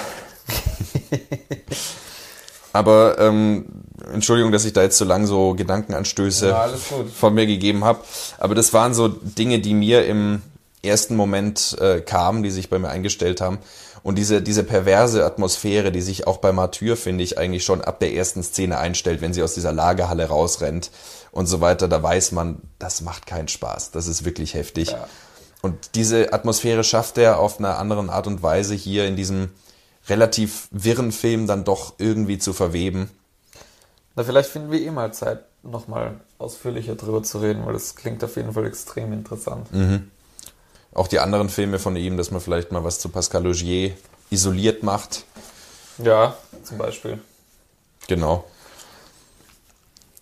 Aber ähm, Entschuldigung, dass ich da jetzt so lang so Gedankenanstöße ja, von mir gegeben habe. Aber das waren so Dinge, die mir im ersten Moment äh, kamen, die sich bei mir eingestellt haben. Und diese, diese perverse Atmosphäre, die sich auch bei Martyr, finde ich, eigentlich schon ab der ersten Szene einstellt, wenn sie aus dieser Lagerhalle rausrennt und so weiter, da weiß man, das macht keinen Spaß. Das ist wirklich heftig. Ja. Und diese Atmosphäre schafft er auf einer anderen Art und Weise hier in diesem relativ wirren Film dann doch irgendwie zu verweben. Na, vielleicht finden wir eh mal Zeit, nochmal ausführlicher drüber zu reden, weil das klingt auf jeden Fall extrem interessant. Mhm. Auch die anderen Filme von ihm, dass man vielleicht mal was zu Pascal Logier isoliert macht. Ja, zum Beispiel. Genau.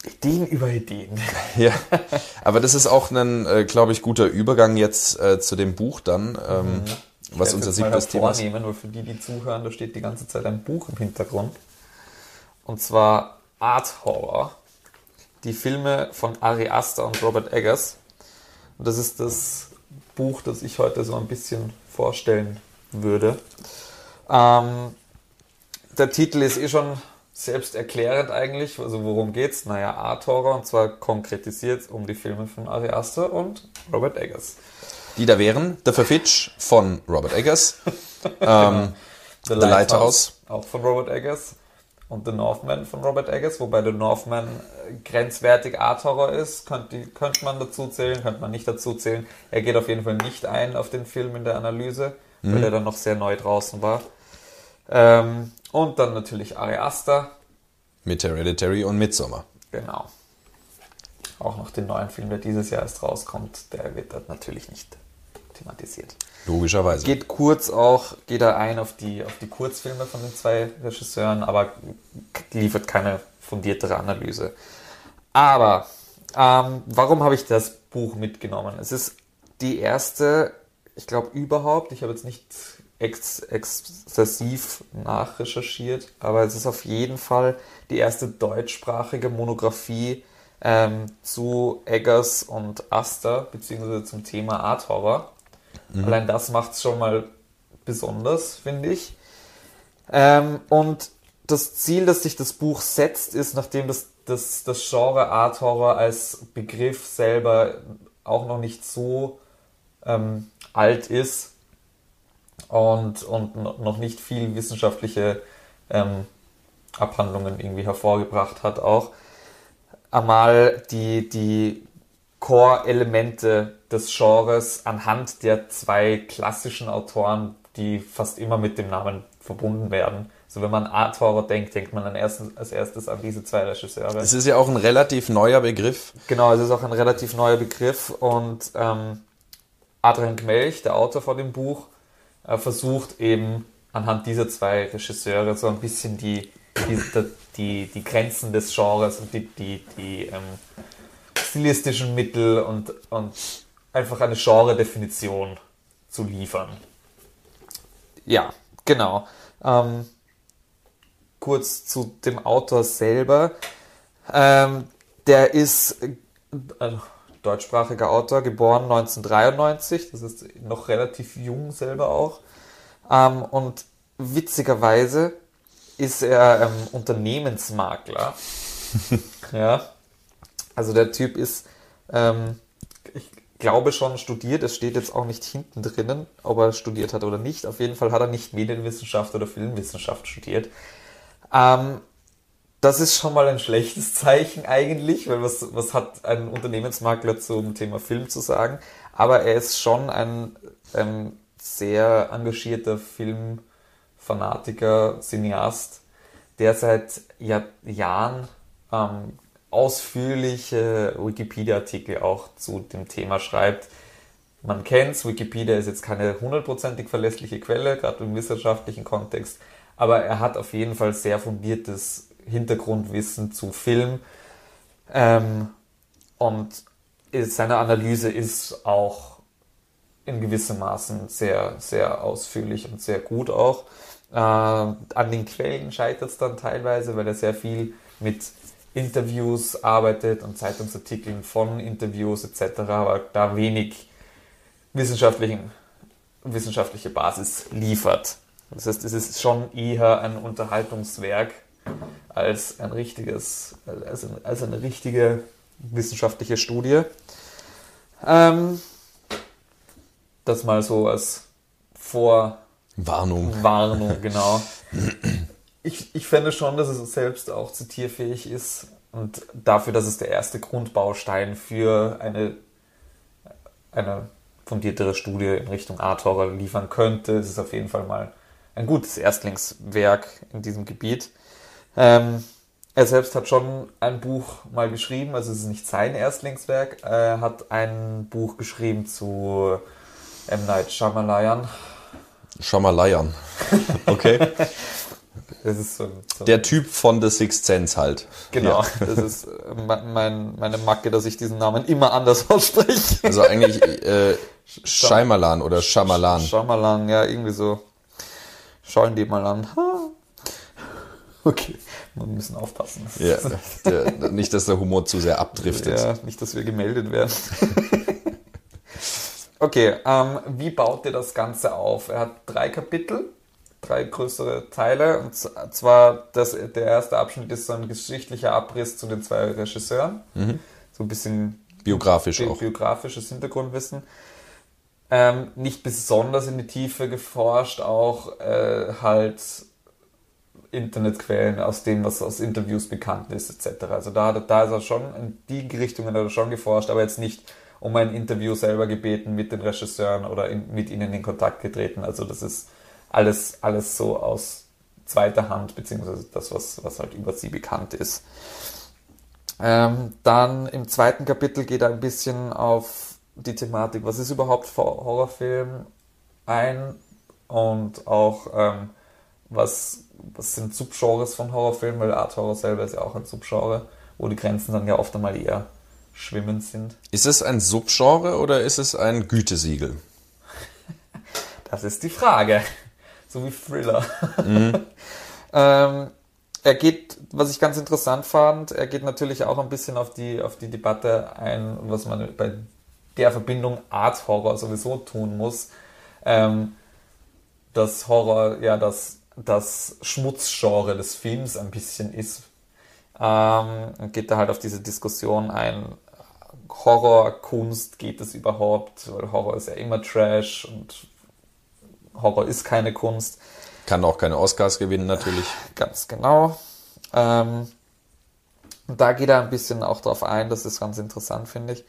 Ideen über Ideen. <laughs> Ja, aber das ist auch ein, äh, glaube ich, guter Übergang jetzt äh, zu dem Buch dann. Ähm, mhm was unser siebtes Thema ist. Weil für die, die zuhören, da steht die ganze Zeit ein Buch im Hintergrund. Und zwar Art Horror. Die Filme von Ari Aster und Robert Eggers. Und das ist das Buch, das ich heute so ein bisschen vorstellen würde. Ähm, der Titel ist eh schon selbsterklärend eigentlich. Also worum geht's? Naja, Art Horror und zwar konkretisiert um die Filme von Ari Aster und Robert Eggers die da wären. The Fitch von Robert Eggers. <laughs> ähm, The, The Lighthouse. Auch von Robert Eggers. Und The Northman von Robert Eggers, wobei The Northman äh, grenzwertig Art-Horror ist. Könnte, könnte man dazu zählen, könnte man nicht dazu zählen. Er geht auf jeden Fall nicht ein auf den Film in der Analyse, mhm. weil er dann noch sehr neu draußen war. Ähm, und dann natürlich Ari Aster. Mit Hereditary und Midsommar. Genau. Auch noch den neuen Film, der dieses Jahr erst rauskommt, der wird natürlich nicht thematisiert. Logischerweise. Geht kurz auch, geht er ein auf die, auf die Kurzfilme von den zwei Regisseuren, aber liefert keine fundiertere Analyse. Aber ähm, warum habe ich das Buch mitgenommen? Es ist die erste, ich glaube überhaupt, ich habe jetzt nicht ex exzessiv nachrecherchiert, aber es ist auf jeden Fall die erste deutschsprachige Monographie ähm, zu Eggers und Aster, beziehungsweise zum Thema Art Horror. Mhm. Allein das macht es schon mal besonders, finde ich. Ähm, und das Ziel, das sich das Buch setzt, ist, nachdem das, das, das Genre Art Horror als Begriff selber auch noch nicht so ähm, alt ist und, und noch nicht viel wissenschaftliche ähm, Abhandlungen irgendwie hervorgebracht hat, auch einmal die, die Core-Elemente des Genres anhand der zwei klassischen Autoren, die fast immer mit dem Namen verbunden werden. So, wenn man Art Horror denkt, denkt man als erstes an diese zwei Regisseure. Es ist ja auch ein relativ neuer Begriff. Genau, es ist auch ein relativ neuer Begriff und ähm, Adrian Gmelch, der Autor von dem Buch, äh, versucht eben anhand dieser zwei Regisseure so ein bisschen die, die, die, die Grenzen des Genres und die, die, die ähm, stilistischen Mittel und, und einfach eine Genre-Definition zu liefern. Ja, genau. Ähm, kurz zu dem Autor selber. Ähm, der ist äh, deutschsprachiger Autor, geboren 1993, das ist noch relativ jung selber auch. Ähm, und witzigerweise ist er ähm, Unternehmensmakler. <laughs> ja. Also der Typ ist, ähm, ich glaube schon studiert, es steht jetzt auch nicht hinten drinnen, ob er studiert hat oder nicht. Auf jeden Fall hat er nicht Medienwissenschaft oder Filmwissenschaft studiert. Ähm, das ist schon mal ein schlechtes <laughs> Zeichen eigentlich, weil was, was hat ein Unternehmensmakler zum Thema Film zu sagen? Aber er ist schon ein ähm, sehr engagierter Filmfanatiker, Cineast, der seit Jahr, Jahren ähm, ausführliche Wikipedia-Artikel auch zu dem Thema schreibt. Man kennt's, Wikipedia ist jetzt keine hundertprozentig verlässliche Quelle, gerade im wissenschaftlichen Kontext, aber er hat auf jeden Fall sehr fundiertes Hintergrundwissen zu Film. Ähm, und seine Analyse ist auch in gewissem Maßen sehr, sehr ausführlich und sehr gut auch. Äh, an den Quellen scheitert es dann teilweise, weil er sehr viel mit Interviews arbeitet und Zeitungsartikeln von Interviews etc., aber da wenig wissenschaftlichen, wissenschaftliche Basis liefert. Das heißt, es ist schon eher ein Unterhaltungswerk als ein richtiges, als, ein, als eine richtige wissenschaftliche Studie. Ähm, das mal so als Vorwarnung. Warnung, genau. <laughs> Ich, ich fände schon, dass es selbst auch zitierfähig ist und dafür, dass es der erste Grundbaustein für eine, eine fundiertere Studie in Richtung Horror liefern könnte, ist es auf jeden Fall mal ein gutes Erstlingswerk in diesem Gebiet. Ähm, er selbst hat schon ein Buch mal geschrieben, also es ist nicht sein Erstlingswerk. Er hat ein Buch geschrieben zu M. Night Shyamalan. Shyamalan. Okay. <laughs> Das ist so, so Der Typ von The Sixth Sense halt. Genau, ja. das ist mein, meine Macke, dass ich diesen Namen immer anders <laughs> ausspreche. Also eigentlich äh, Shyamalan oder Shyamalan. Shyamalan, ja, irgendwie so. Schauen die mal an. Okay, wir müssen aufpassen. Ja, der, nicht, dass der Humor zu sehr abdriftet. Ja, nicht, dass wir gemeldet werden. <laughs> okay, ähm, wie baut ihr das Ganze auf? Er hat drei Kapitel, drei größere Teile. Und zwar, das, der erste Abschnitt ist so ein geschichtlicher Abriss zu den zwei Regisseuren. Mhm. So ein bisschen biografisch bi auch. Biografisches Hintergrundwissen. Ähm, nicht besonders in die Tiefe geforscht, auch äh, halt Internetquellen, aus dem, was aus Interviews bekannt ist, etc. Also da, da ist er schon, in die Richtungen hat er schon geforscht, aber jetzt nicht um ein Interview selber gebeten mit den Regisseuren oder in, mit ihnen in Kontakt getreten. Also das ist alles, alles so aus zweiter Hand, beziehungsweise das, was, was halt über sie bekannt ist. Ähm, dann im zweiten Kapitel geht er ein bisschen auf die Thematik, was ist überhaupt Horrorfilm ein und auch ähm, was was sind Subgenres von Horrorfilmen, weil Art Horror selber ist ja auch ein Subgenre, wo die Grenzen dann ja oft einmal eher schwimmend sind. Ist es ein Subgenre oder ist es ein Gütesiegel? <laughs> Das ist die Frage. So wie Thriller. <laughs> ähm, er geht, was ich ganz interessant fand, er geht natürlich auch ein bisschen auf die, auf die Debatte ein, was man bei der Verbindung Art Horror sowieso tun muss. Ähm, dass Horror ja das, das Schmutzgenre des Films ein bisschen ist. Ähm, geht da halt auf diese Diskussion ein, Horrorkunst geht es überhaupt, weil Horror ist ja immer Trash und Horror ist keine Kunst. Kann auch keine Oscars gewinnen, natürlich. Ganz genau. Ähm, da geht er ein bisschen auch drauf ein, das ist ganz interessant, finde ich.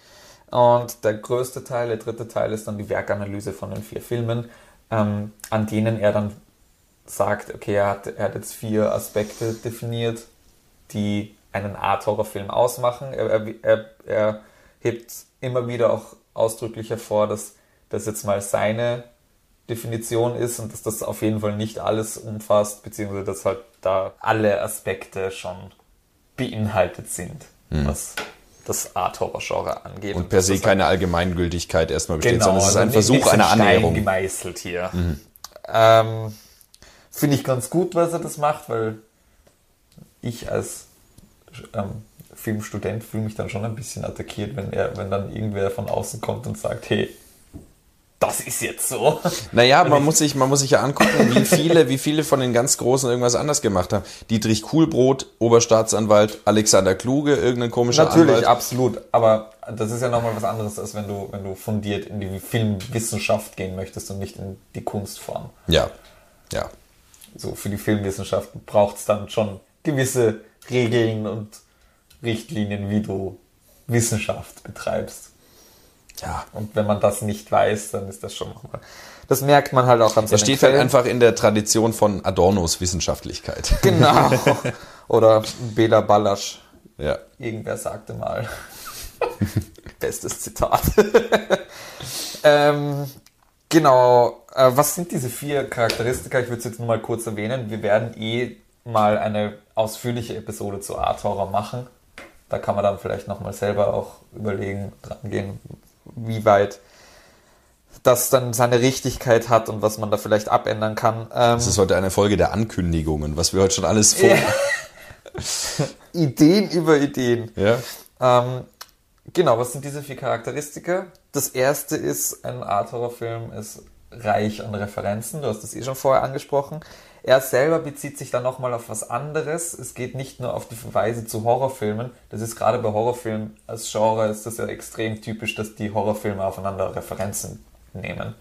Und der größte Teil, der dritte Teil, ist dann die Werkanalyse von den vier Filmen, ähm, an denen er dann sagt, okay, er hat, er hat jetzt vier Aspekte definiert, die einen Art-Horror-Film ausmachen. Er, er, er, er hebt immer wieder auch ausdrücklich hervor, dass das jetzt mal seine Definition ist und dass das auf jeden Fall nicht alles umfasst, beziehungsweise dass halt da alle Aspekte schon beinhaltet sind, mhm. was das Art-Horror-Genre angeht. Und per se keine Allgemeingültigkeit erstmal besteht, genau, sondern es ist ein also Versuch einer Annäherung. gemeißelt hier. Mhm. Ähm, Finde ich ganz gut, was er das macht, weil ich als ähm, Filmstudent fühle mich dann schon ein bisschen attackiert, wenn er, wenn dann irgendwer von außen kommt und sagt, hey, das ist jetzt so. Naja, man muss sich, man muss sich ja angucken, wie <laughs> viele, wie viele von den ganz Großen irgendwas anders gemacht haben. Dietrich Kuhlbrot, Oberstaatsanwalt, Alexander Kluge, irgendein komischer Natürlich, Anwalt. absolut. Aber das ist ja nochmal was anderes, als wenn du, wenn du fundiert in die Filmwissenschaft gehen möchtest und nicht in die Kunstform. Ja, ja. So, für die Filmwissenschaft braucht es dann schon gewisse Regeln und Richtlinien, wie du Wissenschaft betreibst. Ja. Und wenn man das nicht weiß, dann ist das schon nochmal. Das merkt man halt auch an Er steht halt einfach in der Tradition von Adornos Wissenschaftlichkeit. <laughs> Genau. <laughs> Oder Bela Ballasch. Ja. Irgendwer sagte mal. <laughs> Bestes Zitat. ähm, genau. Äh, was sind diese vier Charakteristika? Ich würde es jetzt nur mal kurz erwähnen. Wir werden eh mal eine ausführliche Episode zu Art Horror machen. Da kann man dann vielleicht nochmal selber auch überlegen, dran gehen, wie weit das dann seine Richtigkeit hat und was man da vielleicht abändern kann. Ähm, Das ist heute eine Folge der Ankündigungen, was wir heute schon alles vor. <laughs> Ideen über Ideen. Ja. Ähm, genau, was sind diese vier Charakteristika? Das erste ist, ein Art-Horror-Film ist reich an Referenzen. Du hast das eh schon vorher angesprochen. Er selber bezieht sich dann nochmal auf was anderes. Es geht nicht nur auf die Verweise zu Horrorfilmen. Das ist gerade bei Horrorfilmen als Genre ist das ja extrem typisch, dass die Horrorfilme aufeinander Referenzen nehmen.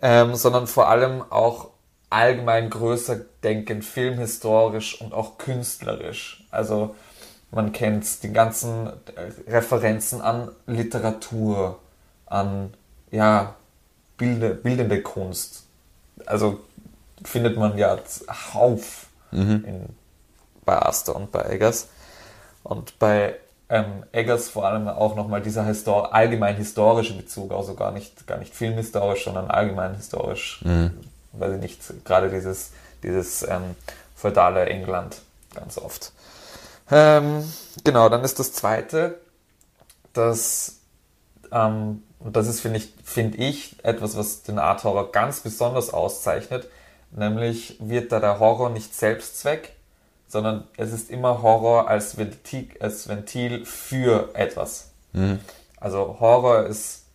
Ähm, sondern vor allem auch allgemein größer denken, filmhistorisch und auch künstlerisch. Also man kennt die ganzen äh, Referenzen an Literatur, an ja, Bilde, bildende Kunst. Also findet man ja Hauf in, bei Aster und bei Eggers. Und bei ähm, Eggers vor allem auch nochmal dieser Histor allgemein historische Bezug, also gar nicht, gar nicht filmhistorisch, sondern allgemein historisch. Weil ich nicht, gerade dieses, dieses ähm, feudale England ganz oft. Ähm, genau, dann ist das zweite, dass ähm, und das ist, finde ich, finde ich, etwas, was den Art Horror ganz besonders auszeichnet. Nämlich wird da der Horror nicht Selbstzweck, sondern es ist immer Horror als Ventil, als Ventil für etwas. Also Horror ist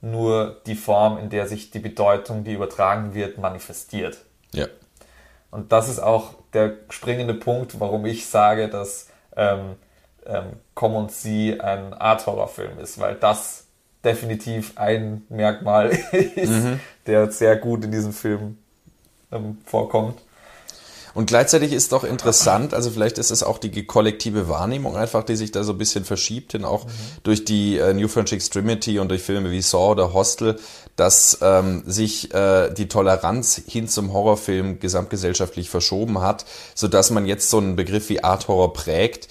nur die Form, in der sich die Bedeutung, die übertragen wird, manifestiert. Ja. Und das ist auch der springende Punkt, warum ich sage, dass ähm, ähm, Komm und Sie ein Art-Horror-Film ist, weil das definitiv ein Merkmal <laughs> ist, der sehr gut in diesem Film ähm, vorkommt. Und gleichzeitig ist doch interessant, also vielleicht ist es auch die kollektive Wahrnehmung einfach, die sich da so ein bisschen verschiebt, denn auch durch die äh, New French Extremity und durch Filme wie Saw oder Hostel, dass ähm, sich äh, die Toleranz hin zum Horrorfilm gesamtgesellschaftlich verschoben hat, so dass man jetzt so einen Begriff wie Art Horror prägt,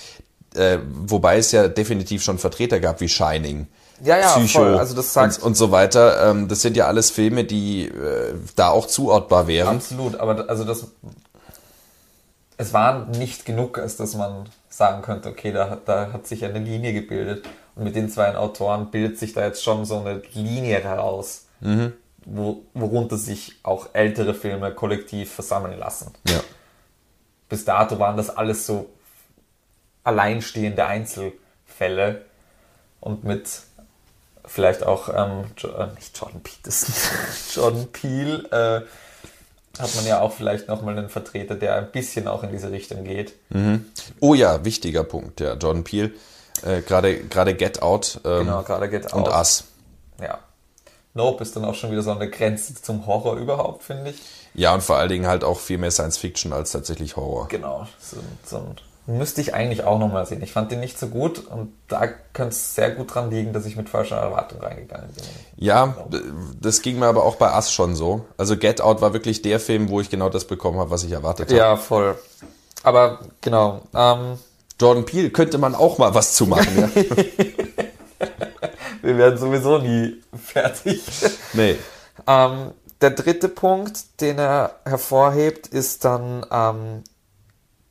äh, wobei es ja definitiv schon Vertreter gab wie Shining. Ja, ja, Psycho voll. Also das sagt- und, und so weiter. Ähm, das sind ja alles Filme, die äh, da auch zuortbar wären. Absolut, aber also das es war nicht genug, als dass man sagen könnte, okay, da, da hat sich eine Linie gebildet. Und mit den zwei Autoren bildet sich da jetzt schon so eine Linie heraus, Mhm. wo, worunter sich auch ältere Filme kollektiv versammeln lassen. Ja. Bis dato waren das alles so alleinstehende Einzelfälle und mit vielleicht auch ähm, jo äh, nicht Jordan Peterson, <laughs> Jordan Peele äh, hat man ja auch vielleicht nochmal einen Vertreter, der ein bisschen auch in diese Richtung geht. Oh ja, wichtiger Punkt, ja. Jordan Peele, äh, gerade gerade Get Out ähm, Genau, gerade Get und Out. Us. Ja. Nope ist dann auch schon wieder so eine Grenze zum Horror überhaupt, finde ich. Ja, und vor allen Dingen halt auch viel mehr Science Fiction als tatsächlich Horror. Genau. So, so ein, müsste ich eigentlich auch nochmal sehen. Ich fand den nicht so gut und da könnte es sehr gut dran liegen, dass ich mit falscher Erwartung reingegangen bin. Ja, das ging mir aber auch bei Us schon so. Also Get Out war wirklich der Film, wo ich genau das bekommen habe, was ich erwartet habe. Ja, voll. Aber genau. Ähm, Jordan Peele könnte man auch mal was zu machen. Ja? <laughs> wir werden sowieso nie fertig. <laughs> nee. Ähm, der dritte Punkt, den er hervorhebt, ist dann ähm,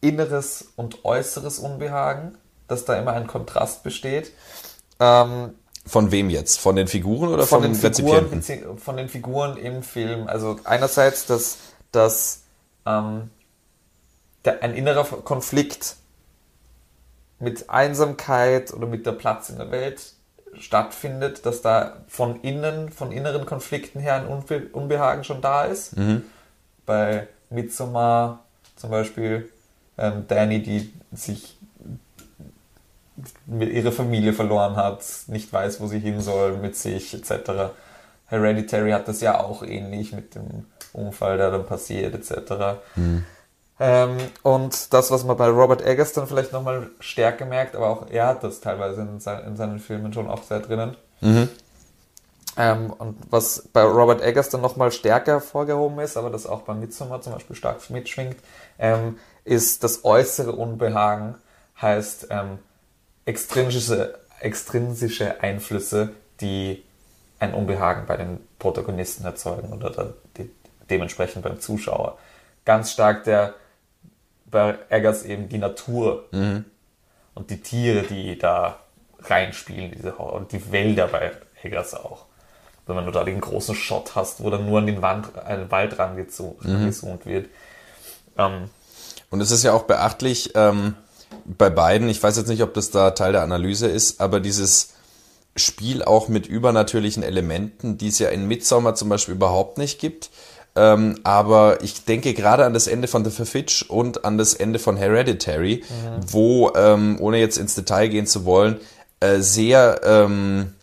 inneres und äußeres Unbehagen, dass da immer ein Kontrast besteht. Ähm, Von wem jetzt? Von den Figuren oder von, von, den Figuren, Rezipienten? bezieh- von den Figuren im Film. Also einerseits, dass, dass ähm, der, ein innerer Konflikt mit Einsamkeit oder mit der Platz in der Welt stattfindet, dass da von innen, von inneren Konflikten her ein Unbe Unbehagen schon da ist. Bei Midsommar zum Beispiel ähm, Danny, die sich mit ihre Familie verloren hat, nicht weiß, wo sie hin soll mit sich etc. Hereditary hat das ja auch ähnlich mit dem Unfall, der dann passiert etc. Ähm, und das, was man bei Robert Eggers dann vielleicht nochmal stärker merkt, aber auch er hat das teilweise in, sein, in seinen Filmen schon auch sehr drinnen. Ähm, und was bei Robert Eggers dann nochmal stärker hervorgehoben ist, aber das auch bei Midsommar zum Beispiel stark mitschwingt, ähm, ist das äußere Unbehagen, heißt ähm, extrinsische, extrinsische Einflüsse, die ein Unbehagen bei den Protagonisten erzeugen oder dann die, dementsprechend beim Zuschauer. Ganz stark der bei Eggers eben die Natur und die Tiere, die da reinspielen, diese Horror und die Wälder bei Eggers auch. Wenn du da den großen Shot hast, wo dann nur an den Wand, an den Wald rangezoomt rangezoomt wird. Ähm, Und es ist ja auch beachtlich ähm, bei beiden, ich weiß jetzt nicht, ob das da Teil der Analyse ist, aber dieses Spiel auch mit übernatürlichen Elementen, die es ja in Midsommar zum Beispiel überhaupt nicht gibt. Ähm, aber ich denke gerade an das Ende von The Fitch und an das Ende von Hereditary, wo, ähm, ohne jetzt ins Detail gehen zu wollen, äh, sehr, ähm,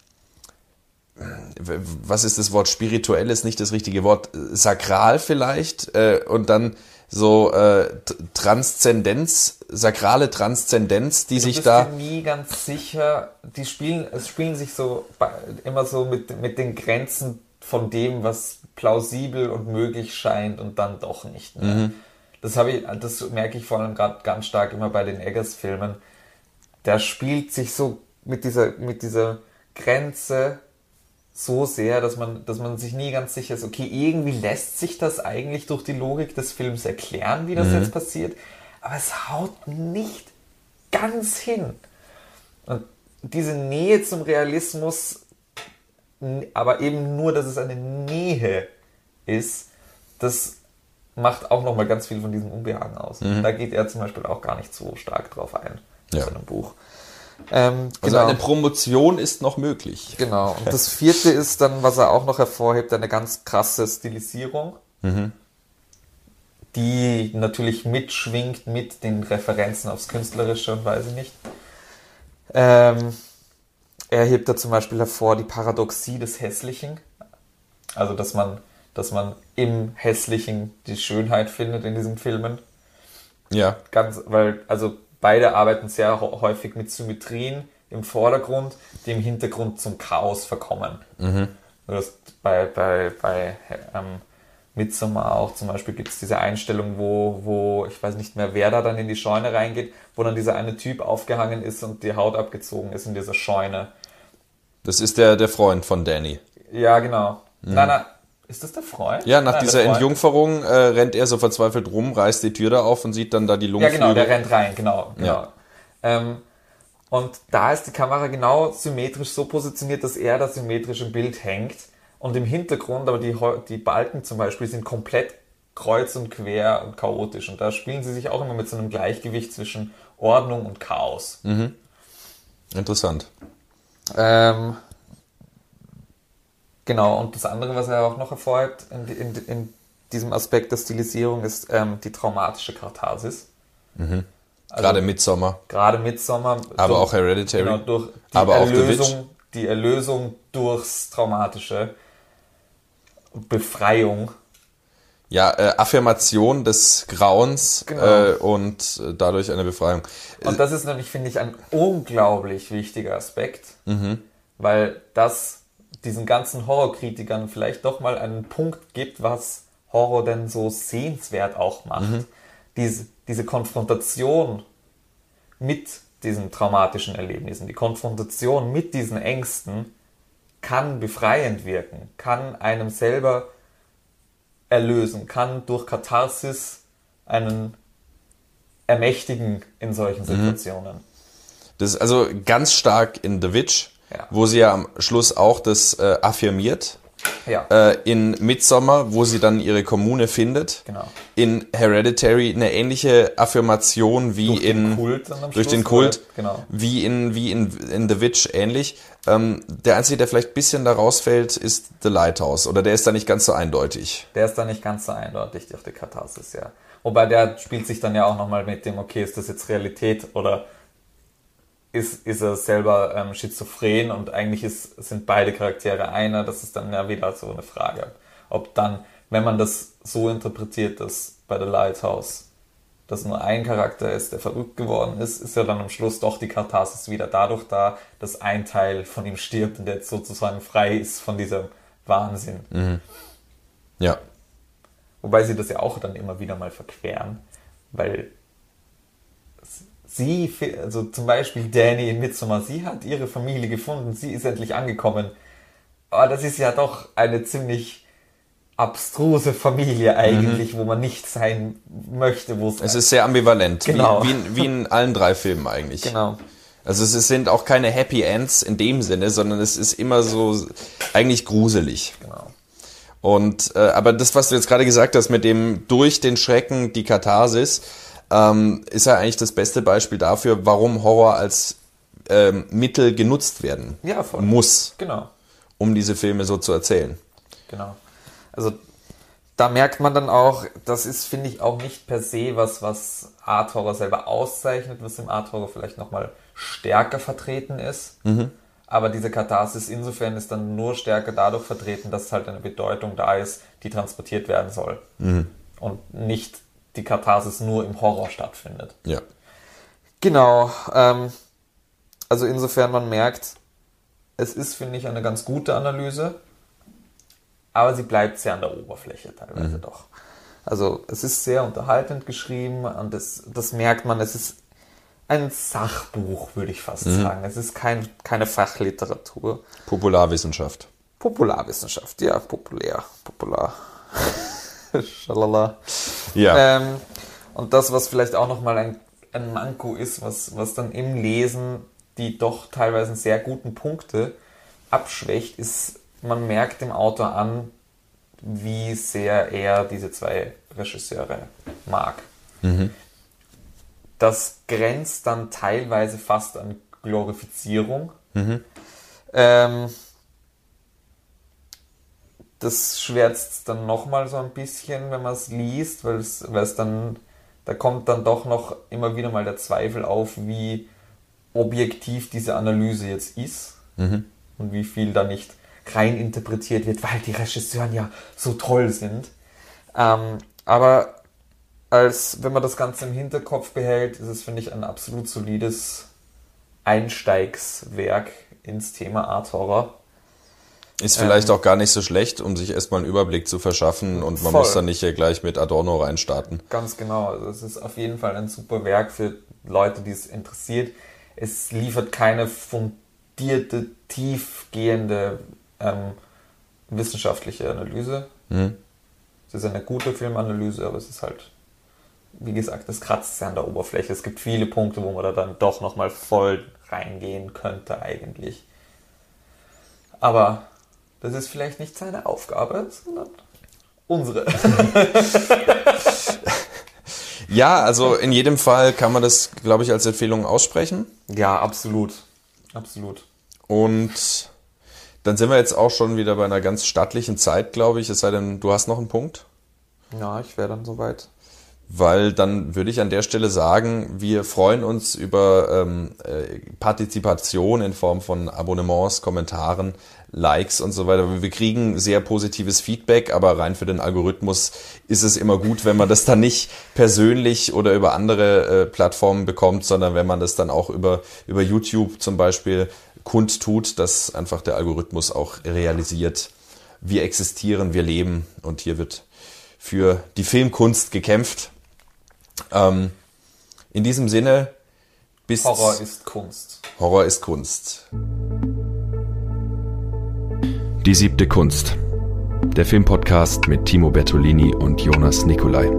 was ist das Wort, spirituell ist nicht das richtige Wort, sakral vielleicht, äh, und dann so äh, Transzendenz, sakrale Transzendenz, die du sich bist da... dir nie ganz sicher, die spielen, es spielen sich so immer so mit, mit den Grenzen von dem, was plausibel und möglich scheint und dann doch nicht mehr. Das habe ich, das merke ich vor allem gerade ganz stark immer bei den Eggers-Filmen. Der spielt sich so mit dieser, mit dieser Grenze so sehr, dass man, dass man sich nie ganz sicher ist, okay, irgendwie lässt sich das eigentlich durch die Logik des Films erklären, wie das jetzt passiert, aber es haut nicht ganz hin. Und diese Nähe zum Realismus, aber eben nur, dass es eine Nähe ist, das macht auch nochmal ganz viel von diesem Unbehagen aus. Da geht er zum Beispiel auch gar nicht so stark drauf ein in Ja. seinem Buch. Ähm, Also genau. eine Promotion ist noch möglich. Genau. Und das vierte ist dann, was er auch noch hervorhebt, eine ganz krasse Stilisierung, die natürlich mitschwingt mit den Referenzen aufs Künstlerische und weiß ich nicht. Ähm, er hebt da zum Beispiel hervor die Paradoxie des Hässlichen. Also, dass man, dass man im Hässlichen die Schönheit findet in diesen Filmen Ja. ganz, weil, also beide arbeiten sehr häufig mit Symmetrien im Vordergrund, die im Hintergrund zum Chaos verkommen. Du hast bei, bei, bei ähm, Midsommar auch zum Beispiel gibt es diese Einstellung, wo, wo, ich weiß nicht mehr, wer da dann in die Scheune reingeht, wo dann dieser eine Typ aufgehangen ist und die Haut abgezogen ist in dieser Scheune. Das ist der, der Freund von Danny. Ja, genau. Nein, nein, Ist das der Freund? Ja, nach Nein, dieser. Entjungferung äh, rennt er so verzweifelt rum, reißt die Tür da auf und sieht dann da die Ja, Lungenflügel. genau, der rennt rein, genau. genau. Ja. Ähm, und da ist die Kamera genau symmetrisch so positioniert, dass er da symmetrisch im Bild hängt. Und im Hintergrund, aber die, die Balken zum Beispiel sind komplett kreuz und quer und chaotisch. Und da spielen sie sich auch immer mit so einem Gleichgewicht zwischen Ordnung und Chaos. Interessant. Ähm, genau, und das andere, was er auch noch hervorhebt in, in, in diesem Aspekt der Stilisierung, ist ähm, die traumatische Katharsis. Also Gerade Midsommar, Gerade Midsommar. aber durch- auch Hereditary. Genau, durch die aber. Erlösung, die Erlösung durchs Traumatische, Befreiung. Ja, äh, Affirmation des Grauens Genau. äh, und äh, dadurch eine Befreiung. Und das ist nämlich, finde ich, ein unglaublich wichtiger Aspekt, Mhm. weil das diesen ganzen Horrorkritikern vielleicht doch mal einen Punkt gibt, was Horror denn so sehenswert auch macht. Mhm. Diese, diese Konfrontation mit diesen traumatischen Erlebnissen, die Konfrontation mit diesen Ängsten kann befreiend wirken, kann einem selber erlösen, kann durch Katharsis einen ermächtigen in solchen Situationen. Das ist also ganz stark in The Witch, Ja. wo sie ja am Schluss auch das äh, affirmiert. Ja, Äh, in Midsommar, wo sie dann ihre Kommune findet. genau. In Hereditary eine ähnliche Affirmation wie Durch den in Kult dann am durch Schluss, den Kult? Genau. wie in wie in, in The Witch ähnlich. Ähm, der einzige, der vielleicht ein bisschen da rausfällt, ist The Lighthouse oder der ist da nicht ganz so eindeutig. Der ist dann nicht ganz so eindeutig durch die Katharsis, ja. Wobei der spielt sich dann ja auch nochmal mit dem, okay, ist das jetzt Realität oder ist, ist er selber ähm, schizophren und eigentlich ist, sind beide Charaktere einer, das ist dann ja wieder so eine Frage. Ob dann, wenn man das so interpretiert, dass bei The Lighthouse dass nur ein Charakter ist, der verrückt geworden ist, ist ja dann am Schluss doch die Katharsis wieder dadurch da, dass ein Teil von ihm stirbt und der jetzt sozusagen frei ist von diesem Wahnsinn. Ja. Wobei sie das ja auch dann immer wieder mal verqueren, weil sie, also zum Beispiel Danny in Midsommar, sie hat ihre Familie gefunden, sie ist endlich angekommen. Aber das ist ja doch eine ziemlich abstruse Familie eigentlich, wo man nicht sein möchte, wo Mhm. Es ist sehr ambivalent, Genau. wie, wie, in, wie in allen drei Filmen eigentlich. genau. Also es sind auch keine Happy Ends in dem Sinne, sondern es ist immer so eigentlich gruselig. Genau. Und äh, aber das, was du jetzt gerade gesagt hast, mit dem durch den Schrecken die Katharsis, ähm, ist ja eigentlich das beste Beispiel dafür, warum Horror als ähm, Mittel genutzt werden Ja, voll. muss, Genau. um diese Filme so zu erzählen. Genau. Also da merkt man dann auch, das ist, finde ich, auch nicht per se was, was Art Horror selber auszeichnet, was im Art Horror vielleicht nochmal stärker vertreten ist. Aber diese Katharsis insofern ist dann nur stärker dadurch vertreten, dass halt eine Bedeutung da ist, die transportiert werden soll. Und nicht die Katharsis nur im Horror stattfindet. Ja. Genau. Ähm, also insofern man merkt, es ist, finde ich, eine ganz gute Analyse, aber sie bleibt sehr an der Oberfläche teilweise doch. Also es ist sehr unterhaltend geschrieben und das, das merkt man, es ist ein Sachbuch, würde ich fast sagen. Es ist kein, keine Fachliteratur. Popularwissenschaft. Popularwissenschaft, ja, populär, popular. <laughs> Schalala. Ja. Ähm, und das, was vielleicht auch nochmal ein, ein Manko ist, was, was dann im Lesen die doch teilweise sehr guten Punkte abschwächt, ist, man merkt dem Autor an, wie sehr er diese zwei Regisseure mag. Das grenzt dann teilweise fast an Glorifizierung. Ähm, das schwärzt dann nochmal so ein bisschen, wenn man es liest, weil es, dann, da kommt dann doch noch immer wieder mal der Zweifel auf, wie objektiv diese Analyse jetzt ist und wie viel da nicht rein interpretiert wird, weil die Regisseuren ja so toll sind. Ähm, aber als wenn man das Ganze im Hinterkopf behält, ist es, finde ich, ein absolut solides Einsteigswerk ins Thema Art Horror. Ist vielleicht auch gar nicht so schlecht, um sich erstmal einen Überblick zu verschaffen und man Voll. muss dann nicht hier gleich mit Adorno reinstarten. Ganz genau. Also es ist auf jeden Fall ein super Werk für Leute, die es interessiert. Es liefert keine fundierte, tiefgehende ähm, wissenschaftliche Analyse. Mhm. Es ist eine gute Filmanalyse, aber es ist halt, wie gesagt, es kratzt sehr an der Oberfläche. Es gibt viele Punkte, wo man da dann doch nochmal voll reingehen könnte eigentlich. Aber das ist vielleicht nicht seine Aufgabe, sondern unsere. <laughs> ja, also in jedem Fall kann man das, glaube ich, als Empfehlung aussprechen. Ja, absolut. Absolut. Und dann sind wir jetzt auch schon wieder bei einer ganz stattlichen Zeit, glaube ich. Es sei denn, du hast noch einen Punkt. Ja, ich wäre dann soweit weil dann würde ich an der Stelle sagen, wir freuen uns über ähm, äh, Partizipation in Form von Abonnements, Kommentaren, Likes und so weiter. Wir kriegen sehr positives Feedback, aber rein für den Algorithmus ist es immer gut, wenn man das dann nicht persönlich oder über andere äh, Plattformen bekommt, sondern wenn man das dann auch über, über YouTube zum Beispiel kundtut, dass einfach der Algorithmus auch realisiert, wir existieren, wir leben und hier wird für die Filmkunst gekämpft. Ähm, in diesem Sinne, bis. Horror ist Kunst. Horror ist Kunst. Die siebte Kunst. Der Filmpodcast mit Timo Bertolini und Jonas Nicolai.